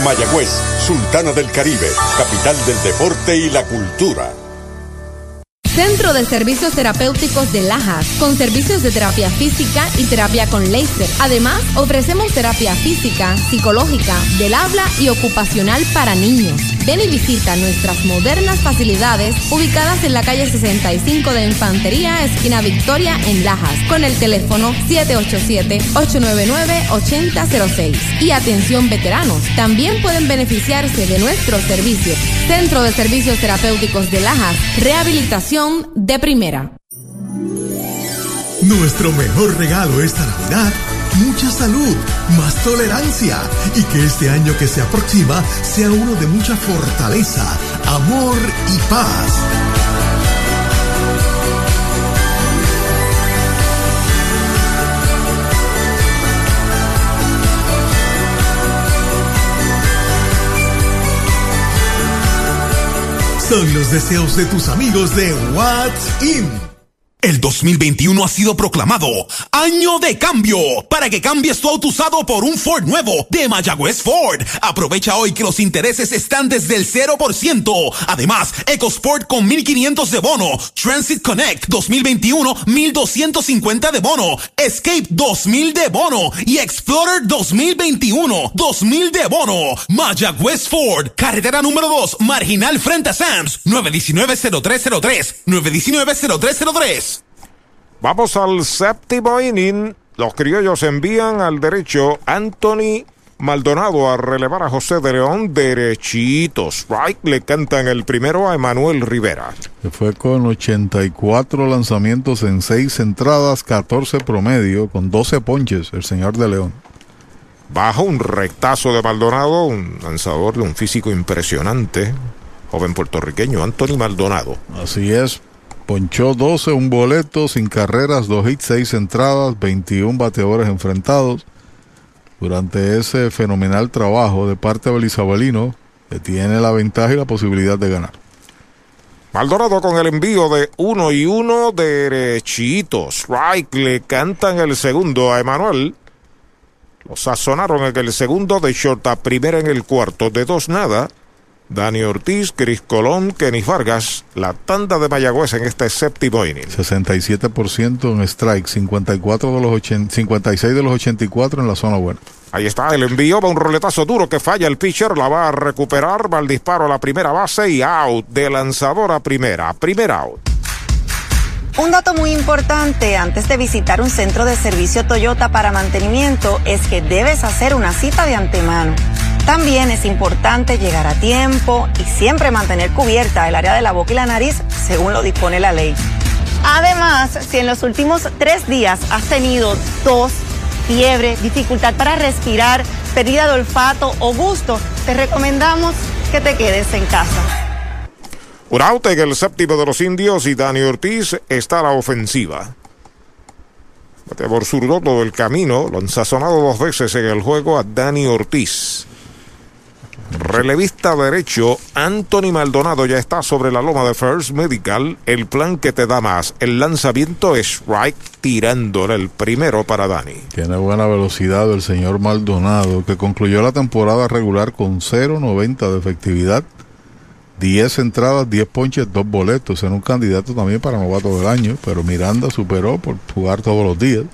S7: Mayagüez, Sultana del Caribe, capital del deporte y la cultura.
S24: Centro de Servicios Terapéuticos de Lajas, con servicios de terapia física y terapia con láser. Además, ofrecemos terapia física, psicológica, del habla y ocupacional para niños. Ven y visita nuestras modernas facilidades ubicadas en la calle 65 de Infantería, esquina Victoria, en Lajas, con el teléfono 787-899-8006. Y atención veteranos, también pueden beneficiarse de nuestros servicios. Centro de Servicios Terapéuticos de Lajas, rehabilitación de primera.
S22: Nuestro mejor regalo esta Navidad, mucha salud, más tolerancia y que este año que se aproxima sea uno de mucha fortaleza, amor y paz. Son los deseos de tus amigos de What's In.
S11: El 2021 ha sido proclamado Año de Cambio para que cambies tu auto usado por un Ford nuevo de Mayagüez Ford. Aprovecha hoy que los intereses están desde el 0%. Además, EcoSport con 1500 de bono, Transit Connect 2021 1250 de bono, Escape 2000 de bono y Explorer 2021 2000 de bono. Mayagüez Ford, carretera número 2, marginal frente a Sams, 919-0303, 919-0303.
S2: Vamos al séptimo inning. Los criollos envían al derecho Anthony Maldonado a relevar a José de León derechitos. Strike le cantan el primero a Emanuel Rivera.
S3: Se fue con 84 lanzamientos en 6 entradas, 14 promedio, con 12 ponches, el señor de León.
S2: Bajo un rectazo de Maldonado, un lanzador de un físico impresionante, joven puertorriqueño, Anthony Maldonado.
S3: Así es, Ponchó 12, un boleto, sin carreras, dos hits, seis entradas, 21 bateadores enfrentados. Durante ese fenomenal trabajo de parte de Isabelino, que tiene la ventaja y la posibilidad de ganar.
S2: Maldonado con el envío de uno y uno derechitos. Strike le cantan el segundo a Emanuel. Lo sazonaron en el segundo de short primera en el cuarto de dos nada. Dani Ortiz, Cris Colón, Kenny Vargas, la tanda de Mayagüez en este séptimo inning.
S3: 67% en strike, 54 de los 56 de los 84 en la zona buena.
S2: Ahí está el envío, va un roletazo duro que falla el pitcher, la va a recuperar, va el disparo a la primera base y out de lanzador a primera, primer out.
S4: Un dato muy importante antes de visitar un centro de servicio Toyota para mantenimiento es que debes hacer una cita de antemano. También es importante llegar a tiempo y siempre mantener cubierta el área de la boca y la nariz según lo dispone la ley. Además, si en los últimos tres días has tenido tos, fiebre, dificultad para respirar, pérdida de olfato o gusto, te recomendamos que te quedes en casa.
S2: En el séptimo de los indios y Dani Ortiz está a la ofensiva. Por zurdo todo el camino, lo han sazonado dos veces en el juego a Dani Ortiz. Relevista derecho, Anthony Maldonado ya está sobre la loma de First Medical. El plan que te da más, el lanzamiento es right tirándole el primero para Dani.
S3: Tiene buena velocidad el señor Maldonado, que concluyó la temporada regular con 0.90 de efectividad. 10 entradas, 10 ponches, 2 boletos. Era un candidato también para novato del año, pero Miranda superó por jugar todos los días.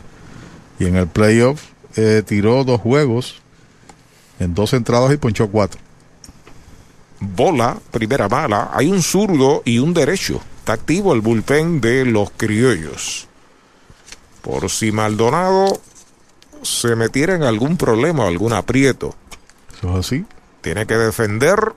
S3: Y en el playoff eh, tiró dos juegos en dos entradas y ponchó cuatro
S2: bola, primera bala, hay un zurdo y un derecho. Está activo el bullpen de los criollos. Por si Maldonado se metiera en algún problema o algún aprieto.
S3: Eso es así.
S2: Tiene que defender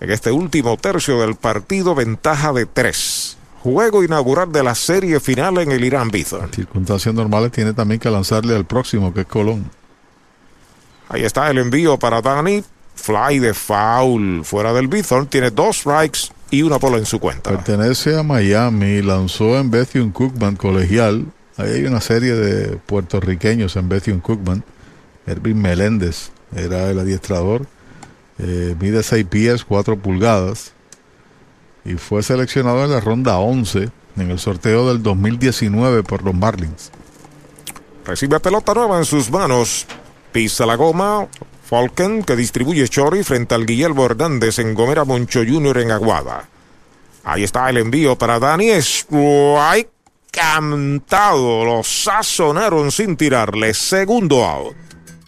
S2: en este último tercio del partido ventaja de tres. Juego inaugural de la serie final en el Irán Bithorn. En
S3: circunstancias normales tiene también que lanzarle al próximo que es Colón.
S2: Ahí está el envío para Dani fly de foul fuera del Bithorn. Tiene dos strikes y una bola en su cuenta.
S3: Pertenece a Miami. Lanzó en Bethune Cookman colegial. Ahí hay una serie de puertorriqueños en Bethune Cookman. Erwin Meléndez era el adiestrador. Eh, mide 6 pies, 4 pulgadas. Y fue seleccionado en la ronda 11 en el sorteo del 2019 por los Marlins.
S2: Recibe pelota nueva en sus manos. Pisa la goma, Falken, que distribuye Chori frente al Guillermo Hernández en Gomera Moncho Jr. en Aguada. Ahí está el envío para Dani. hay cantado. Lo sazonaron sin tirarle. Segundo out.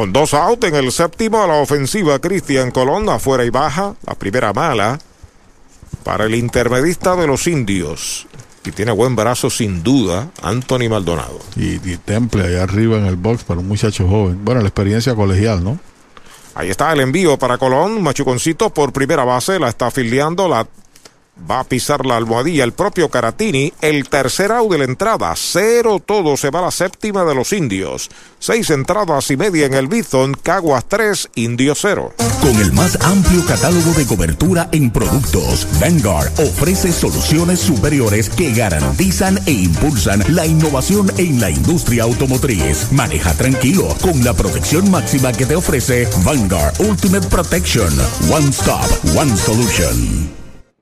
S2: Con dos autos en el séptimo a la ofensiva, Cristian Colón afuera y baja, la primera mala para el intermedista de los indios y tiene buen brazo sin duda, Anthony Maldonado.
S3: Y, Temple allá arriba en el box para un muchacho joven. Bueno, la experiencia colegial, ¿no?
S2: Ahí está el envío para Colón. Machuconcito por primera base, la está afiliando, la Va a pisar la almohadilla el propio Caratini. El tercer out de la entrada. Cero todo. Se va a la séptima de los indios. Seis entradas y media en el Bison. Caguas 3, Indio 0.
S1: Con el más amplio catálogo de cobertura en productos, Vanguard ofrece soluciones superiores que garantizan e impulsan la innovación en la industria automotriz. Maneja tranquilo con la protección máxima que te ofrece Vanguard Ultimate Protection. One Stop, One Solution.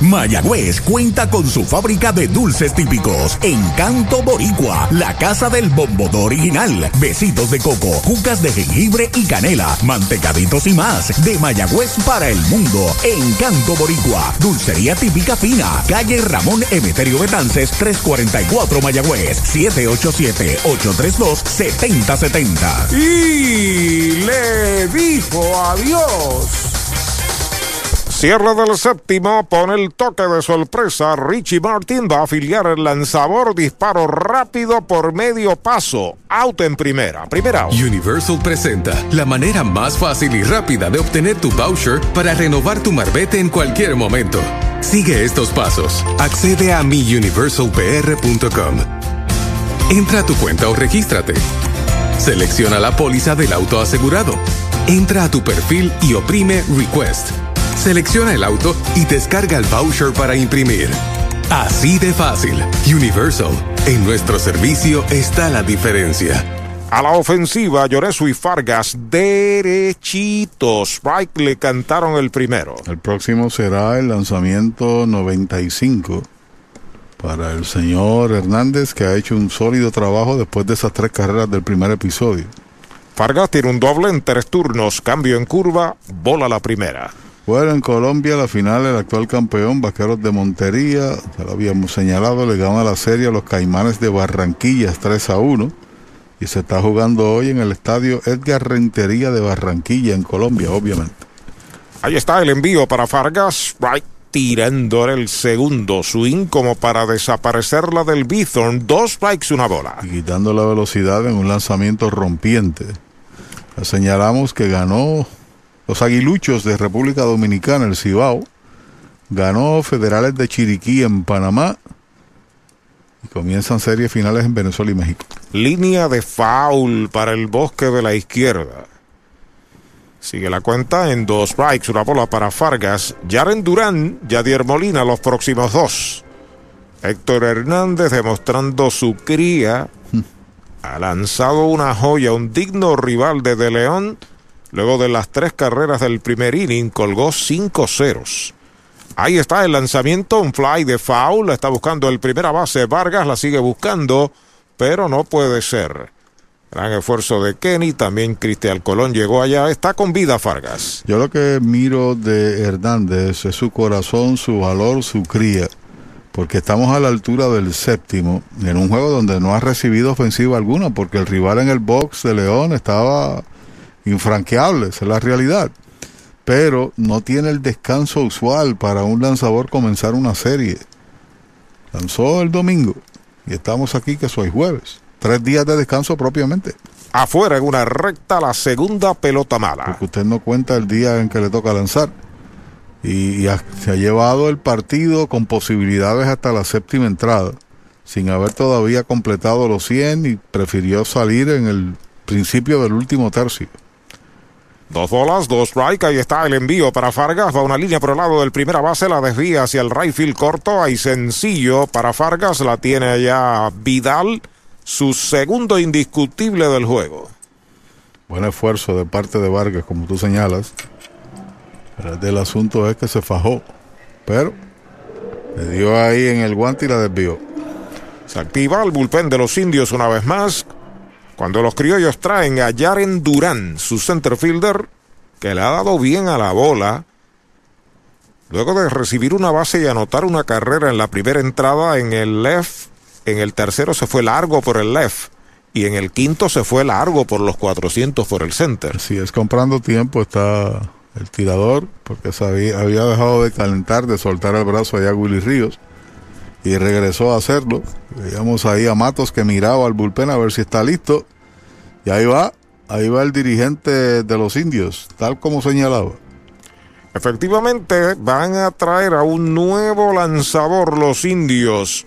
S1: Mayagüez cuenta con su fábrica de dulces típicos. Encanto Boricua, la casa del bombodo original. Besitos de coco, cucas de jengibre y canela, mantecaditos y más. De Mayagüez para el mundo. Encanto Boricua, dulcería típica fina. Calle Ramón Emeterio Betances, 344 Mayagüez, 787-832-7070.
S2: Y le dijo adiós. Cierre del séptimo pone el toque de sorpresa. Richie Martin va a afiliar el lanzador. Disparo rápido por medio paso. Out en primera. Primera out.
S8: Universal presenta la manera más fácil y rápida de obtener tu voucher para renovar tu marbete en cualquier momento. Sigue estos pasos. Accede a miuniversalpr.com. Entra a tu cuenta o regístrate. Selecciona la póliza del auto asegurado. Entra a tu perfil y oprime Request. Selecciona el auto y descarga el voucher para imprimir. Así de fácil. Universal. En nuestro servicio está la diferencia.
S2: A la ofensiva, Lloresu y Fargas derechitos. Strike le cantaron el primero.
S3: El próximo será el lanzamiento 95 para el señor Hernández, que ha hecho un sólido trabajo después de esas tres carreras del primer episodio.
S2: Fargas tiene un doble en tres turnos, cambio en curva, bola la primera.
S3: Bueno, en Colombia, la final, el actual campeón, Vaqueros de Montería, ya lo habíamos señalado, le gana la serie a los Caimanes de Barranquillas 3 a 1. Y se está jugando hoy en el estadio Edgar Rentería de Barranquilla, en Colombia, obviamente.
S2: Ahí está el envío para Fargas. Right tirando el segundo swing como para desaparecerla del Bithorn. Dos strikes, una bola.
S3: Y quitando la velocidad en un lanzamiento rompiente. Señalamos que ganó los aguiluchos de República Dominicana, el Cibao, ganó Federales de Chiriquí en Panamá y comienzan series finales en Venezuela y México.
S2: Línea de foul para el bosque de la izquierda. Sigue la cuenta en dos strikes, una bola para Fargas, Jaren Durán, Yadier Molina los próximos dos. Héctor Hernández demostrando su cría. Ha lanzado una joya, un digno rival de De León Luego de las tres carreras del primer inning, colgó cinco ceros. Ahí está el lanzamiento, un fly de foul. Está buscando el primera base. Vargas la sigue buscando, pero no puede ser. Gran esfuerzo de Kenny. También Cristian Colón llegó allá. Está con vida Vargas.
S3: Yo lo que miro de Hernández es su corazón, su valor, su cría. Porque estamos a la altura del séptimo, en un juego donde no ha recibido ofensiva alguna, porque el rival en el box de León estaba infranqueable, esa es la realidad. Pero no tiene el descanso usual para un lanzador comenzar una serie. Lanzó el domingo y estamos aquí que soy jueves. Tres días de descanso propiamente.
S2: Afuera en una recta la segunda pelota mala.
S3: Porque usted no cuenta el día en que le toca lanzar. Y, se ha llevado el partido con posibilidades hasta la séptima entrada, sin haber todavía completado los 100 y prefirió salir en el principio del último tercio.
S2: Dos bolas, dos strike. Ahí está el envío para Fargas. Va una línea por el lado del primera base. La desvía hacia el right field corto. Ahí sencillo para Fargas. La tiene ya Vidal. Su segundo indiscutible del juego.
S3: Buen esfuerzo de parte de Vargas, como tú señalas. El del asunto es que se fajó. Pero le dio ahí en el guante y la desvió.
S2: Se activa el bullpen de los indios una vez más. Cuando los criollos traen a Jaren Durán, su center fielder, que le ha dado bien a la bola, luego de recibir una base y anotar una carrera en la primera entrada en el left, en el tercero se fue largo por el left y en el quinto se fue largo por los 400 por el center.
S3: Si es comprando tiempo está el tirador, porque había, dejado de calentar, de soltar el brazo allá a Willy Ríos y regresó a hacerlo. Veíamos ahí a Matos que miraba al bullpen a ver si está listo. Y ahí va, ahí va el dirigente de los indios, tal como señalaba.
S2: Efectivamente, van a traer a un nuevo lanzador los indios.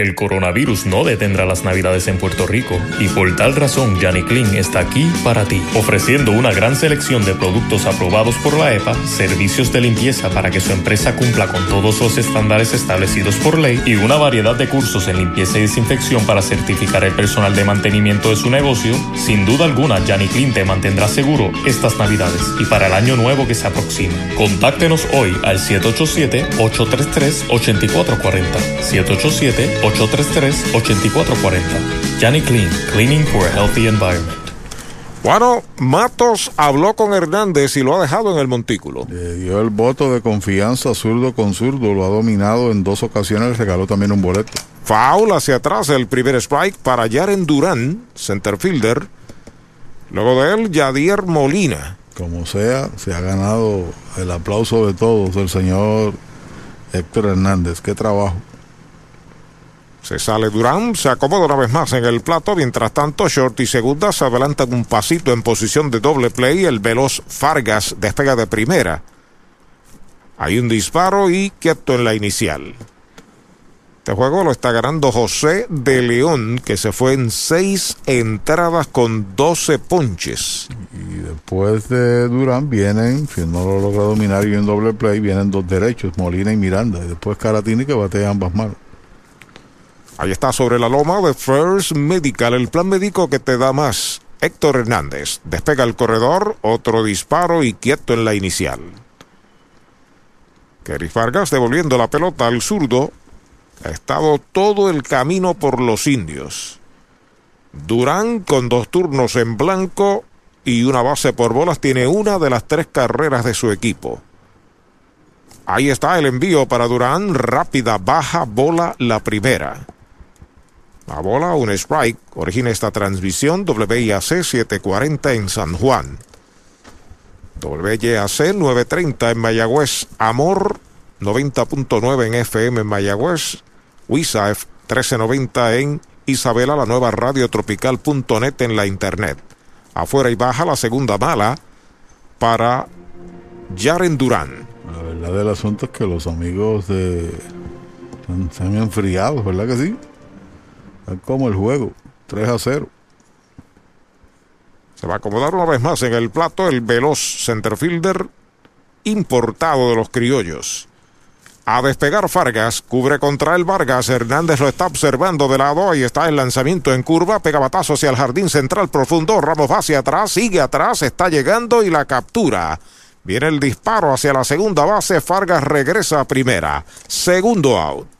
S18: El coronavirus no detendrá las navidades en Puerto Rico y por tal razón Yanni Clean está aquí para ti, ofreciendo una gran selección de productos aprobados por la EPA, servicios de limpieza para que su empresa cumpla con todos los estándares establecidos por ley y una variedad de cursos en limpieza y desinfección para certificar el personal de mantenimiento de su negocio. Sin duda alguna, Yanni Clean te mantendrá seguro estas navidades y para el año nuevo que se aproxima. Contáctenos hoy al 787-833-8440. 787 833-8440. Yanni Clean, Cleaning for a Healthy Environment.
S2: Bueno, Matos habló con Hernández y lo ha dejado en el montículo.
S3: Le dio el voto de confianza zurdo con zurdo, lo ha dominado en dos ocasiones, le regaló también un boleto.
S2: Foul hacia atrás, el primer strike para Yaren Durán, centerfielder. Luego de él, Yadier Molina.
S3: Como sea, se ha ganado el aplauso de todos el señor Héctor Hernández. Qué trabajo.
S2: Se sale Durán, se acomoda una vez más en el plato, mientras tanto Short y Segunda se adelantan un pasito en posición de doble play, el veloz Fargas despega de primera. Hay un disparo y quieto en la inicial. Este juego lo está ganando José de León, que se fue en seis entradas con 12 ponches.
S3: Y después de Durán vienen, si no lo logra dominar y en doble play, vienen dos derechos, Molina y Miranda. Y después Caratini que batea ambas manos.
S2: Ahí está sobre la loma de First Medical, el plan médico que te da más. Héctor Hernández despega el corredor, otro disparo y quieto en la inicial. Kerry Vargas devolviendo la pelota al zurdo. Ha estado todo el camino por los indios. Durán con dos turnos en blanco y una base por bolas tiene una de las tres carreras de su equipo. Ahí está el envío para Durán, rápida, baja, bola, la primera. La bola, un strike, origina esta transmisión WIAC 740 en San Juan. WYAC 930 en Mayagüez, Amor 90.9 en FM en Mayagüez, WISAF 1390 en Isabela, la nueva radiotropical.net en la internet. Afuera y baja la segunda mala para Yaren Durán.
S3: La verdad del asunto es que los amigos de se han enfriado, ¿verdad que sí? Como el juego, 3 a 0.
S2: Se va a acomodar una vez más en el plato el veloz centerfielder importado de los criollos. A despegar Fargas, cubre contra el Vargas, Hernández lo está observando de lado, ahí está el lanzamiento en curva, pega batazo hacia el jardín central profundo, Ramos va hacia atrás, sigue atrás, está llegando y la captura. Viene el disparo hacia la segunda base, Fargas regresa a primera, segundo out.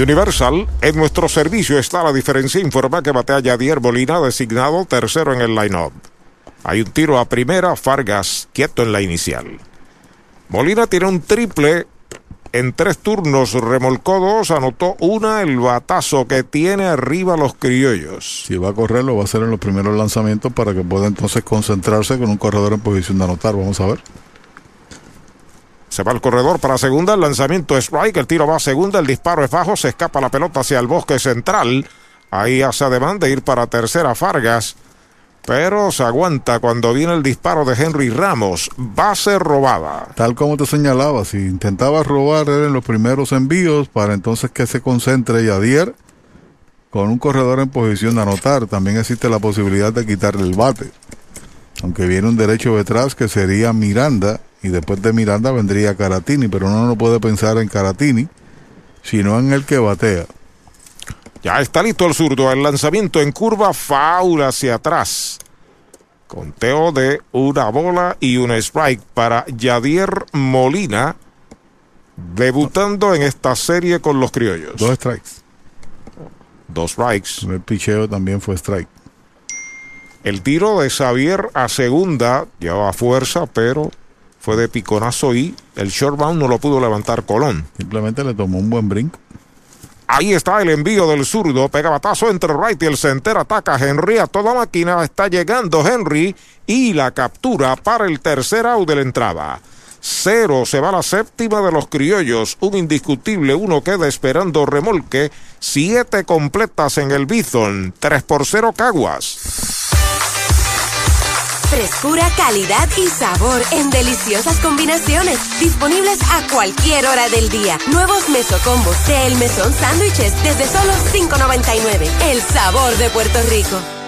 S2: Universal, en nuestro servicio está la diferencia. Informa que batea Yadier Molina, designado tercero en el line-up. Hay un tiro a primera, Fargas quieto en la inicial. Molina tiene un triple en tres turnos, remolcó dos, anotó una, el batazo que tiene arriba los criollos.
S3: Si va a correr, lo va a hacer en los primeros lanzamientos para que pueda entonces concentrarse con un corredor en posición de anotar. Vamos a ver.
S2: Se va al corredor para segunda, el lanzamiento es strike, el tiro va a segunda, el disparo es bajo, se escapa la pelota hacia el bosque central. Ahí hace ademán de ir para tercera Fargas, pero se aguanta cuando viene el disparo de Henry Ramos. Base robada.
S3: Tal como te señalaba, si intentaba robar en los primeros envíos para entonces que se concentre Yadier con un corredor en posición de anotar. También existe la posibilidad de quitarle el bate. Aunque viene un derecho detrás que sería Miranda y después de Miranda vendría Caratini, pero uno no puede pensar en Caratini, sino en el que batea.
S2: Ya está listo el zurdo, el lanzamiento en curva, faula hacia atrás. Conteo de una bola y un strike para Yadier Molina, debutando en esta serie con los criollos.
S3: Dos strikes.
S2: Dos strikes.
S3: El picheo también fue strike.
S2: El tiro de Xavier a segunda llevaba fuerza, pero fue de piconazo y el short bound no lo pudo levantar Colón.
S3: Simplemente le tomó un buen brinco.
S2: Ahí está el envío del zurdo. Pega batazo entre right y el center. Ataca Henry a toda máquina. Está llegando Henry y la captura para el tercer out de la entrada. Cero se va la séptima de los criollos. Un indiscutible. Uno queda esperando remolque. Siete completas en el Bison. Tres por cero Caguas.
S20: Frescura, calidad y sabor en deliciosas combinaciones. Disponibles a cualquier hora del día. Nuevos mesocombos de El Mesón Sándwiches desde solo $5.99. El sabor de Puerto Rico.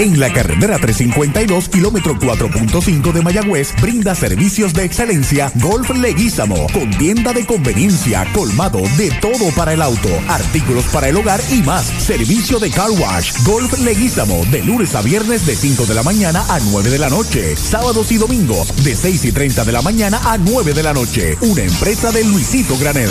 S1: En la carretera 352, kilómetro 4.5 de Mayagüez, brinda servicios de excelencia Golf Leguízamo, con tienda de conveniencia, colmado de todo para el auto, artículos para el hogar y más. Servicio de car wash, Golf Leguízamo, de lunes a viernes de 5 de la mañana a 9 de la noche, sábados y domingos de 6 y 30 de la mañana a 9 de la noche. Una empresa de Luisito Granel.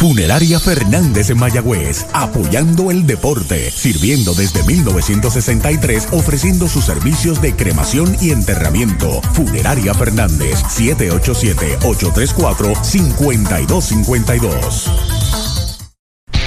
S1: Funeraria Fernández en Mayagüez, apoyando el deporte, sirviendo desde 1963, ofreciendo sus servicios de cremación y enterramiento. Funeraria Fernández, 787-834-5252.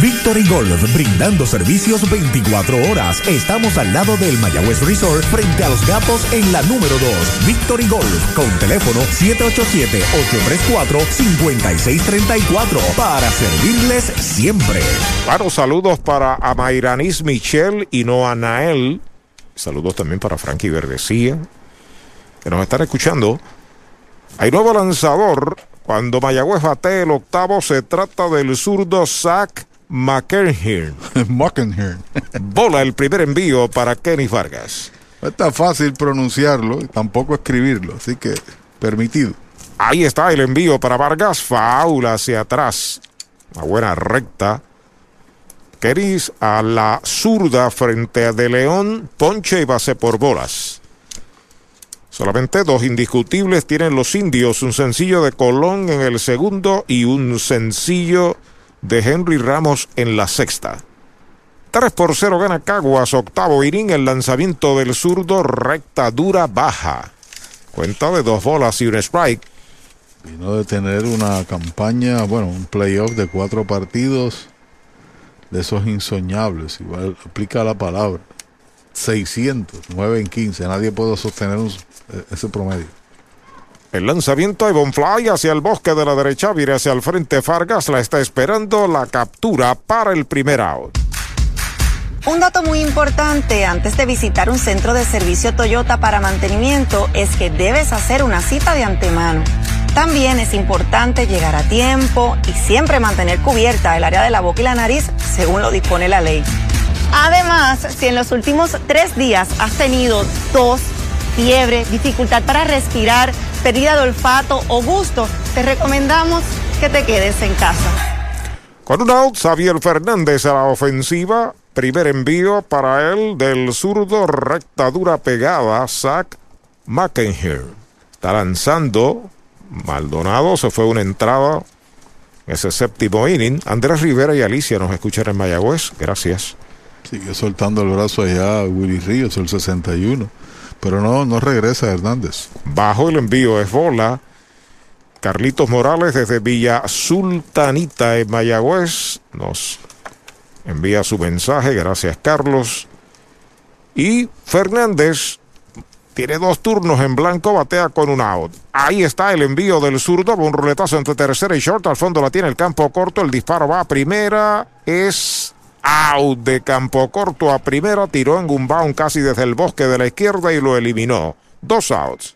S1: Victory Golf, brindando servicios 24 horas. Estamos al lado del Mayagüez Resort, frente a los gatos en la número 2. Victory Golf, con teléfono 787-834-5634, para servirles siempre.
S2: Claro, saludos para Amairanis Michelle y Noa Nael. Saludos también para Frankie Verdecía, que nos están escuchando. Hay nuevo lanzador cuando Mayagüez bate el octavo, se trata del zurdo Zach McEnhirn. [laughs]
S3: McEnhirn.
S2: Bola el primer envío para Kenny Vargas.
S3: No está fácil pronunciarlo y tampoco escribirlo, así que permitido.
S2: Ahí está el envío para Vargas. Faula hacia atrás. Una buena recta. Kenny a la zurda frente a De León. Ponche y base por bolas. Solamente dos indiscutibles tienen los indios, un sencillo de Colón en el segundo y un sencillo de Henry Ramos en la sexta. 3 por 0 gana Caguas, octavo Irín, el lanzamiento del zurdo, recta dura baja. Cuenta de dos bolas y un strike.
S3: Vino de tener una campaña, bueno, un playoff de cuatro partidos de esos insoñables, igual aplica la palabra. 600, 9 en 15, nadie puede sostener un, ese promedio.
S2: El lanzamiento de Bonfly hacia el bosque de la derecha, vire hacia el frente. Fargas la está esperando la captura para el primer out.
S4: Un dato muy importante antes de visitar un centro de servicio Toyota para mantenimiento es que debes hacer una cita de antemano. También es importante llegar a tiempo y siempre mantener cubierta el área de la boca y la nariz según lo dispone la ley. Además, si en los últimos tres días has tenido tos, fiebre, dificultad para respirar, pérdida de olfato o gusto, te recomendamos que te quedes en casa.
S2: Con un out, Xavier Fernández a la ofensiva. Primer envío para él del zurdo, recta dura pegada, Zach McEnhier. Está lanzando. Maldonado se fue una entrada. Ese séptimo inning. Andrés Rivera y Alicia nos escuchan en Mayagüez. Gracias.
S3: Sigue soltando el brazo allá Willy Ríos, el 61. Pero no, no regresa Hernández.
S2: Bajo el envío es bola. Carlitos Morales desde Villa Sultanita en Mayagüez nos envía su mensaje. Gracias, Carlos. Y Fernández Tiene dos turnos en blanco, batea con un out. Ahí está el envío del zurdo, un ruletazo entre tercera y short. Al fondo la tiene el campo corto. El disparo va a primera. Es out de campo corto a primera. Tiró en un bound casi desde el bosque de la izquierda y lo eliminó. Dos outs.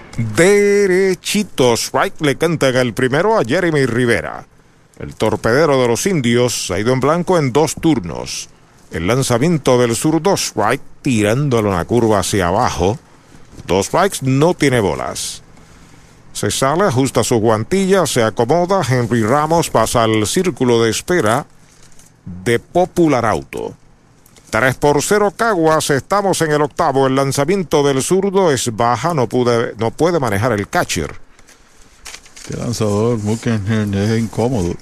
S2: Derechito, strike le cantan el primero a Jeremy Rivera. El torpedero de los indios ha ido en blanco en dos turnos. El lanzamiento del zurdo strike tirándolo una curva hacia abajo. Dos strikes no tiene bolas. Se sale, ajusta su guantilla, se acomoda. Henry Ramos pasa al círculo de espera de Popular Auto. 3 por 0 Caguas, estamos en el octavo. El lanzamiento del zurdo es baja, no, no puede manejar el catcher.
S3: Este lanzador, Mukenhen, es incómodo.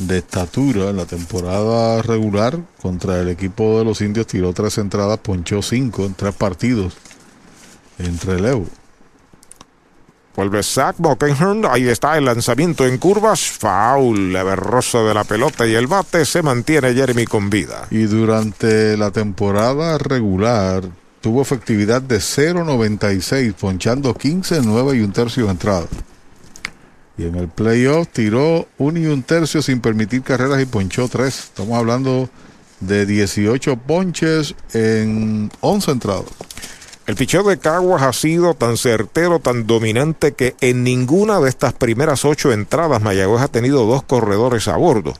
S3: De estatura, en la temporada regular contra el equipo de los indios tiró tres entradas, ponchó cinco en tres partidos en relevo.
S2: Vuelve Zach Mockenhorn. Ahí está el lanzamiento en curvas. Foul, berroso de la pelota y el bate. Se mantiene Jeremy con vida.
S3: Y durante la temporada regular tuvo efectividad de 0.96, ponchando 15, 9 y un tercio de entrada. Y en el playoff tiró un y un tercio sin permitir carreras y ponchó 3. Estamos hablando de 18 ponches en 11 entradas.
S2: El picheo de Caguas ha sido tan certero, tan dominante que en ninguna de estas primeras ocho entradas Mayagüez ha tenido dos corredores a bordo.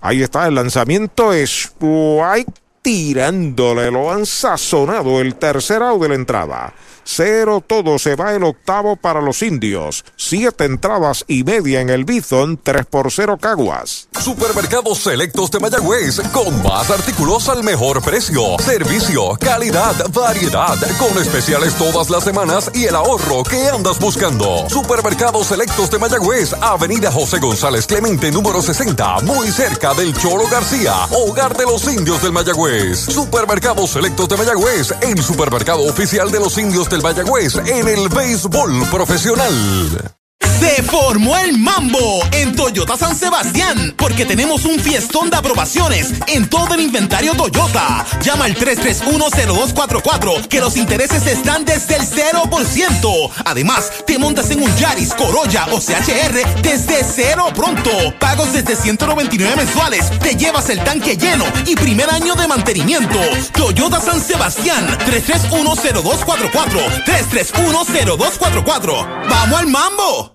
S2: Ahí está el lanzamiento, Strike tirándole, lo han sazonado el tercer out de la entrada. Cero todo se va el octavo para los indios. Siete entradas y media en el Bison, 3 por 0 Caguas.
S17: Supermercados Selectos de Mayagüez, con más artículos al mejor precio. Servicio, calidad, variedad, con especiales todas las semanas y el ahorro que andas buscando. Supermercados Selectos de Mayagüez, Avenida José González Clemente, número 60, muy cerca del Choro García, hogar de los indios del Mayagüez. Supermercados Selectos de Mayagüez, el supermercado oficial de los indios del Mayagüez en el béisbol profesional.
S11: Se formó el mambo en Toyota San Sebastián porque tenemos un fiestón de aprobaciones en todo el inventario Toyota. Llama al 3310244 que los intereses están desde el 0%. Además, te montas en un Yaris, Corolla o CHR desde cero pronto. Pagos desde 199 mensuales. Te llevas el tanque lleno y primer año de mantenimiento. Toyota San Sebastián 3310244 3310244. ¡Vamos al mambo!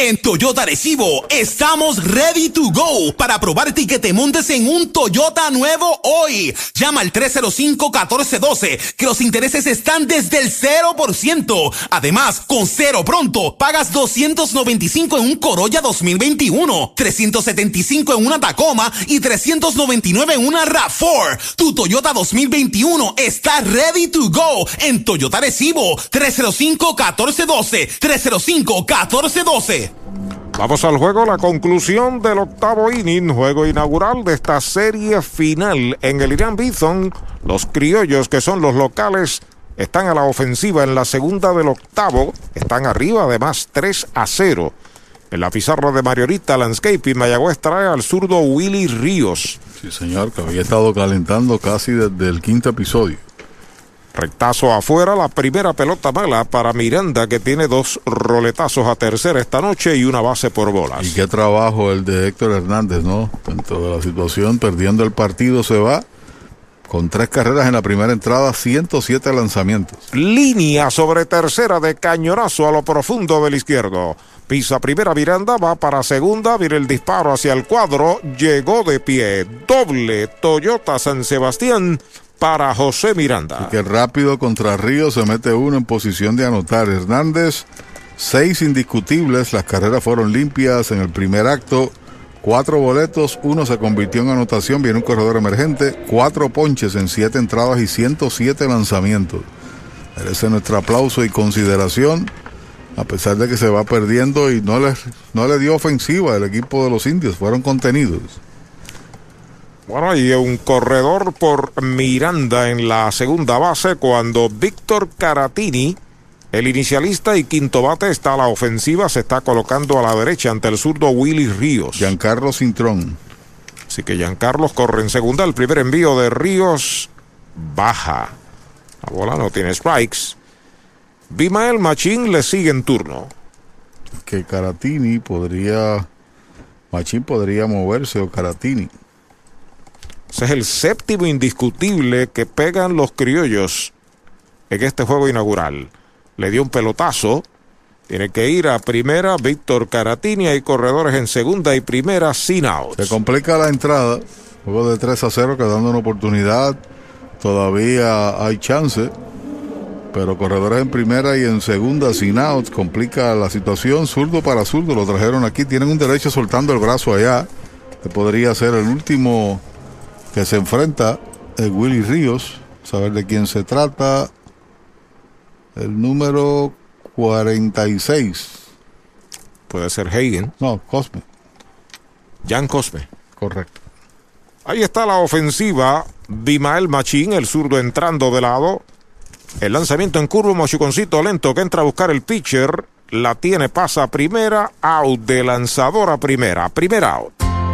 S11: En Toyota Recibo estamos ready to go para probarte y que te montes en un Toyota nuevo hoy. Llama al 305-1412 que los intereses están desde el 0%. Además, con cero pronto, pagas 295 en un Corolla 2021, 375 en una Tacoma y 399 en una RAV4. Tu Toyota 2021 está ready to go en Toyota Recibo 305-1412, 305-1412.
S2: Vamos al juego, la conclusión del octavo inning, juego inaugural de esta serie final en el Irán Bison. Los criollos, que son los locales, están a la ofensiva en la segunda del octavo, están arriba además 3 a 0. En la pizarra de Mariorita Landscape Mayagüez trae al zurdo Willy Ríos.
S3: Sí, señor, que había estado calentando casi desde el quinto episodio.
S2: Rectazo afuera, la primera pelota mala para Miranda, que tiene dos roletazos a tercera esta noche y una base por bolas.
S3: Y qué trabajo el de Héctor Hernández, ¿no? Dentro de la situación, perdiendo el partido, se va con tres carreras en la primera entrada, 107 lanzamientos.
S2: Línea sobre tercera de cañonazo a lo profundo del izquierdo. Pisa primera Miranda, va para segunda, viene el disparo hacia el cuadro, llegó de pie. Doble Toyota San Sebastián para José Miranda.
S3: Y que rápido contra Río se mete uno en posición de anotar. Hernández, seis indiscutibles, las carreras fueron limpias en el primer acto. Cuatro boletos, uno se convirtió en anotación, viene un corredor emergente, cuatro ponches en siete entradas y 107 lanzamientos. Merece nuestro aplauso y consideración, a pesar de que se va perdiendo y no le, no le dio ofensiva al equipo de los indios, fueron contenidos.
S2: Bueno, y un corredor por Miranda en la segunda base cuando Víctor Caratini, el inicialista y quinto bate, está a la ofensiva, se está colocando a la derecha ante el zurdo Willy Ríos.
S3: Giancarlo Cintrón.
S2: Así que Giancarlos corre en segunda. El primer envío de Ríos baja. La bola no tiene strikes. Bimael Machín le sigue en turno.
S3: Que Caratini podría. Machín podría moverse o Caratini.
S2: Ese es el séptimo indiscutible que pegan los criollos en este juego inaugural. Le dio un pelotazo. Tiene que ir a primera Víctor Caratini. Hay corredores en segunda y primera sin outs.
S3: Se complica la entrada. Juego de 3 a 0 quedando una oportunidad. Todavía hay chance. Pero corredores en primera y en segunda sin outs. Complica la situación. Zurdo para zurdo. Lo trajeron aquí. Tienen un derecho soltando el brazo allá. Que podría ser el último que se enfrenta el Willy Ríos, saber de quién se trata, el número 46.
S2: Puede ser Hagen.
S3: No, Cosme.
S2: Jan Cosme.
S3: Correcto.
S2: Ahí está la ofensiva. Bimael Machín, el zurdo entrando de lado. El lanzamiento en curvo, machuconcito lento que entra a buscar el pitcher. La tiene, pasa a primera, out de lanzador a primera. Primera out.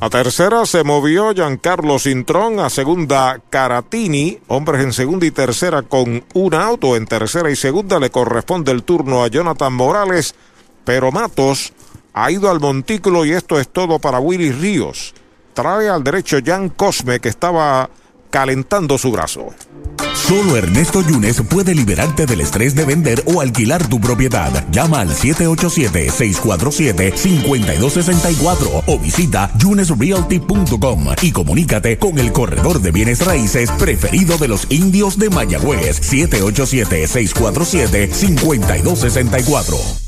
S2: A tercera se movió Giancarlo Cintrón, a segunda Caratini, hombres en segunda y tercera con un auto, en tercera y segunda le corresponde el turno a Jonathan Morales, pero Matos ha ido al montículo y esto es todo para Willy Ríos. Trae al derecho Jan Cosme que estaba calentando su brazo.
S1: Solo Ernesto Yunes puede liberarte del estrés de vender o alquilar tu propiedad. Llama al 787-647-5264 o visita yunesrealty.com y comunícate con el corredor de bienes raíces preferido de los indios de Mayagüez. 787-647-5264.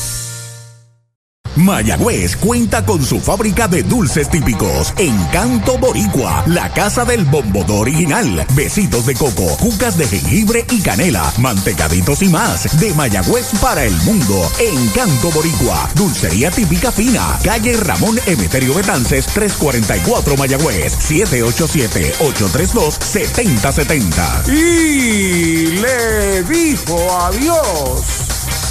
S1: Mayagüez cuenta con su fábrica de dulces típicos. Encanto Boricua, la casa del bombodo original. Besitos de coco, cucas de jengibre y canela, mantecaditos y más. De Mayagüez para el mundo. Encanto Boricua, dulcería típica fina. Calle Ramón Emeterio Betances, 344 Mayagüez, 787-832-7070.
S2: Y le dijo adiós.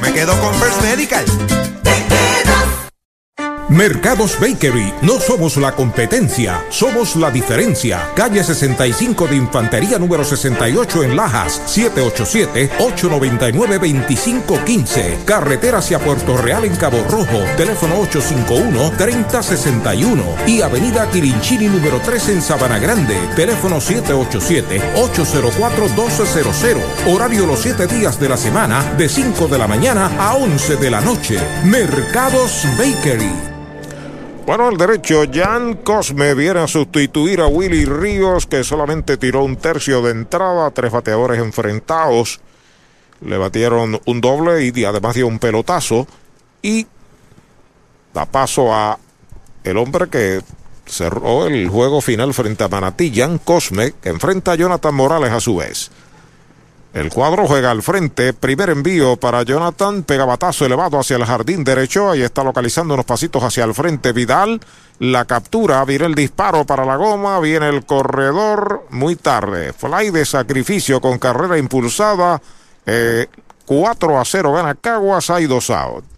S25: me quedo con First Medical.
S2: Te Mercados Bakery, no somos la competencia, somos la diferencia. Calle 65 de Infantería número 68 en Lajas, 787-899-2515. Carretera hacia Puerto Real en Cabo Rojo, teléfono 851-3061. Y Avenida Quirinchini número 3 en Sabana Grande, teléfono 787-804-1200. Horario los 7 días de la semana, de 5 de la mañana a 11 de la noche. Mercados Bakery. Bueno, el derecho, Jan Cosme viene a sustituir a Willy Ríos, que solamente tiró un tercio de entrada, tres bateadores enfrentados. Le batieron un doble y además dio un pelotazo. Y da paso a el hombre que cerró el juego final frente a Manatí, Jan Cosme, que enfrenta a Jonathan Morales a su vez. El cuadro juega al frente. Primer envío para Jonathan. Pega batazo elevado hacia el jardín derecho. Ahí está localizando unos pasitos hacia el frente Vidal. La captura. Viene el disparo para la goma. Viene el corredor. Muy tarde. Fly de sacrificio con carrera impulsada. 4 a 0 gana Caguas. Hay dos out.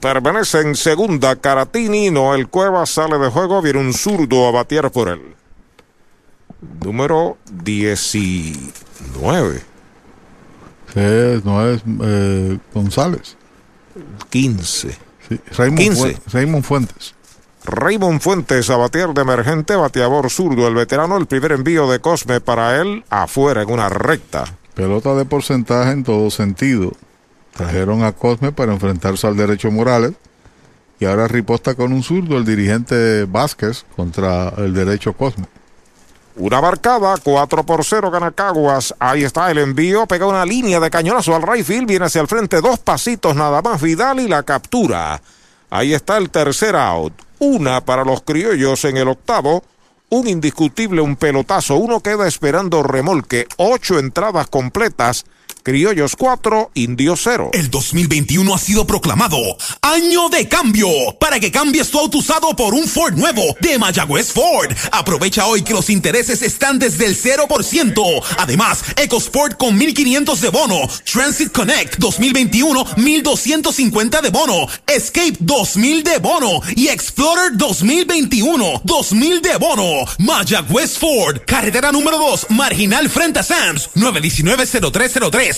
S2: Permanece en segunda Caratini. Noel Cuevas sale de juego. Viene un zurdo a batear por él. Número 19.
S3: Sí, no es eh, González.
S2: 15.
S3: Sí, Raymond,
S2: 15.
S3: Fue- Raymond Fuentes.
S2: Raymond Fuentes a batear de emergente, bateador zurdo, el veterano, el primer envío de Cosme para él, afuera en una recta.
S3: Pelota de porcentaje en todo sentido. Trajeron a Cosme para enfrentarse al derecho Morales. Y ahora riposta con un zurdo el dirigente Vázquez contra el derecho Cosme.
S2: Una barcada, 4 por 0 gana Caguas. Ahí está el envío, pega una línea de cañonazo al right field, viene hacia el frente, dos pasitos nada más, Vidal y la captura. Ahí está el tercer out. Una para los criollos en el octavo. Un indiscutible, un pelotazo. Uno queda esperando remolque. Ocho entradas completas. Criollos 4, Indios 0.
S11: El 2021 ha sido proclamado Año de Cambio para que cambies tu auto usado por un Ford nuevo de Mayagüez Ford. Aprovecha hoy que los intereses están desde el 0%. Además, EcoSport con 1500 de bono, Transit Connect 2021 1250 de bono, Escape 2000 de bono y Explorer 2021 2000 de bono. Mayagüez Ford, carretera número 2, marginal frente a Sams, 919-0303,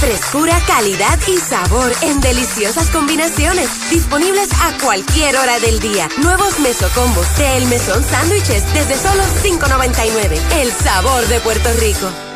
S20: Frescura, calidad y sabor en deliciosas combinaciones. Disponibles a cualquier hora del día. Nuevos mesocombos de El Mesón Sándwiches desde solo $5.99. El sabor de Puerto Rico.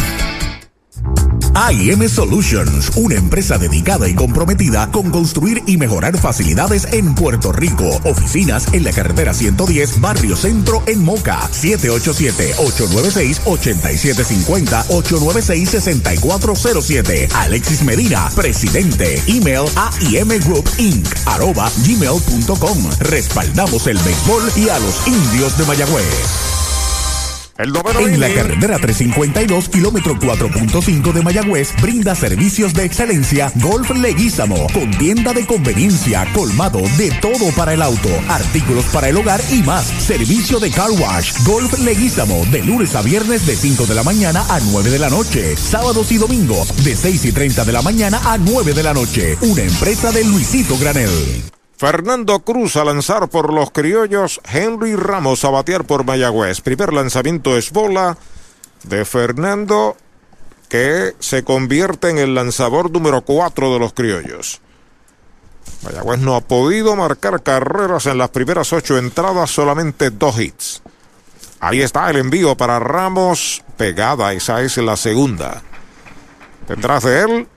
S1: AIM Solutions, una empresa dedicada y comprometida con construir y mejorar facilidades en Puerto Rico. Oficinas en la carretera 110, Barrio Centro en Moca. 787-896-8750, 896-6407. Alexis Medina, presidente. Email a Group Inc. arroba gmail.com. Respaldamos el béisbol y a los indios de Mayagüez. En la carretera 352, kilómetro 4.5 de Mayagüez, brinda servicios de excelencia Golf Leguízamo, con tienda de conveniencia, colmado de todo para el auto, artículos para el hogar y más. Servicio de car wash, Golf Leguízamo, de lunes a viernes de 5 de la mañana a 9 de la noche, sábados y domingos de 6 y 30 de la mañana a 9 de la noche. Una empresa de Luisito Granel.
S2: Fernando Cruz a lanzar por los criollos, Henry Ramos a batear por Mayagüez. Primer lanzamiento es bola de Fernando que se convierte en el lanzador número 4 de los criollos. Mayagüez no ha podido marcar carreras en las primeras ocho entradas, solamente dos hits. Ahí está el envío para Ramos, pegada, esa es la segunda. Detrás de él,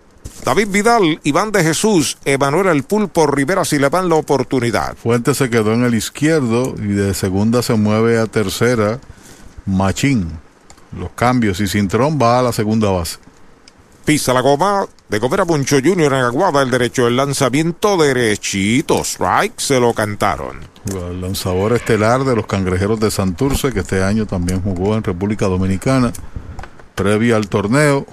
S2: David Vidal, Iván de Jesús, Emanuel El Pulpo Rivera si le dan la oportunidad.
S3: Fuente se quedó en el izquierdo y de segunda se mueve a tercera. Machín. Los cambios y Cintrón va a la segunda base.
S2: Pisa la goma de Gomera Puncho Junior en Aguada, el derecho, el lanzamiento derechito, strike, se lo cantaron.
S3: El lanzador estelar de los cangrejeros de Santurce, que este año también jugó en República Dominicana, previo al torneo,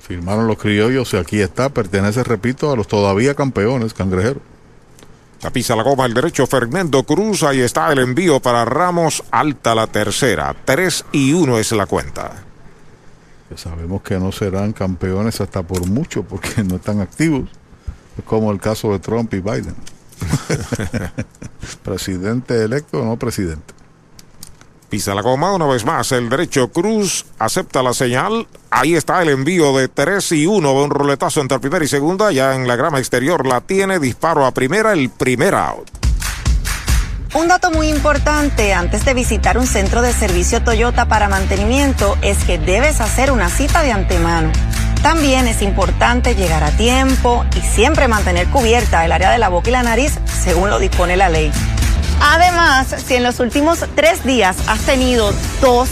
S3: firmaron los criollos y aquí está, pertenece, repito, a los todavía campeones cangrejeros.
S2: La pisa la goma el derecho Fernando Cruz, ahí está el envío para Ramos, alta la tercera, 3 y 1 es la cuenta.
S3: sabemos que no serán campeones hasta por mucho porque no están activos, es como el caso de Trump y Biden. [laughs] presidente electo o no presidente.
S2: Pisa la goma una vez más. El derecho Cruz acepta la señal. Ahí está el envío de 3 y 1. Un roletazo entre primera y segunda. Ya en la grama exterior la tiene. Disparo a primera. El primer out.
S4: Un dato muy importante antes de visitar un centro de servicio Toyota para mantenimiento es que debes hacer una cita de antemano. También es importante llegar a tiempo y siempre mantener cubierta el área de la boca y la nariz según lo dispone la ley. Además, si en los últimos tres días has tenido tos,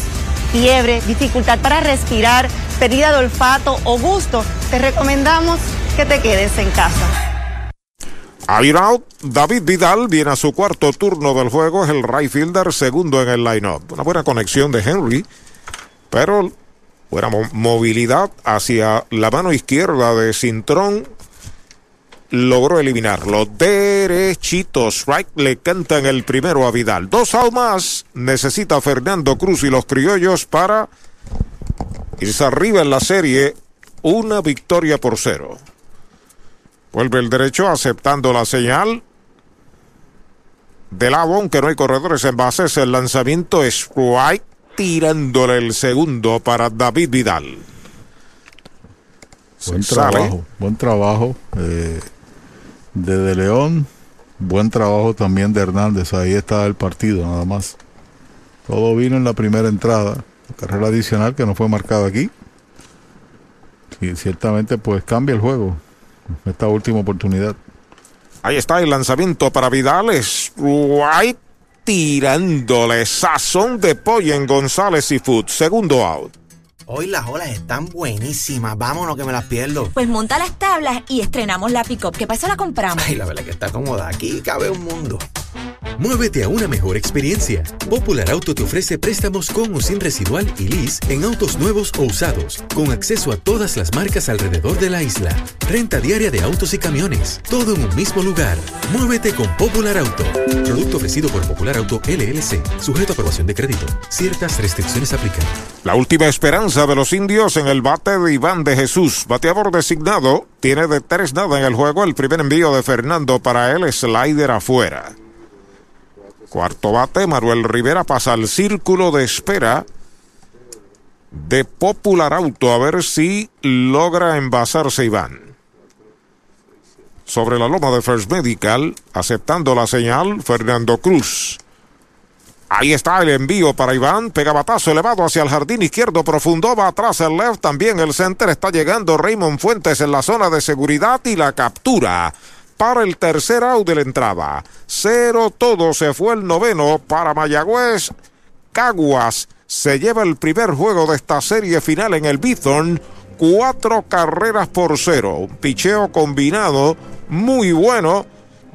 S4: fiebre, dificultad para respirar, pérdida de olfato o gusto, te recomendamos que te quedes en casa.
S2: Out, David Vidal viene a su cuarto turno del juego, es el right fielder segundo en el line-up. Una buena conexión de Henry, pero buena movilidad hacia la mano izquierda de Cintrón logró eliminarlo. Derechitos. Right le cantan el primero a Vidal. Dos out más. Necesita Fernando Cruz y los criollos para irse arriba en la serie. Una victoria por cero. Vuelve el derecho aceptando la señal. De lado, aunque no hay corredores en bases, el lanzamiento es White tirándole el segundo para David Vidal.
S3: Buen trabajo, buen trabajo. Eh, De León. Buen trabajo también de Hernández. Ahí está el partido, nada más. Todo vino en la primera entrada. carrera adicional que no fue marcada aquí. Y ciertamente pues cambia el juego. Esta última oportunidad.
S2: Ahí está el lanzamiento para Vidal. Es White tirándole sazón de pollo en González y Food. Segundo out.
S12: Hoy las olas están buenísimas. Vámonos que me las pierdo.
S13: Pues monta las tablas y estrenamos la pick-up. ¿Qué pasa? La compramos.
S12: Ay, la verdad que está cómoda. Aquí cabe un mundo.
S14: Muévete a una mejor experiencia. Popular Auto te ofrece préstamos con o sin residual y lease en autos nuevos o usados, con acceso a todas las marcas alrededor de la isla. Renta diaria de autos y camiones, todo en un mismo lugar. Muévete con Popular Auto. Producto ofrecido por Popular Auto LLC, sujeto a aprobación de crédito. Ciertas restricciones aplican.
S2: La última esperanza de los indios en el bate de Iván de Jesús, bateador designado, tiene de tres nada en el juego. El primer envío de Fernando para él, slider afuera. Cuarto bate, Manuel Rivera pasa al círculo de espera de Popular Auto a ver si logra envasarse Iván. Sobre la loma de First Medical, aceptando la señal, Fernando Cruz. Ahí está el envío para Iván. Pega batazo elevado hacia el jardín izquierdo profundo. Va atrás el left. También el center. Está llegando Raymond Fuentes en la zona de seguridad y la captura para el tercer out de la entrada. Cero todo se fue el noveno para Mayagüez. Caguas se lleva el primer juego de esta serie final en el Bithorn. Cuatro carreras por cero. Picheo combinado muy bueno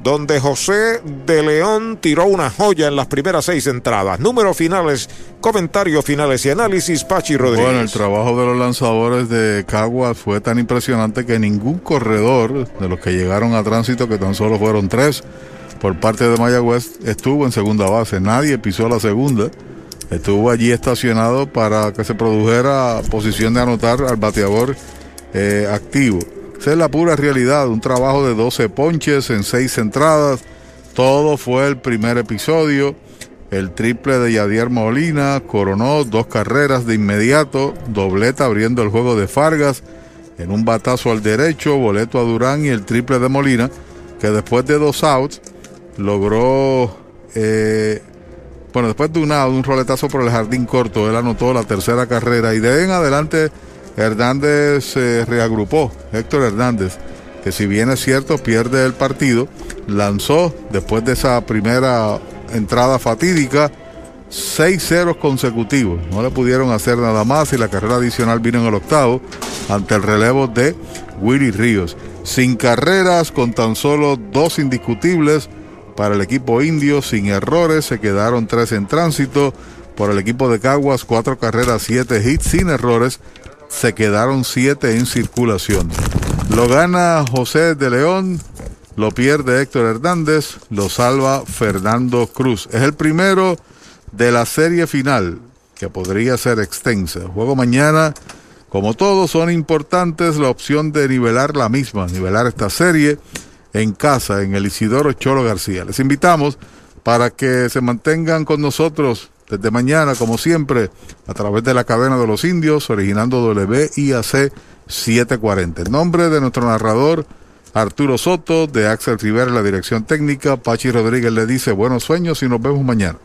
S2: donde José de León tiró una joya en las primeras seis entradas. Números finales, comentarios finales y análisis, Pachi Rodríguez.
S3: Bueno, el trabajo de los lanzadores de Caguas fue tan impresionante que ningún corredor de los que llegaron a tránsito, que tan solo fueron tres por parte de Mayagüez, estuvo en segunda base. Nadie pisó la segunda. Estuvo allí estacionado para que se produjera posición de anotar al bateador eh, activo. Esa es la pura realidad, un trabajo de 12 ponches en 6 entradas. Todo fue el primer episodio. El triple de Yadier Molina coronó dos carreras de inmediato, dobleta abriendo el juego de Fargas en un batazo al derecho, boleto a Durán y el triple de Molina, que después de dos outs logró, eh, bueno, después de un out, un roletazo por el jardín corto, él anotó la tercera carrera y de ahí en adelante Hernández se reagrupó, Héctor Hernández, que si bien es cierto pierde el partido, lanzó después de esa primera entrada fatídica seis ceros consecutivos. No le pudieron hacer nada más y la carrera adicional vino en el octavo ante el relevo de Willy Ríos. Sin carreras, con tan solo dos indiscutibles para el equipo indio, sin errores, se quedaron tres en tránsito. Por el equipo de Caguas, cuatro carreras, siete hits sin errores se quedaron siete en circulación. Lo gana José de León, lo pierde Héctor Hernández, lo salva Fernando Cruz. Es el primero de la serie final, que podría ser extensa. juego mañana, como todos, son importantes la opción de nivelar la misma, nivelar esta serie en casa, en el Isidoro Cholo García. Les invitamos para que se mantengan con nosotros desde mañana, como siempre, a través de la cadena de los indios, originando WIAC 740. En nombre de nuestro narrador Arturo Soto, de Axel Rivera, la dirección técnica, Pachi Rodríguez le dice buenos sueños y nos vemos mañana.